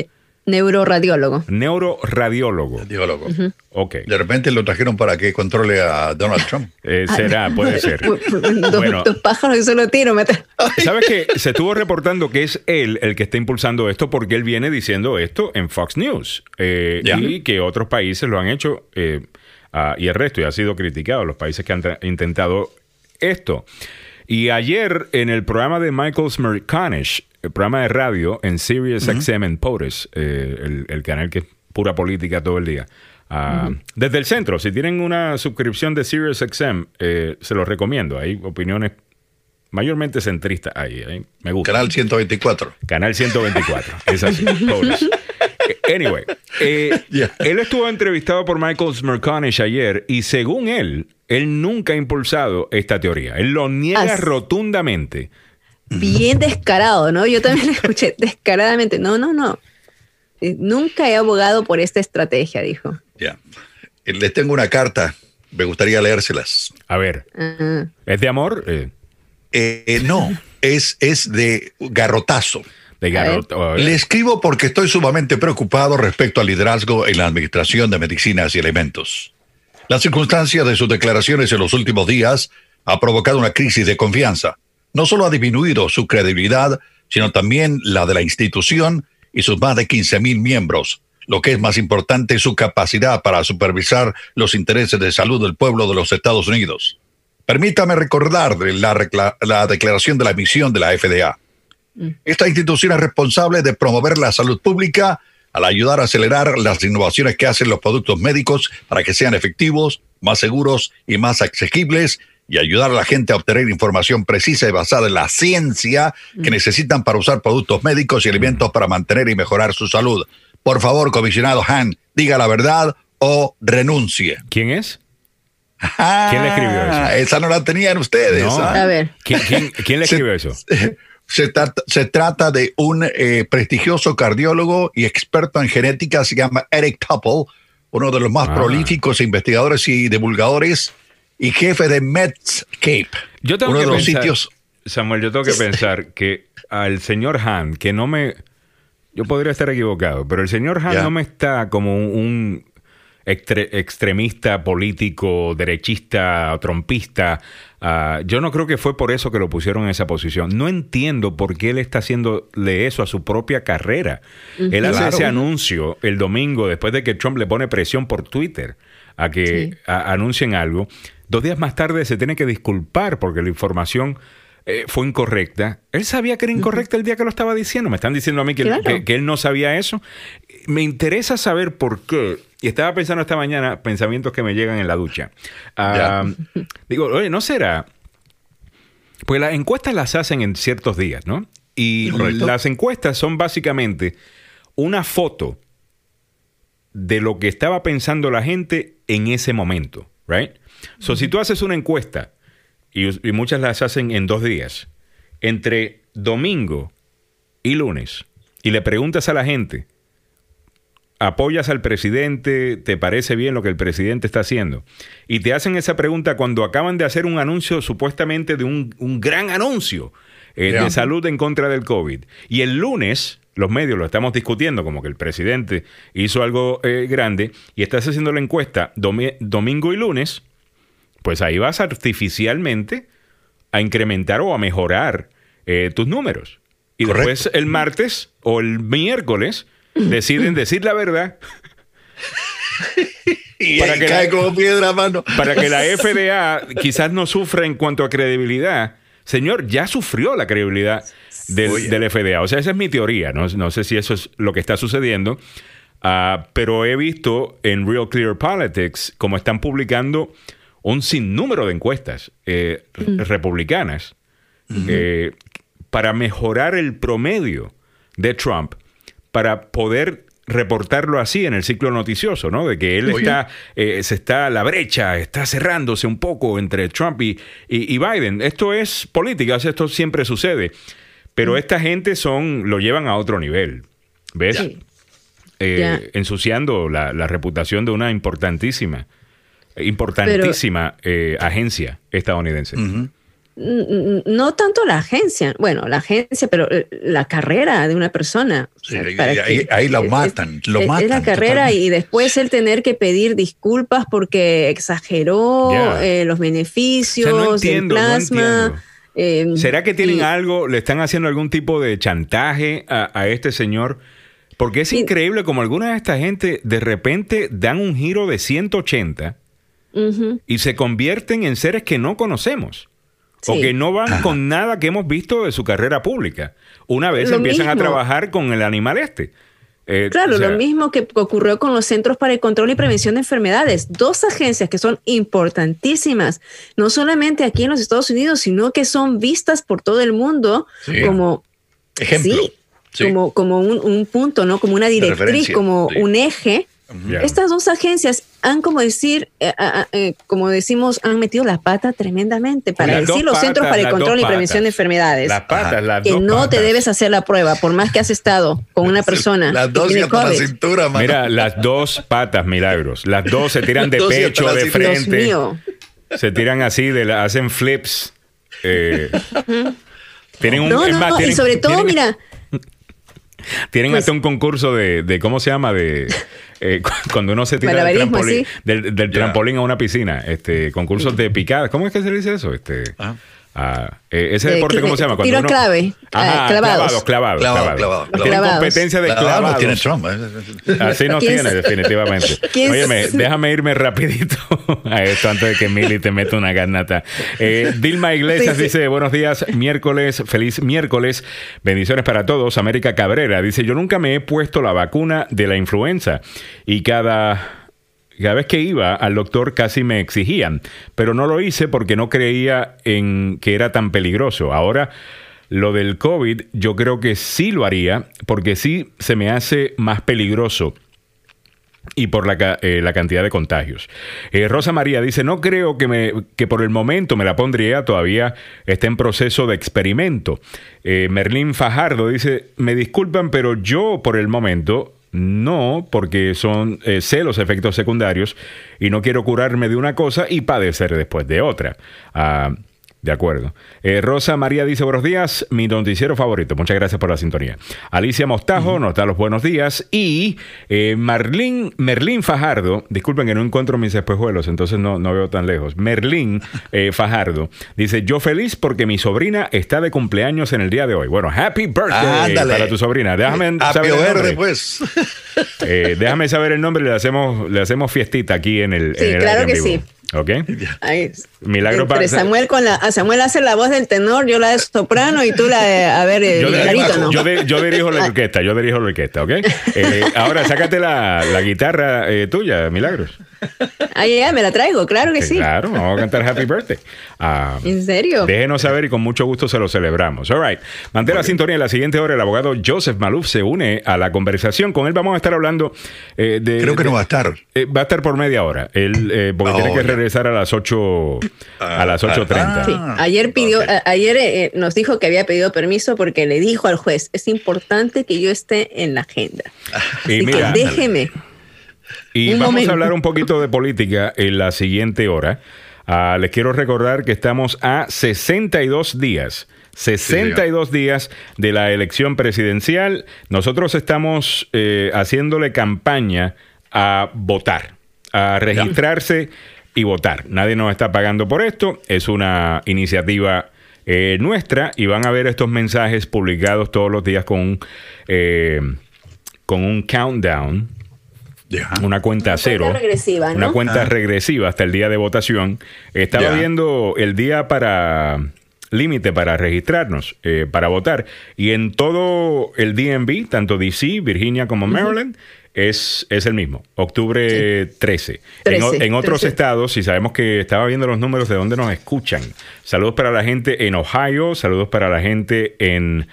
Neuroradiólogo. Neuroradiólogo. Radiólogo. De repente lo trajeron para que controle a Donald Trump. Eh, será, puede ser. bueno, dos, pájaros y solo tiro. ¿Sabes qué? Se estuvo reportando que es él el que está impulsando esto porque él viene diciendo esto en Fox News. Eh, y que otros países lo han hecho eh, ah, y el resto, y ha sido criticado, los países que han intentado esto. Y ayer en el programa de Michael Smerconish, el programa de radio en Sirius XM en POTUS, eh, el, canal que es pura política todo el día. Ah, desde el centro, si tienen una suscripción de Sirius XM, eh, se los recomiendo. Hay opiniones mayormente centristas ahí. me gusta. Canal 124. Canal 124. es así. Anyway, eh, él estuvo entrevistado por Michael Smerconish ayer y según él, él nunca ha impulsado esta teoría. Él lo niega rotundamente. Bien descarado, ¿no? Yo también lo escuché descaradamente. No, no, no. Eh, nunca he abogado por esta estrategia, dijo. Ya. Eh, les tengo una carta. Me gustaría leérselas. A ver. ¿Es de amor? no, es, es de garrotazo. Le escribo porque estoy sumamente preocupado respecto al liderazgo en la Administración de Medicinas y Alimentos. La circunstancia de sus declaraciones en los últimos días ha provocado una crisis de confianza. No solo ha disminuido su credibilidad, sino también la de la institución y sus más de 15.000 miembros. Lo que es más importante, su capacidad para supervisar los intereses de salud del pueblo de los Estados Unidos. Permítame recordar la, la declaración de la misión de la FDA. Mm. Esta institución es responsable de promover la salud pública al ayudar a acelerar las innovaciones que hacen los productos médicos para que sean efectivos, más seguros y más asequibles y ayudar a la gente a obtener información precisa y basada en la ciencia que mm. necesitan para usar productos médicos y alimentos para mantener y mejorar su salud. Por favor, comisionado Han, diga la verdad o renuncie. ¿Quién es? ¿Quién le escribió eso? Ah, esa no la tenían ustedes. ¿ah? A ver. ¿Quién, le escribió eso? Se, se, trata de un eh, prestigioso cardiólogo y experto en genética, se llama Eric Tupple, uno de los más ah. prolíficos investigadores y divulgadores y jefe de Medscape. Yo tengo que pensar, Samuel, yo tengo que pensar que al señor Han, que no me... Yo podría estar equivocado, pero el señor Han no me está como un, extremista político, derechista, trompista, Ah, yo no creo que fue por eso que lo pusieron en esa posición. No entiendo por qué él está haciéndole eso a su propia carrera. Él hace ese anuncio el domingo después de que Trump le pone presión por Twitter a que anuncien algo. Dos días más tarde se tiene que disculpar porque la información eh, fue incorrecta. Él sabía que era incorrecta el día que lo estaba diciendo. Me están diciendo a mí que, que él no sabía eso. Me interesa saber por qué y estaba pensando esta mañana pensamientos que me llegan en la ducha. Ah, digo, oye, ¿no será? Pues las encuestas las hacen en ciertos días, ¿no? Y las encuestas son básicamente una foto de lo que estaba pensando la gente en ese momento, ¿right? So, si tú haces una encuesta, y, y muchas las hacen en dos días, entre domingo y lunes, y le preguntas a la gente, apoyas al presidente, te parece bien lo que el presidente está haciendo, y te hacen esa pregunta cuando acaban de hacer un anuncio supuestamente de un, gran anuncio eh, de salud en contra del COVID. Y el lunes, los medios lo estamos discutiendo como que el presidente hizo algo eh, grande, y estás haciendo la encuesta domingo y lunes, pues ahí vas artificialmente a incrementar o a mejorar eh, tus números. Y después el martes o el miércoles, deciden decir la verdad. y para que cae la, como piedra mano. Para que la FDA quizás no sufra en cuanto a credibilidad. Señor, ya sufrió la credibilidad del, FDA. O sea, esa es mi teoría. No, sé si eso es lo que está sucediendo. Ah, pero he visto en Real Clear Politics como están publicando un sinnúmero de encuestas eh, republicanas para mejorar el promedio de Trump, para poder reportarlo así en el ciclo noticioso, ¿no? De que él está, eh, se está, la brecha está cerrándose un poco entre Trump y, y, Biden. Esto es política, esto siempre sucede. Pero mm. esta gente son, lo llevan a otro nivel. ¿Ves? Eh, ensuciando la, reputación de una importantísima, importantísima eh, agencia estadounidense no tanto la agencia, bueno, la agencia, pero eh, la carrera de una persona. ahí, lo matan, lo matan. Es la carrera y después el tener que pedir disculpas porque exageró eh, los beneficios, el plasma. Em, ¿Será que tienen algo, le están haciendo algún tipo de chantaje a, este señor? Porque es increíble como alguna de esta gente de repente dan un giro de 180 y se convierten en seres que no conocemos. O que no van con nada que hemos visto de su carrera pública. Una vez empiezan a trabajar con el animal este. Eh, claro, lo mismo que ocurrió con los Centros para el Control y Prevención de Enfermedades. Dos agencias que son importantísimas, no solamente aquí en los Estados Unidos, sino que son vistas por todo el mundo como, Ejemplo. como, como un, punto, ¿no? Como una directriz, como un eje estas dos agencias han, como decir, eh, eh, como decimos, han metido la pata tremendamente para decir los Centros para el Control y Prevención de Enfermedades. Las patas, las Que no te debes hacer la prueba, por más que has estado con una persona. Las dos y la cintura, Mira, las dos patas, milagros. Las dos se tiran de pecho, de frente. Se tiran así, de hacen flips. Eh, tienen un, no, no, y sobre todo, mira. Tienen pues hasta un concurso de, de, ¿cómo se llama? De eh, cuando uno se tira del trampolín, del, trampolín, a una piscina, este, concursos de picadas, ¿cómo es que se dice eso? Este, ah. Ah, eh, ese deporte, ¿cómo se llama? Cuando tiro clave. Clavados. Clavados, clavados, clavados. competencia de clavados. Tiene Trump. Así no tiene, definitivamente. Óyeme, déjame irme rapidito a esto antes de que Mili te meta una garnata. Eh, Dilma Iglesias dice, buenos días, miércoles, feliz miércoles, bendiciones para todos. América Cabrera dice, yo nunca me he puesto la vacuna de la influenza y cada cada vez que iba al doctor casi me exigían, pero no lo hice porque no creía en que era tan peligroso. Ahora, lo del COVID yo creo que sí lo haría porque sí se me hace más peligroso y por la, eh, cantidad de contagios. Eh, Rosa María dice, no creo que, por el momento me la pondría, todavía está en proceso de experimento. Eh, Merlín Fajardo dice, me disculpan, pero yo por el momento no, porque son eh, sé los efectos secundarios y no quiero curarme de una cosa y padecer después de otra. Ah, de acuerdo. Eh, Rosa María dice buenos días, mi noticiero favorito. Muchas gracias por la sintonía. Alicia Mostajo nos da los buenos días. Y eh, Marlín, Merlín Fajardo, disculpen que no encuentro mis espejuelos, entonces no, no veo tan lejos. Merlín eh, Fajardo dice, yo feliz porque mi sobrina está de cumpleaños en el día de hoy. Bueno, happy birthday para tu sobrina. Déjame saber el nombre. Pues. déjame saber el nombre y le hacemos, le hacemos fiestita aquí en el... Sí, claro que sí. ¿Ok? Ahí, Milagro para Samuel con la Samuel hace la voz del tenor, yo la de soprano y tú la de a ver yo, clarito, yo, yo, dirijo la orquesta, yo dirijo la orquesta, ¿ok? Eh, ahora sácate la, la guitarra eh, tuya, Milagros. Ahí ya me la traigo, claro que sí. Claro, vamos a cantar Happy Birthday. Ah, ¿En serio? Déjenos saber y con mucho gusto se lo celebramos. All right. Mantén la sintonía. En la siguiente hora, el abogado Joseph Maluf se une a la conversación. Con él vamos a estar hablando eh, de. Creo que no va a estar. Eh, va a estar por media hora. Él, eh, porque tiene que regresar a las 8 a las 8.30. Ah, sí. Ayer pidió, ayer nos dijo que había pedido permiso porque le dijo al juez: es importante que yo esté en la agenda. Así que déjeme. Y vamos a hablar un poquito de política en la siguiente hora. Ah, les quiero recordar que estamos a 62 días. 62 días de la elección presidencial. Nosotros estamos eh, haciéndole campaña a votar, a registrarse y votar. Nadie nos está pagando por esto. Es una iniciativa eh, nuestra y van a ver estos mensajes publicados todos los días con, eh, con un countdown una cuenta cero. Cuenta regresiva, Una cuenta ah. regresiva hasta el día de votación. Estaba viendo el día para límite para registrarnos, eh, para votar. Y en todo el DMV, tanto DC, Virginia como Maryland, es, es el mismo, octubre 13. en, otros estados, si sabemos que estaba viendo los números de dónde nos escuchan. Saludos para la gente en Ohio, saludos para la gente en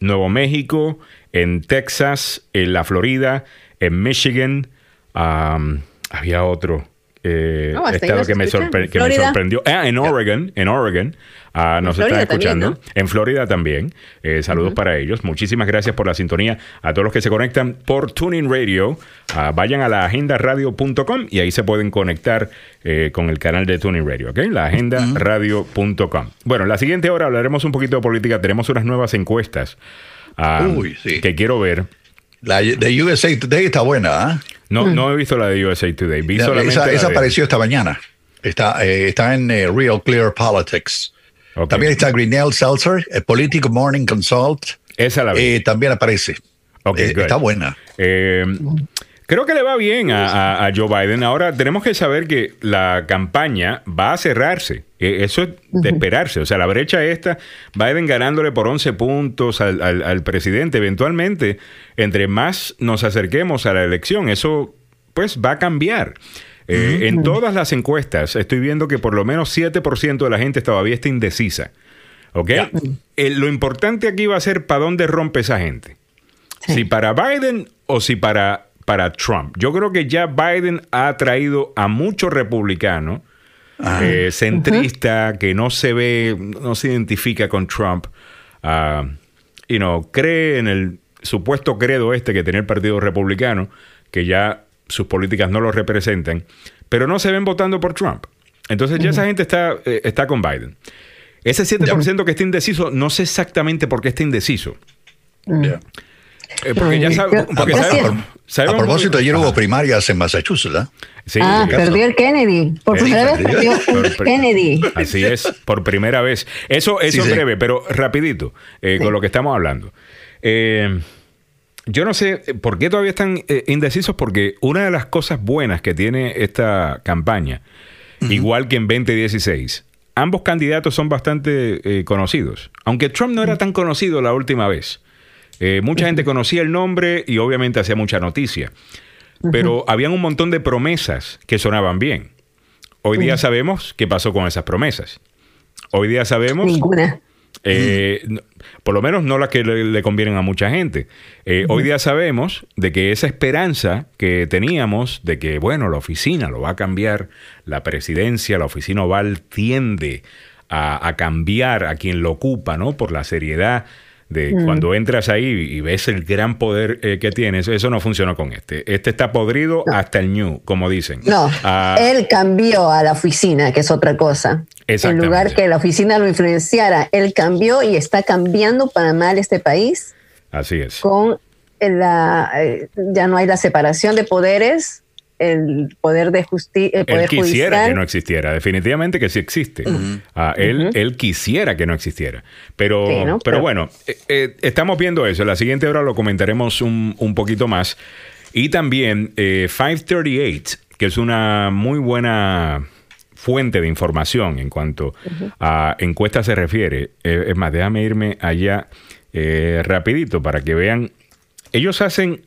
Nuevo México, en Texas, en la Florida, en Michigan. había otro eh, estado que, me, sorprendió. Ah, en Oregon, en Oregon. Ah, nos están escuchando. En Florida también. Eh, saludos para ellos. Muchísimas gracias por la sintonía. A todos los que se conectan por Tuning Radio, ah, vayan a la agendaradio.com y ahí se pueden conectar eh, con el canal de Tuning Radio, ¿ok? La agendaradio.com. Bueno, la siguiente hora hablaremos un poquito de política. Tenemos unas nuevas encuestas ah, que quiero ver. La de USA Today está buena, ¿ah? No, no he visto la de USA Today. esa, apareció esta mañana. Está, eh, está en Real Clear Politics. También está Grinnell Seltzer, el Political Morning Consult. Esa la eh, también aparece. Eh, está buena. Creo que le va bien a, Joe Biden. Ahora tenemos que saber que la campaña va a cerrarse. eso es de esperarse. O sea, la brecha esta, Biden ganándole por 11 puntos al, al, presidente. Eventualmente, entre más nos acerquemos a la elección, eso pues va a cambiar. Eh, en todas las encuestas estoy viendo que por lo menos 7% de la gente todavía está indecisa. ¿Ok? Eh, lo importante aquí va a ser para dónde rompe esa gente. Si para Biden o si para, para Trump. Yo creo que ya Biden ha traído a muchos republicanos ah. eh, centristas que no se ve, no se identifica con Trump. Uh, y no cree en el supuesto credo este que tiene el Partido Republicano, que ya sus políticas no lo representan, pero no se ven votando por Trump. Entonces ya esa gente está, eh, está con Biden. Ese 7% que está indeciso, no sé exactamente por qué está indeciso. Mm. Eh, porque ya sabe, a, propósito, ayer hubo primarias en Massachusetts, Sí, ah, perdió el Kennedy. Por primera vez perdió el Kennedy. Así es, por primera vez. Eso, eso es breve, pero rapidito, eh, con lo que estamos hablando. Eh, yo no sé por qué todavía están eh, indecisos, porque una de las cosas buenas que tiene esta campaña, igual que en 2016, ambos candidatos son bastante eh, conocidos. Aunque Trump no era tan conocido la última vez. Mucha gente conocía el nombre y obviamente hacía mucha noticia. Pero habían un montón de promesas que sonaban bien. Hoy día sabemos qué pasó con esas promesas. Hoy día sabemos Ninguna. Eh, por lo menos no las que le, convienen a mucha gente. Eh, hoy día sabemos de que esa esperanza que teníamos de que, bueno, la oficina lo va a cambiar, la presidencia, la oficina oval tiende a, a cambiar a quien lo ocupa, ¿no? Por la seriedad de mm. cuando entras ahí y ves el gran poder eh, que tienes, eso no funcionó con este. Este está podrido hasta el new, como dicen. No, ah, él cambió a la oficina, que es otra cosa. En lugar que la oficina lo influenciara, él cambió y está cambiando para mal este país. Así es. Con la, eh, ya no hay la separación de poderes, el poder de justicia. Él quisiera que no existiera, definitivamente que sí existe. Ah, él, él, quisiera que no existiera. Pero, pero, bueno, eh, eh, estamos viendo eso. En la siguiente hora lo comentaremos un, un poquito más. Y también 538, eh, que es una muy buena fuente de información en cuanto a encuestas se refiere. es más, déjame irme allá rapidito para que vean. Ellos hacen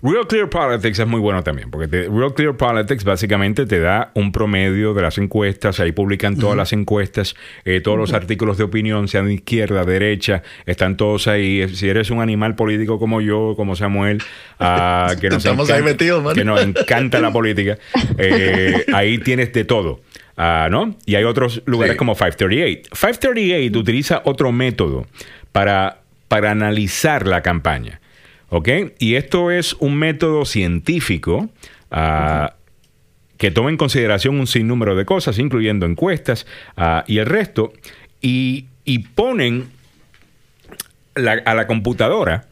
Real Clear Politics es muy bueno también, porque Real Clear Politics básicamente te da un promedio de las encuestas, ahí publican todas las encuestas, eh, todos los artículos de opinión, sean de izquierda, derecha, están todos ahí. Si eres un animal político como yo, como Samuel, uh, que, nos Estamos ahí metidos, que nos encanta la política, eh, ahí tienes de todo. Uh, ¿no? Y hay otros lugares como 538. 538 utiliza otro método para, para analizar la campaña. ¿Ok? Y esto es un método científico ah, que toma en consideración un sinnúmero de cosas, incluyendo encuestas ah, y el resto, y, ponen a la computadora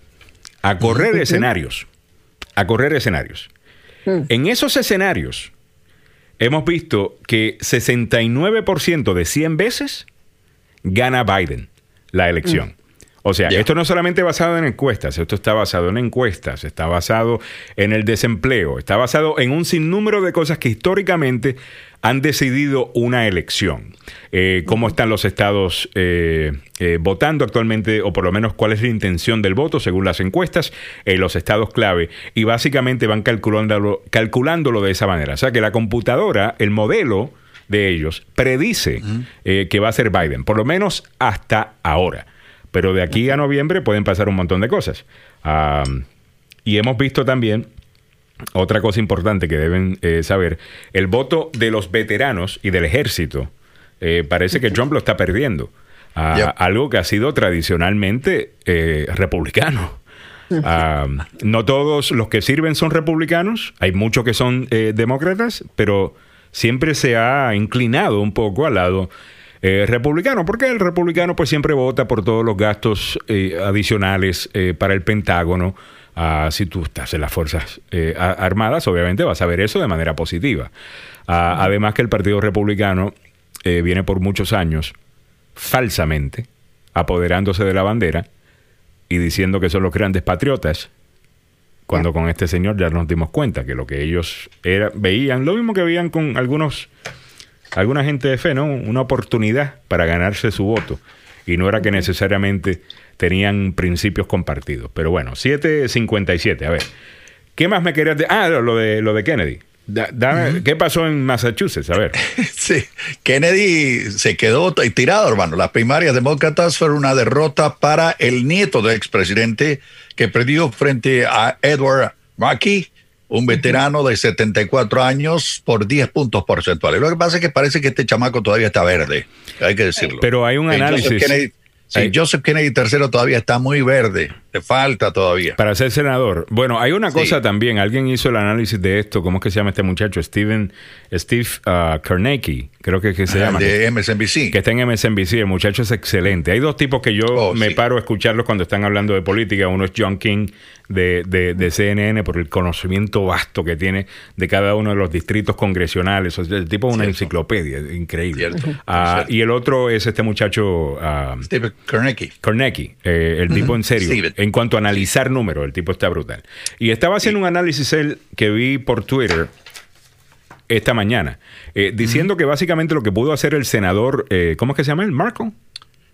a correr escenarios. A correr escenarios. Hmm. En esos escenarios hemos visto que 69% de 100 veces gana Biden la elección. O sea, esto no solamente basado en encuestas, esto está basado en encuestas, está basado en el desempleo, está basado en un sinnúmero de cosas que históricamente han decidido una elección. Eh, cómo están los estados eh, eh, votando actualmente, o por lo menos cuál es la intención del voto según las encuestas, los estados clave, y básicamente van calculándolo, calculándolo de esa manera. O sea que la computadora, el modelo de ellos, predice que va a ser Biden, por lo menos hasta ahora. Pero de aquí a noviembre pueden pasar un montón de cosas. y hemos visto también otra cosa importante que deben eh, saber, el voto de los veteranos y del ejército eh, parece que Trump lo está perdiendo. Algo que ha sido tradicionalmente eh, republicano. no todos los que sirven son republicanos, hay muchos que son demócratas, pero siempre se ha inclinado un poco al lado republicano, porque el republicano pues siempre vota por todos los gastos adicionales para el Pentágono, Ah, si tú estás en las Fuerzas eh, Armadas, obviamente vas a ver eso de manera positiva. Ah, además que el Partido Republicano eh, viene por muchos años falsamente apoderándose de la bandera y diciendo que son los grandes patriotas, cuando con este señor ya nos dimos cuenta que lo que ellos era, veían, lo mismo que veían con algunos, alguna gente de fe, ¿no? Una oportunidad para ganarse su voto. Y no era que necesariamente tenían principios compartidos. Pero bueno, 7.57, a ver. ¿Qué más me querías decir? Ah, lo de, lo de Kennedy. ¿Qué pasó en Massachusetts? A ver. Sí, Kennedy se quedó tirado, hermano. Las primarias demócratas fueron una derrota para el nieto del expresidente que perdió frente a Edward Markey, un veterano de 74 años, por 10 puntos porcentuales. Lo que pasa es que parece que este chamaco todavía está verde, hay que decirlo. Pero hay un análisis. Sí, Joseph Kennedy III todavía está muy verde, te falta todavía. Para ser senador. Bueno, hay una cosa también, alguien hizo el análisis de esto, ¿cómo es que se llama este muchacho? Steven, Steve uh, creo que, que se ah, llama. De MSNBC. Que está en MSNBC, el muchacho es excelente. Hay dos tipos que yo oh, me paro a escucharlos cuando están hablando de política. Uno es John King de, de, CNN por el conocimiento vasto que tiene de cada uno de los distritos congresionales. el tipo es una enciclopedia, increíble. Ah, y el otro es este muchacho... Uh, Steve Kornecki. Eh, el tipo en serio. En cuanto a analizar números, el tipo está brutal. Y estaba haciendo un análisis él que vi por Twitter esta mañana, eh, diciendo que básicamente lo que pudo hacer el senador, eh, ¿cómo es que se llama él? ¿Marco?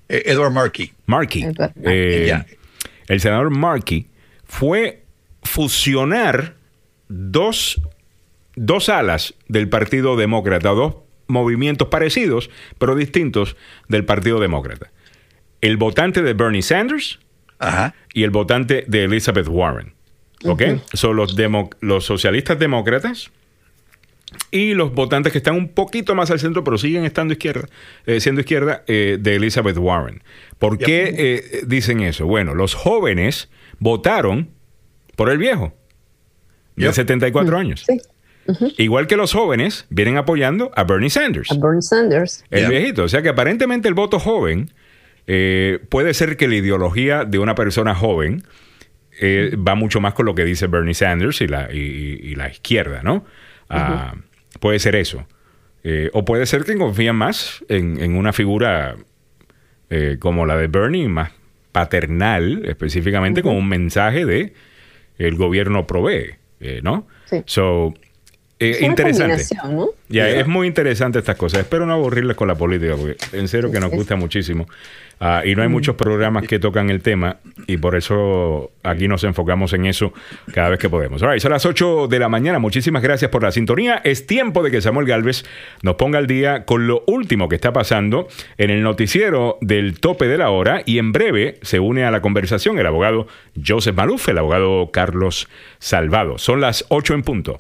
Edward Markey. Markey. El senador Markey fue fusionar dos, dos alas del Partido Demócrata, dos movimientos parecidos, pero distintos del Partido Demócrata. El votante de Bernie Sanders y el votante de Elizabeth Warren. ¿Ok? Son los, los socialistas demócratas y los votantes que están un poquito más al centro, pero siguen estando izquierda, eh, siendo izquierda, eh, de Elizabeth Warren. ¿Por qué eh, dicen eso? Bueno, los jóvenes votaron por el viejo de 74 años. Igual que los jóvenes vienen apoyando a Bernie Sanders. A Bernie Sanders. El viejito. O sea que aparentemente el voto joven eh, puede ser que la ideología de una persona joven eh, va mucho más con lo que dice Bernie Sanders y la, y, la izquierda, ¿no? Ah, puede ser eso. Eh, o puede ser que confían más en, en una figura como la de Bernie, más paternal, específicamente con un mensaje de el gobierno provee, eh, ¿no? Sí. So, eh, interesante. ¿no? Ya, es muy interesante estas cosas. Espero no aburrirles con la política, porque en serio que nos gusta muchísimo. Ah, y no hay muchos programas que tocan el tema y por eso aquí nos enfocamos en eso cada vez que podemos. Right, son las 8 de la mañana. Muchísimas gracias por la sintonía. Es tiempo de que Samuel Galvez nos ponga al día con lo último que está pasando en el noticiero del tope de la hora y en breve se une a la conversación el abogado Joseph Maluf, el abogado Carlos Salvado. Son las 8 en punto.